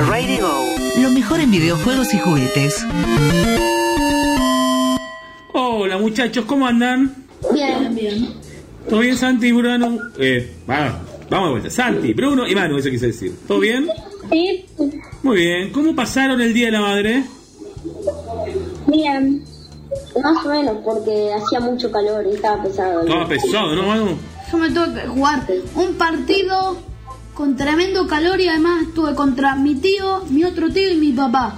S2: Lo mejor en videojuegos y juguetes.
S8: Hola muchachos, ¿cómo andan?
S9: Bien, bien.
S8: ¿Todo bien Santi y Bruno? Eh, va, vamos de vuelta. Santi, Bruno y Manu, eso quise decir. ¿Todo bien?
S25: Sí,
S8: Muy bien. ¿Cómo pasaron el Día de la Madre?
S25: bien. Más o menos, porque hacía mucho calor y estaba pesado.
S8: Estaba pesado, ¿no, Manu?
S9: Yo me tuve que jugar un partido con tremendo calor y además estuve contra mi tío, mi otro tío y mi papá.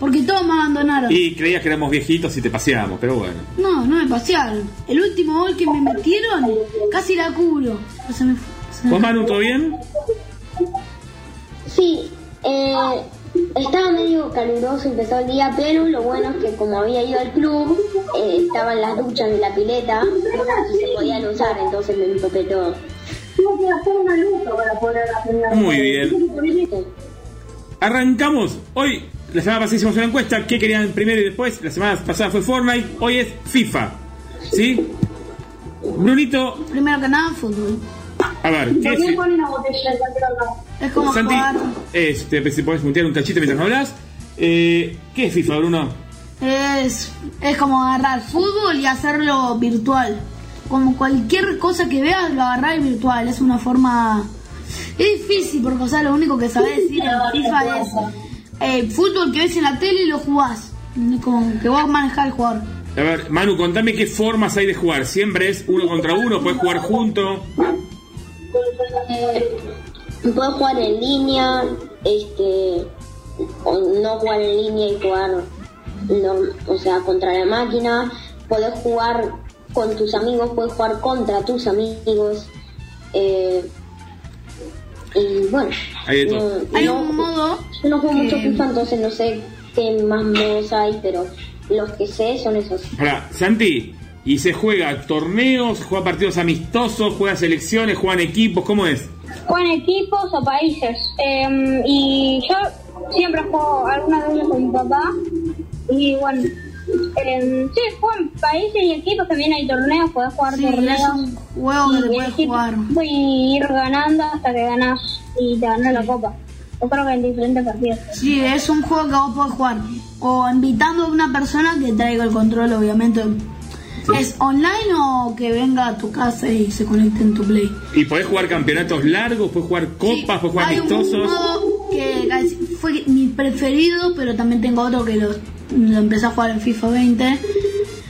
S9: Porque todos me abandonaron.
S8: Y creías que éramos viejitos y te paseábamos, pero bueno.
S9: No, no me pasearon. El último gol que me metieron, casi la cubro. O sea, me- se me-
S8: ¿Vos, Manu, todo bien?
S25: Sí, eh, estaba medio caluroso, empezó el día, pero lo bueno es que como había ido al club, eh, estaban las duchas de la pileta y se podían usar, entonces me empapé todo. Tuve que gastar una lupa para poder hacer
S8: Muy bien. Arrancamos. Hoy, la semana pasada hicimos una encuesta. ¿Qué querían primero y después? La semana pasada fue Fortnite. Hoy es FIFA. ¿Sí? Brunito,
S9: Primero que nada, fútbol.
S8: a ver, ¿qué es?
S9: Es como
S8: Santi,
S9: jugar.
S8: este, si podés mutear un cachito mientras no hablas. Eh, ¿Qué es FIFA, Bruno?
S9: Es, es como agarrar fútbol y hacerlo virtual. Como cualquier cosa que veas, lo agarrar virtual. Es una forma. Es difícil porque, o sea, lo único que sabes decir en <laughs> FIFA es eh, fútbol que ves en la tele y lo jugás. Como que vos manejás el jugador.
S8: A ver, Manu, contame qué formas hay de jugar. Siempre es uno contra uno, puedes jugar junto.
S25: Eh, puedo jugar en línea, este, o no jugar en línea y jugar, o sea, contra la máquina. Puedes jugar con tus amigos, puedes jugar contra tus amigos. eh, y bueno,
S8: Hay de todo.
S25: no-
S9: Hay
S25: no-
S9: un modo.
S25: yo no juego mucho FIFA, entonces no sé qué más modos hay, pero los que sé son esos.
S8: Ahora, Santi, ¿y se juega torneos, se juega partidos amistosos, juega selecciones, juegan equipos? ¿Cómo es?
S25: Juegan equipos o países.
S9: Em,
S25: y yo siempre juego algunas veces con mi papá. Y bueno, em, sí, juego en países y equipos. También hay torneos, puedes jugar
S9: Sí,
S25: torneos.
S9: es un juego que
S25: y
S9: te puedes jugar.
S25: Y ir ganando hasta que ganas y te ganas la copa. Yo creo que en diferentes partidos.
S9: Sí, es un juego que vos podés jugar. O invitando a una persona que traiga el control, obviamente. ¿Es online o que venga a tu casa y se conecte en tu play?
S8: ¿Y podés jugar campeonatos largos, podés jugar copas, podés jugar
S9: Hay un
S8: amistosos?
S9: modo que fue mi preferido, pero también tengo otro que lo, lo empecé a jugar en FIFA 20.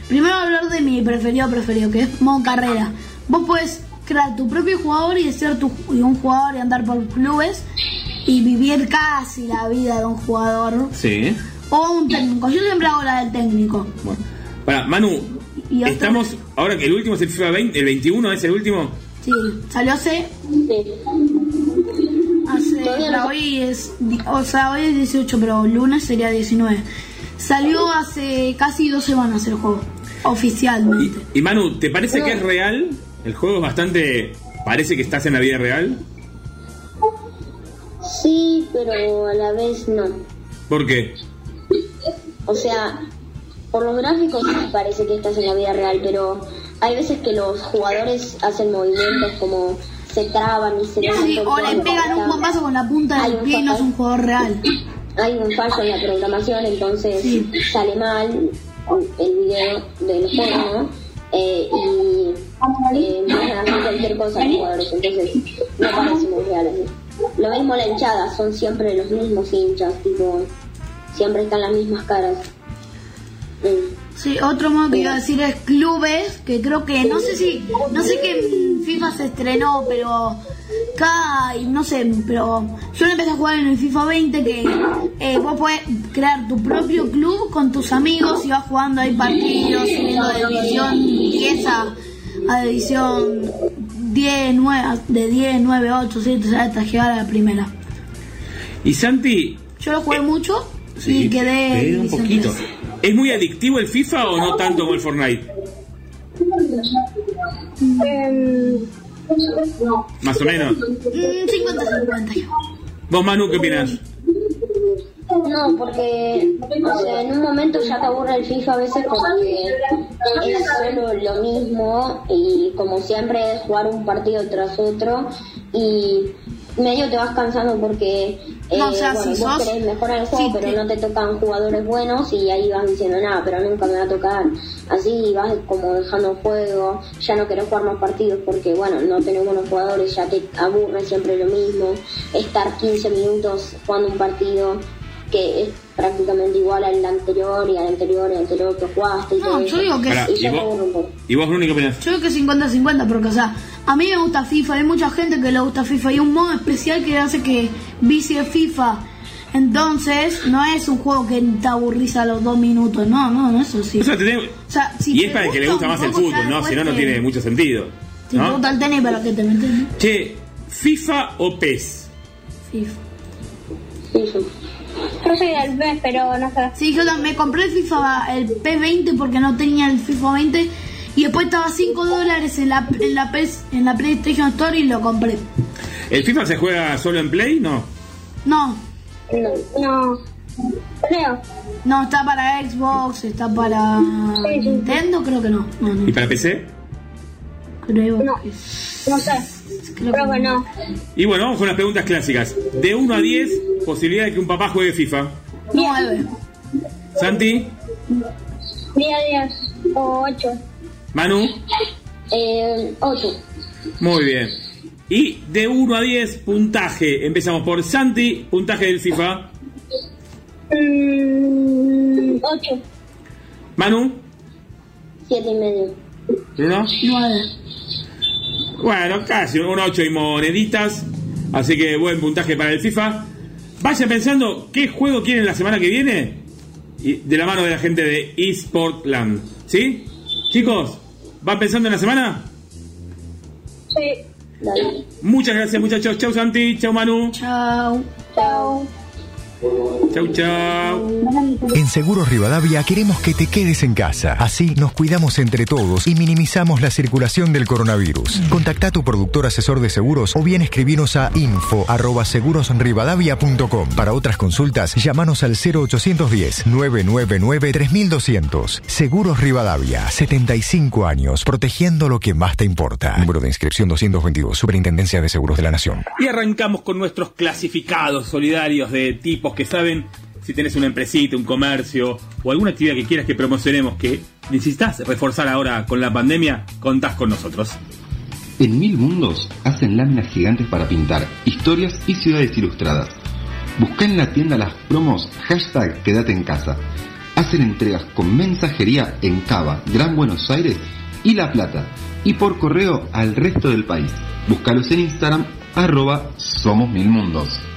S9: Primero voy a hablar de mi preferido preferido, que es modo carrera. Vos puedes crear tu propio jugador y ser tu, y un jugador y andar por clubes y vivir casi la vida de un jugador
S8: Sí.
S9: o un técnico. Yo siempre hago la del técnico.
S8: Bueno. Para, Manu,
S9: Y
S8: estamos, ahora que el último es el FIFA 20, el 21 es el último.
S9: Sí, salió hace. Hoy es. O sea, hoy es 18, pero lunes sería 19. Salió hace casi dos semanas el juego. Oficialmente.
S8: Y Manu, ¿te parece que es real? El juego es bastante... Parece que estás en la vida real.
S25: Sí, pero a la vez no.
S8: ¿Por qué?
S25: O sea, por los gráficos sí parece que estás en la vida real, pero hay veces que los jugadores hacen movimientos como se traban y se
S9: Sí, o le pegan un bombazo con la punta del pie y no es un jugador real.
S25: Hay un fallo en la programación, entonces sale mal el video del juego, ¿no? Eh, y eh, cualquier cosa los jugadores, entonces no parece muy real. así. Lo mismo la hinchada, son siempre los mismos hinchas, tipo, siempre están las mismas caras. Mm.
S9: Sí, otro modo que iba a decir es clubes, que creo que no sé si, no sé qué FIFA se estrenó, pero cada, no sé, pero yo lo empecé a jugar en el FIFA 20 que eh, vos podés crear tu propio club con tus amigos y vas jugando ahí partidos, subiendo de división 10 a, a división 10, 9, de 10, 9, 8, 7, hasta llegar a la primera.
S8: Y Santi,
S9: Yo lo jugué mucho
S8: sí,
S9: y quedé
S8: un poquito.
S9: 3.
S8: ¿Es muy adictivo el FIFA o no tanto como el Fortnite? Más o menos.
S9: Mm, 50-50
S8: ¿Vos, Manu, qué opinas?
S25: No, porque o sea, en un momento ya te aburre el FIFA a veces porque es solo lo mismo y como siempre es jugar un partido tras otro y medio te vas cansando porque
S9: No, o sea,
S25: bueno,
S9: si
S25: vos
S9: sos-
S25: querés mejorar el juego, pero
S9: te-
S25: no te tocan jugadores buenos y ahí vas diciendo nada, pero nunca me va a tocar. Así vas como dejando el juego, ya no querés jugar más partidos porque, bueno, no tenés buenos jugadores, ya te aburre siempre lo mismo. Estar 15 minutos jugando un partido que es prácticamente igual al anterior y al anterior y al anterior que jugaste y
S9: No,
S25: todo
S9: yo
S25: eso.
S9: digo que
S25: y
S8: Pará, ¿y vos? ¿Y vos, Bruno, qué opinás?
S9: Yo creo que 50-50, porque, o sea, a mí me gusta FIFA, hay mucha gente que le gusta FIFA, hay un modo especial que hace que vicie FIFA. Entonces, no es un juego que te aburrís a los dos minutos, no, no, no, eso sí.
S8: O sea, te tengo-
S9: O sea, si
S8: y es para el que le gusta más el fútbol, ¿no? Si no, no tiene mucho sentido.
S9: Si te gusta el tenis, para que te metes.
S8: Che, ¿FIFA o PES?
S9: FIFA.
S21: Yo soy del B, pero no sé.
S9: Sí, yo también me compré el FIFA, el P20 porque no tenía el FIFA 20 y después estaba 5 dólares en la, en, la en la PlayStation Store y lo compré.
S8: ¿El FIFA se juega solo en Play? No.
S9: No,
S21: No. Creo.
S9: no, está para Xbox, está para Nintendo, creo que no. No, no
S8: ¿Y para PC?
S9: creo
S21: No.
S9: que
S21: No sé. Creo que no.
S8: Y bueno, vamos con las preguntas clásicas. De 1 a 10, posibilidad de que un papá juegue FIFA.
S9: 9.
S8: Santi,
S21: Día 10 o 8.
S8: Manu,
S25: Eh, 8.
S8: muy bien. Y de 1 a 10, puntaje. Empezamos por Santi, puntaje del FIFA.
S21: 8.
S8: Manu,
S25: 7 y medio.
S8: Bruno.
S9: 9.
S8: Bueno, casi un 8 y moneditas. Así que buen puntaje para el FIFA. Vayan pensando qué juego quieren la semana que viene. Y de la mano de la gente de eSportland. ¿Sí? Chicos, ¿van pensando en la semana?
S21: Sí.
S8: Muchas gracias muchachos. Chau Santi, chau Manu.
S9: Chao.
S21: Chao.
S8: Chau chau.
S26: En Seguros Rivadavia queremos que te quedes en casa. Así nos cuidamos entre todos y minimizamos la circulación del coronavirus. Contacta a tu productor asesor de seguros o bien escribinos a info@segurosrivadavia.com. Para otras consultas, llámanos al 0810 999 3200. Seguros Rivadavia, 75 años protegiendo lo que más te importa. Número de inscripción 222, Superintendencia de Seguros de la Nación.
S8: Y arrancamos con nuestros clasificados solidarios de que saben si tenés una empresita, un comercio o alguna actividad que quieras que promocionemos que necesitas reforzar ahora con la pandemia, contás con nosotros.
S23: En Mil Mundos hacen láminas gigantes para pintar, historias y ciudades ilustradas. Busca en la tienda las promos hashtag Quédate en casa. Hacen entregas con mensajería en Cava, Gran Buenos Aires y La Plata. Y por correo al resto del país. Búscalos en Instagram arroba Somos Mil Mundos.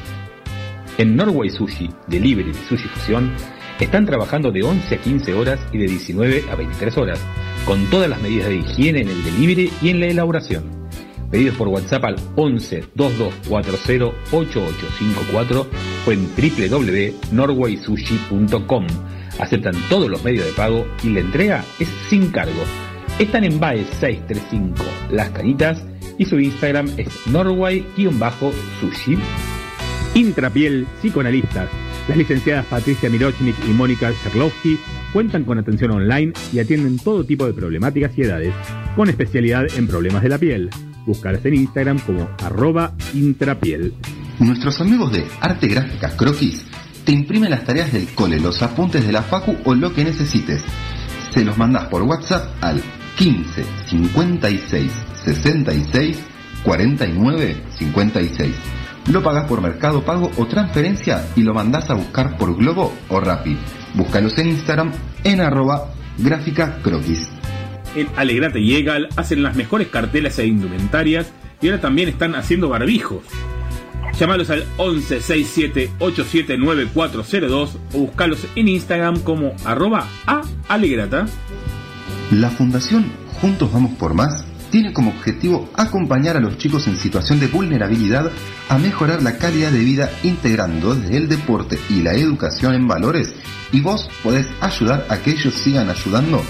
S27: En Norway Sushi, Delivery de Sushi Fusión, están trabajando de 11 a 15 horas y de 19 a 23 horas, con todas las medidas de higiene en el delivery y en la elaboración. Pedidos por WhatsApp al 11 2240 8854 o en www.norwaysushi.com. Aceptan todos los medios de pago y la entrega es sin cargo. Están en BAE 635 Las Canitas y su Instagram es norway-sushi. Intrapiel Psicoanalistas. Las licenciadas Patricia Mirochnik y Mónica Sherlowski cuentan con atención online y atienden todo tipo de problemáticas y edades, con especialidad en problemas de la piel. Búscalas en Instagram como arroba intrapiel.
S23: Nuestros amigos de Arte Gráfica Croquis te imprimen las tareas del cole, los apuntes de la facu o lo que necesites. Se los mandás por WhatsApp al 15 56 66 49 56. Lo pagás por Mercado Pago o transferencia y lo mandás a buscar por Globo o Rappi. Búscalos en Instagram en arroba gráfica croquis.
S8: En Alegrate y Egal hacen las mejores cartelas e indumentarias y ahora también están haciendo barbijos. Llámalos al 11 67 87 9402 o buscalos en Instagram como arroba a alegrata.
S23: La Fundación Juntos Vamos por Más tiene como objetivo acompañar a los chicos en situación de vulnerabilidad a mejorar la calidad de vida integrando desde el deporte y la educación en valores y vos podés ayudar a que ellos sigan ayudando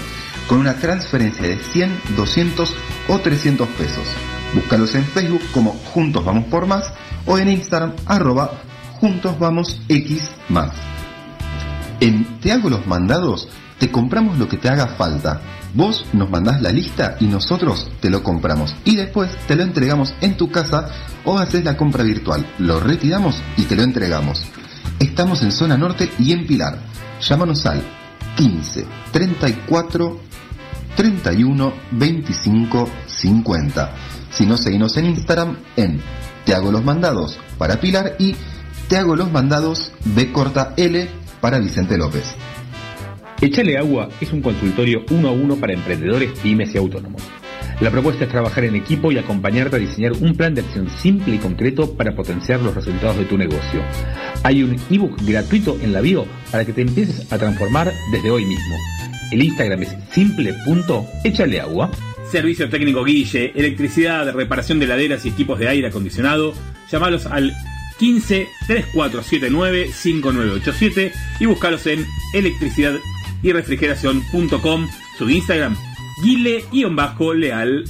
S23: con una transferencia de 100, 200 o 300 pesos. Búscalos en Facebook como Juntos Vamos por Más o en Instagram arroba Juntos Vamos X. En Te hago los mandados te compramos lo que te haga falta. Vos nos mandás la lista y nosotros te lo compramos. Y después te lo entregamos en tu casa o haces la compra virtual. Lo retiramos y te lo entregamos. Estamos en zona norte y en Pilar. Llámanos al 15 34 31 25 50. Si no, seguimos en Instagram en Te hago los mandados para Pilar y Te hago los mandados B corta L para Vicente López.
S27: Echale Agua es un consultorio uno a uno para emprendedores, pymes y autónomos. La propuesta es trabajar en equipo y acompañarte a diseñar un plan de acción simple y concreto para potenciar los resultados de tu negocio. Hay un ebook gratuito en la bio para que te empieces a transformar desde hoy mismo. El Instagram es simple.echaleagua.
S8: Servicio técnico Guille, electricidad, reparación de laderas y equipos de aire acondicionado. Llámalos al 15 3479 5987 y búscalos en electricidad y refrigeración.com, su Instagram, guile-leal.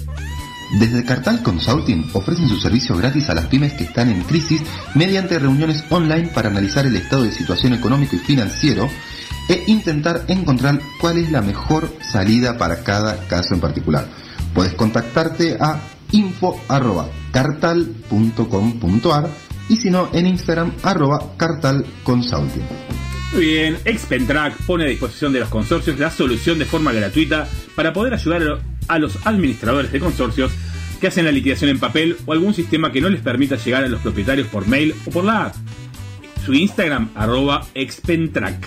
S23: Desde Cartal Consulting ofrecen su servicio gratis a las pymes que están en crisis mediante reuniones online para analizar el estado de situación económico y financiero e intentar encontrar cuál es la mejor salida para cada caso en particular. Puedes contactarte a info.cartal.com.ar y si no en Instagram
S8: bien, Expentrack pone a disposición de los consorcios la solución de forma gratuita para poder ayudar a los administradores de consorcios que hacen la liquidación en papel o algún sistema que no les permita llegar a los propietarios por mail o por la app. Su Instagram, arroba Expentrack.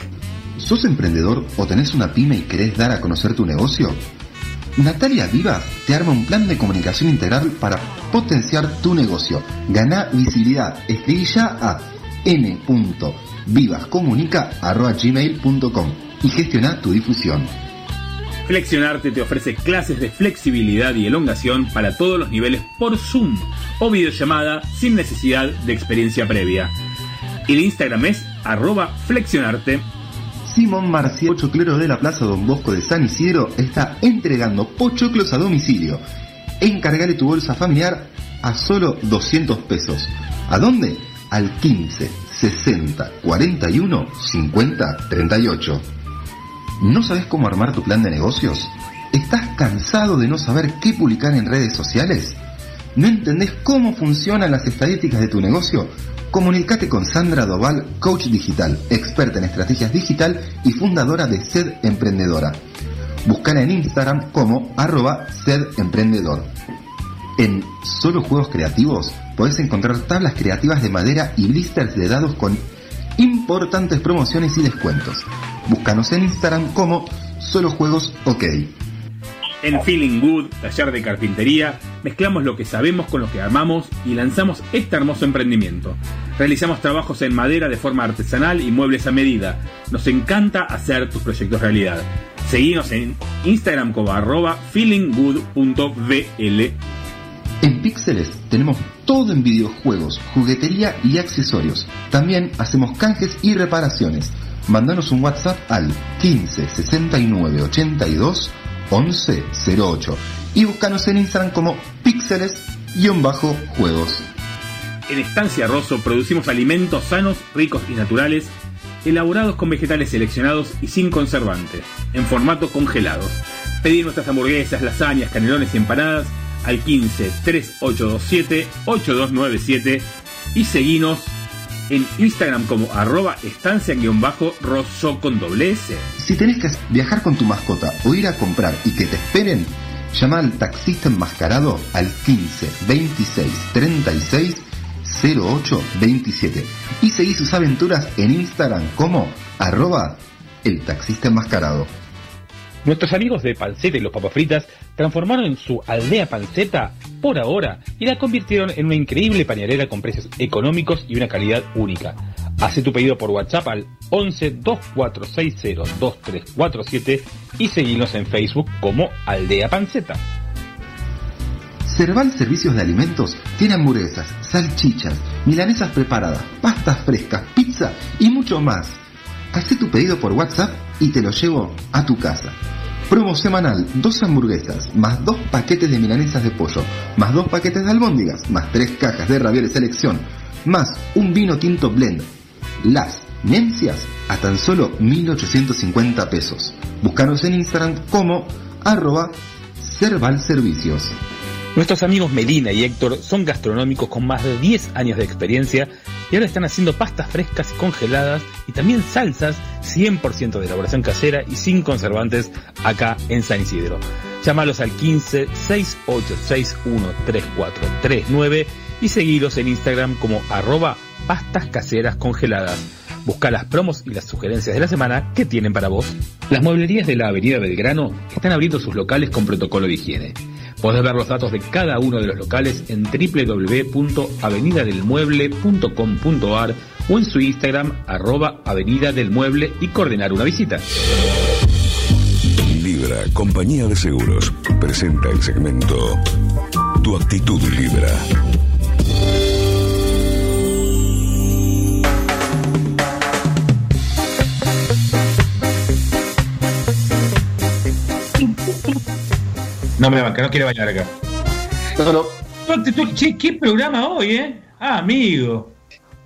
S23: ¿Sos emprendedor o tenés una pyme y querés dar a conocer tu negocio? Natalia Vivas te arma un plan de comunicación integral para potenciar tu negocio. Gana visibilidad. Escribí ya a n.vivascomunica.gmail.com y gestiona tu difusión.
S8: Flexionarte te ofrece clases de flexibilidad y elongación para todos los niveles por Zoom o videollamada sin necesidad de experiencia previa. El Instagram es arroba flexionarte.
S23: Simón Marcial Pochoclero de la Plaza Don Bosco de San Isidro está entregando pochoclos a domicilio. Encargale tu bolsa familiar a solo 200 pesos. ¿A dónde? Al 15 60 41 50 38. ¿No sabes cómo armar tu plan de negocios? ¿Estás cansado de no saber qué publicar en redes sociales? ¿No entendés cómo funcionan las estadísticas de tu negocio? Comunicate con Sandra Doval, coach digital, experta en estrategias digital y fundadora de SED Emprendedora. Búscala en Instagram como arroba SED Emprendedor. En Solo Juegos Creativos podés encontrar tablas creativas de madera y blisters de dados con importantes promociones y descuentos. Búscanos en Instagram como Solo Juegos OK.
S8: En Feeling Good, taller de carpintería, mezclamos lo que sabemos con lo que amamos y lanzamos este hermoso emprendimiento. Realizamos trabajos en madera de forma artesanal y muebles a medida. Nos encanta hacer tus proyectos realidad. Seguimos en Instagram como arroba feelinggood.vl.
S23: En Píxeles tenemos todo en videojuegos, juguetería y accesorios. También hacemos canjes y reparaciones. Mándanos un WhatsApp al 15 69 82 11 08 y búscanos en Instagram como píxeles-juegos.
S8: En Estancia Rosso producimos alimentos sanos, ricos y naturales, elaborados con vegetales seleccionados y sin conservantes, en formato congelados. Pedir nuestras hamburguesas, lasañas, canelones y empanadas al 15 3827 8297 y seguinos en Instagram como arroba estancia-rosso con doble S.
S23: Si tenés que viajar con tu mascota o ir a comprar y que te esperen, llama al taxista enmascarado al 15 26 36 08 27 y seguí sus aventuras en Instagram como arroba el taxista enmascarado.
S27: Nuestros amigos de Panceta y los Papas Fritas transformaron su aldea panceta por ahora y la convirtieron en una increíble pañalera con precios económicos y una calidad única. Hace tu pedido por WhatsApp al 11 2460 2347 y seguinos en Facebook como Aldea Panceta.
S23: Cerval Servicios de Alimentos tiene hamburguesas, salchichas, milanesas preparadas, pastas frescas, pizza y mucho más. Hacé tu pedido por WhatsApp y te lo llevo a tu casa. Promo semanal, dos hamburguesas, más dos paquetes de milanesas de pollo, más dos paquetes de albóndigas, más tres cajas de ravioles selección, más un vino tinto blend. Las Nencias a tan solo 1.850 pesos.
S10: Búscanos en Instagram como arroba servalservicios.
S8: Nuestros amigos Melina y Héctor son gastronómicos con más de 10 años de experiencia y ahora están haciendo pastas frescas y congeladas y también salsas 100% de elaboración casera y sin conservantes acá en San Isidro. Llámalos al 15 6861 3439 y seguilos en Instagram como arroba pastas caseras congeladas. Busca las promos y las sugerencias de la semana que tienen para vos. Las mueblerías de la Avenida Belgrano están abriendo sus locales con protocolo de higiene. Podés ver los datos de cada uno de los locales en www.avenidadelmueble.com.ar o en su Instagram arroba Avenida del Mueble y coordinar una visita.
S1: Libra, compañía de seguros, presenta el segmento Tu actitud Libra.
S8: No me banca, no quiere bailar acá.
S10: No, no.
S8: Che, ¿qué programa hoy, eh? Ah, amigo.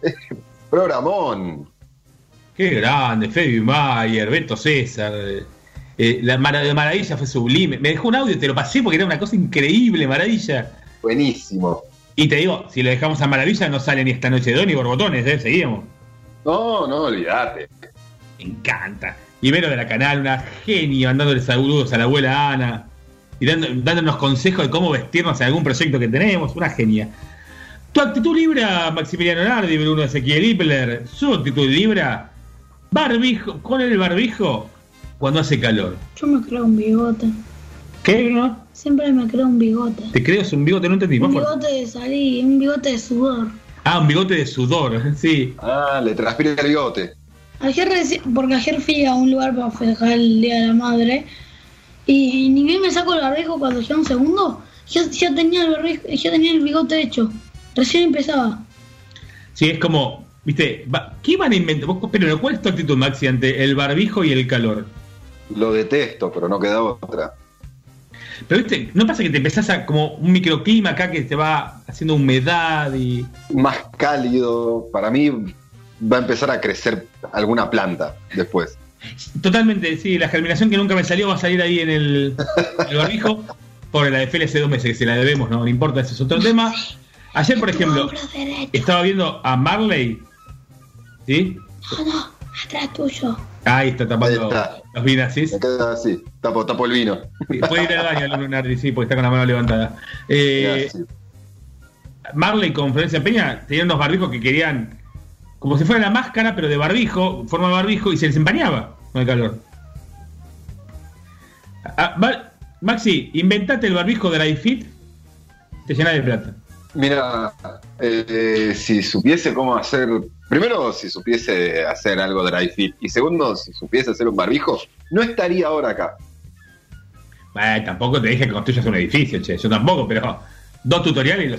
S8: <laughs>
S10: Programón.
S8: Qué grande, Fede Mayer, Beto César. eh, la Mara- de Maravilla fue sublime. Me dejó un audio, te lo pasé porque era una cosa increíble, Maravilla.
S10: Buenísimo.
S8: Y te digo, si lo dejamos a Maravilla no sale ni esta noche de ni borbotones, ¿eh? Seguimos.
S10: No, no, olvídate.
S8: Me encanta. Ibero de la Canal, una genio, dándole saludos a la abuela Ana y dando- dándonos consejos de cómo vestirnos en algún proyecto que tenemos, una genia. Tu actitud libra, Maximiliano Nardi, Bruno Ezequiel Hippler, su actitud libra, barbijo, con el barbijo cuando hace calor.
S9: Yo me creo un bigote.
S8: ¿Qué, Bruno?
S9: Siempre me creo un bigote.
S8: Te creo, es un bigote, no entendí.
S9: Un bigote de salir, un bigote de sudor.
S8: Ah, un bigote de sudor, <laughs> sí.
S10: Ah, le transpira el bigote.
S9: Ayer, reci- porque ayer fui a un lugar para festejar el Día de la Madre y ni bien me saco el barbijo cuando llega un segundo, ya, ya tenía el barbijo, ya tenía el bigote hecho. Recién empezaba.
S8: Sí, es como, viste, ¿qué van a inventar? Vos, Pero, ¿cuál es tu actitud, Maxi, ante el barbijo y el calor?
S10: Lo detesto, pero no queda otra.
S8: Pero viste, ¿no pasa que te empezás a como un microclima acá que te va haciendo humedad y.
S10: Más cálido. Para mí va a empezar a crecer alguna planta después.
S8: Totalmente, sí, la germinación que nunca me salió va a salir ahí en el, el barbijo. Por la de Félix hace dos meses que se la debemos, no, no importa, ese es otro tema. Ayer, por ejemplo, estaba viendo a Marley. ¿Sí?
S9: No, no, atrás tuyo.
S8: Ahí está tapando los vinazis.
S10: Queda así. Tapo, tapo el vino.
S8: Puede ir al baño, Lunardi, sí, porque está con la mano levantada. Eh, Marley con Florencia Peña tenían unos barbijos que querían, como si fuera la máscara, pero de barbijo, forma de barbijo, y se les empañaba con el calor. Ah, Ma- Maxi, inventate el barbijo de la Fit, te llena de plata.
S10: Mira, eh, si supiese cómo hacer. Primero, si supiese hacer algo dry fit. Y segundo, si supiese hacer un barbijo, no estaría ahora acá.
S8: Tampoco te dije que construyas un edificio, che, yo tampoco, pero dos tutoriales y lo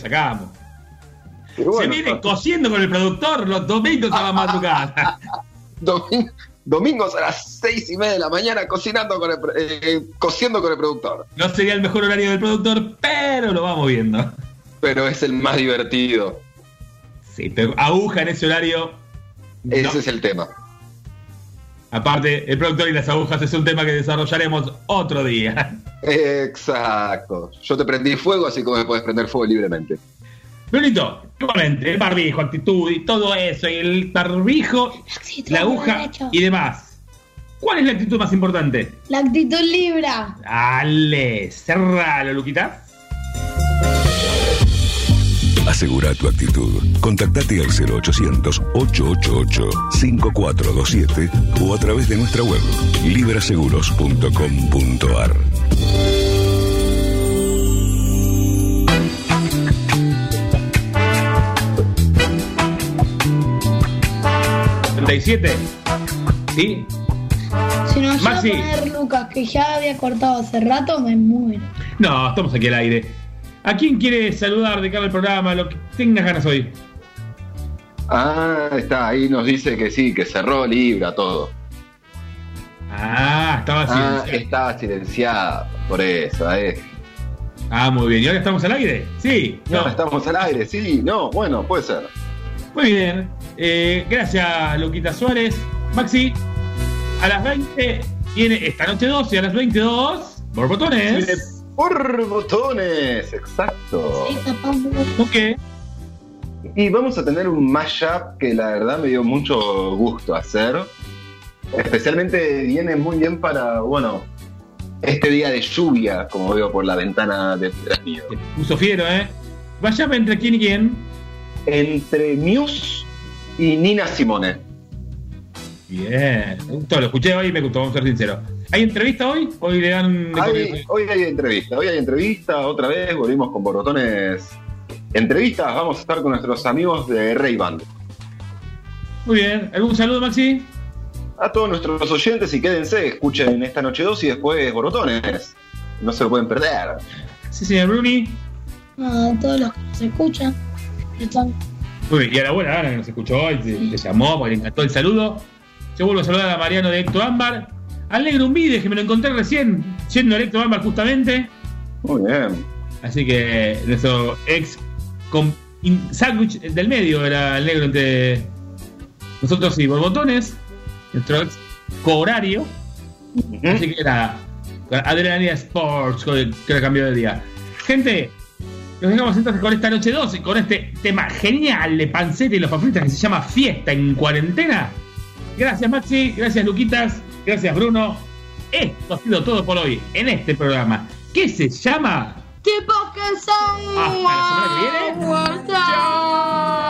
S8: se viene cosiendo con el productor los domingos a la madrugada.
S10: Domin- domingos a las seis y media de la mañana cocinando con el, eh, cosiendo con el productor.
S8: No sería el mejor horario del productor, pero lo vamos viendo.
S10: Pero es el más divertido.
S8: Sí, pero aguja en ese horario.
S10: Ese
S8: no.
S10: es el tema.
S8: Aparte, el productor y las agujas es un tema que desarrollaremos otro día.
S10: Exacto. Yo te prendí fuego, así como me puedes prender fuego libremente.
S8: Brunito, nuevamente, el barbijo, actitud y todo eso, y el barbijo, la aguja y demás. ¿Cuál es la actitud más importante?
S9: La actitud libra.
S8: Dale, cerralo, Luquita.
S1: Asegura tu actitud. Contactate al 0800-888-5427 o a través de nuestra web libraseguros.com.ar.
S8: ¿37? ¿Sí?
S9: Si llega a poner Lucas, que ya había cortado hace rato, me muero.
S8: No, estamos aquí al aire. ¿A quién quiere saludar de cara al programa? Lo que tengas ganas hoy.
S10: Ah, está, ahí nos dice que sí, que cerró Libra todo.
S8: Ah, estaba
S10: Ah,
S8: silenciado.
S10: estaba silenciada, por eso, eh.
S8: Ah, muy bien. ¿Y ahora estamos al aire? Sí.
S10: No, estamos al aire, sí, no, bueno, puede ser.
S8: Muy bien. Eh, gracias, Luquita Suárez. Maxi, a las 20 Viene esta noche 12 a las 22. Borbotones.
S10: Viene por botones, exacto.
S8: Ok.
S10: Y vamos a tener un mashup que la verdad me dio mucho gusto hacer. Especialmente viene muy bien para, bueno, este día de lluvia, como veo por la ventana de mío.
S8: Puso fiero, ¿eh? Vaya entre quién y quién.
S10: Entre Muse y Nina Simone.
S8: Bien. Me gustó, lo escuché hoy y me gustó, vamos a ser sinceros. ¿Hay entrevista hoy? Hoy le dan.
S10: Hay- hoy hay entrevista, hoy hay entrevista, otra vez volvimos con borbotones. Entrevistas, vamos a estar con nuestros amigos de Ray Band.
S8: Muy bien. ¿Algún saludo, Maxi?
S10: A todos nuestros oyentes y quédense, escuchen esta noche 2 y después borbotones. No se lo pueden perder.
S8: Sí, señor Bruni.
S9: A todos los que nos escuchan. Están
S8: Muy bien. Y a la buena Ana que nos escuchó hoy, te llamó porque le encantó el saludo. Yo vuelvo a saludar a Mariano de Ecto Ámbar. Al negro Unvides, que me lo encontré recién, yendo a Ecto Ámbar justamente.
S10: Muy bien.
S8: Así que nuestro ex con sándwich del medio era el negro entre nosotros y Borbotones, nuestro ex cohorario. Así que era Adrenalina Sports, que que cambió de día. Gente, nos dejamos entonces con esta noche 12, con este tema genial de panceta y los papitas que se llama Fiesta en Cuarentena. Gracias Maxi, gracias Luquitas, gracias Bruno. Esto ha sido todo por hoy en este programa. ¿Qué se llama?
S9: Tipos que son.
S8: Hasta la semana que viene.
S28: Yo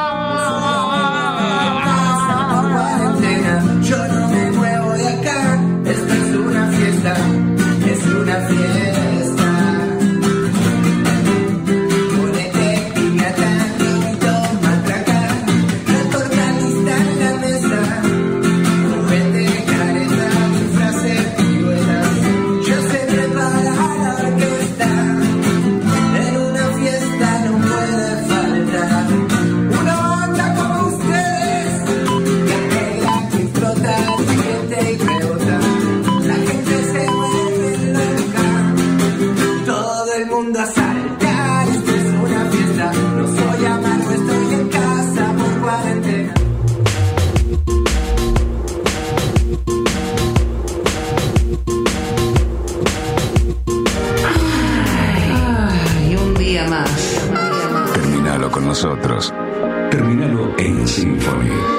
S1: nosotros. Terminalo en Symphony.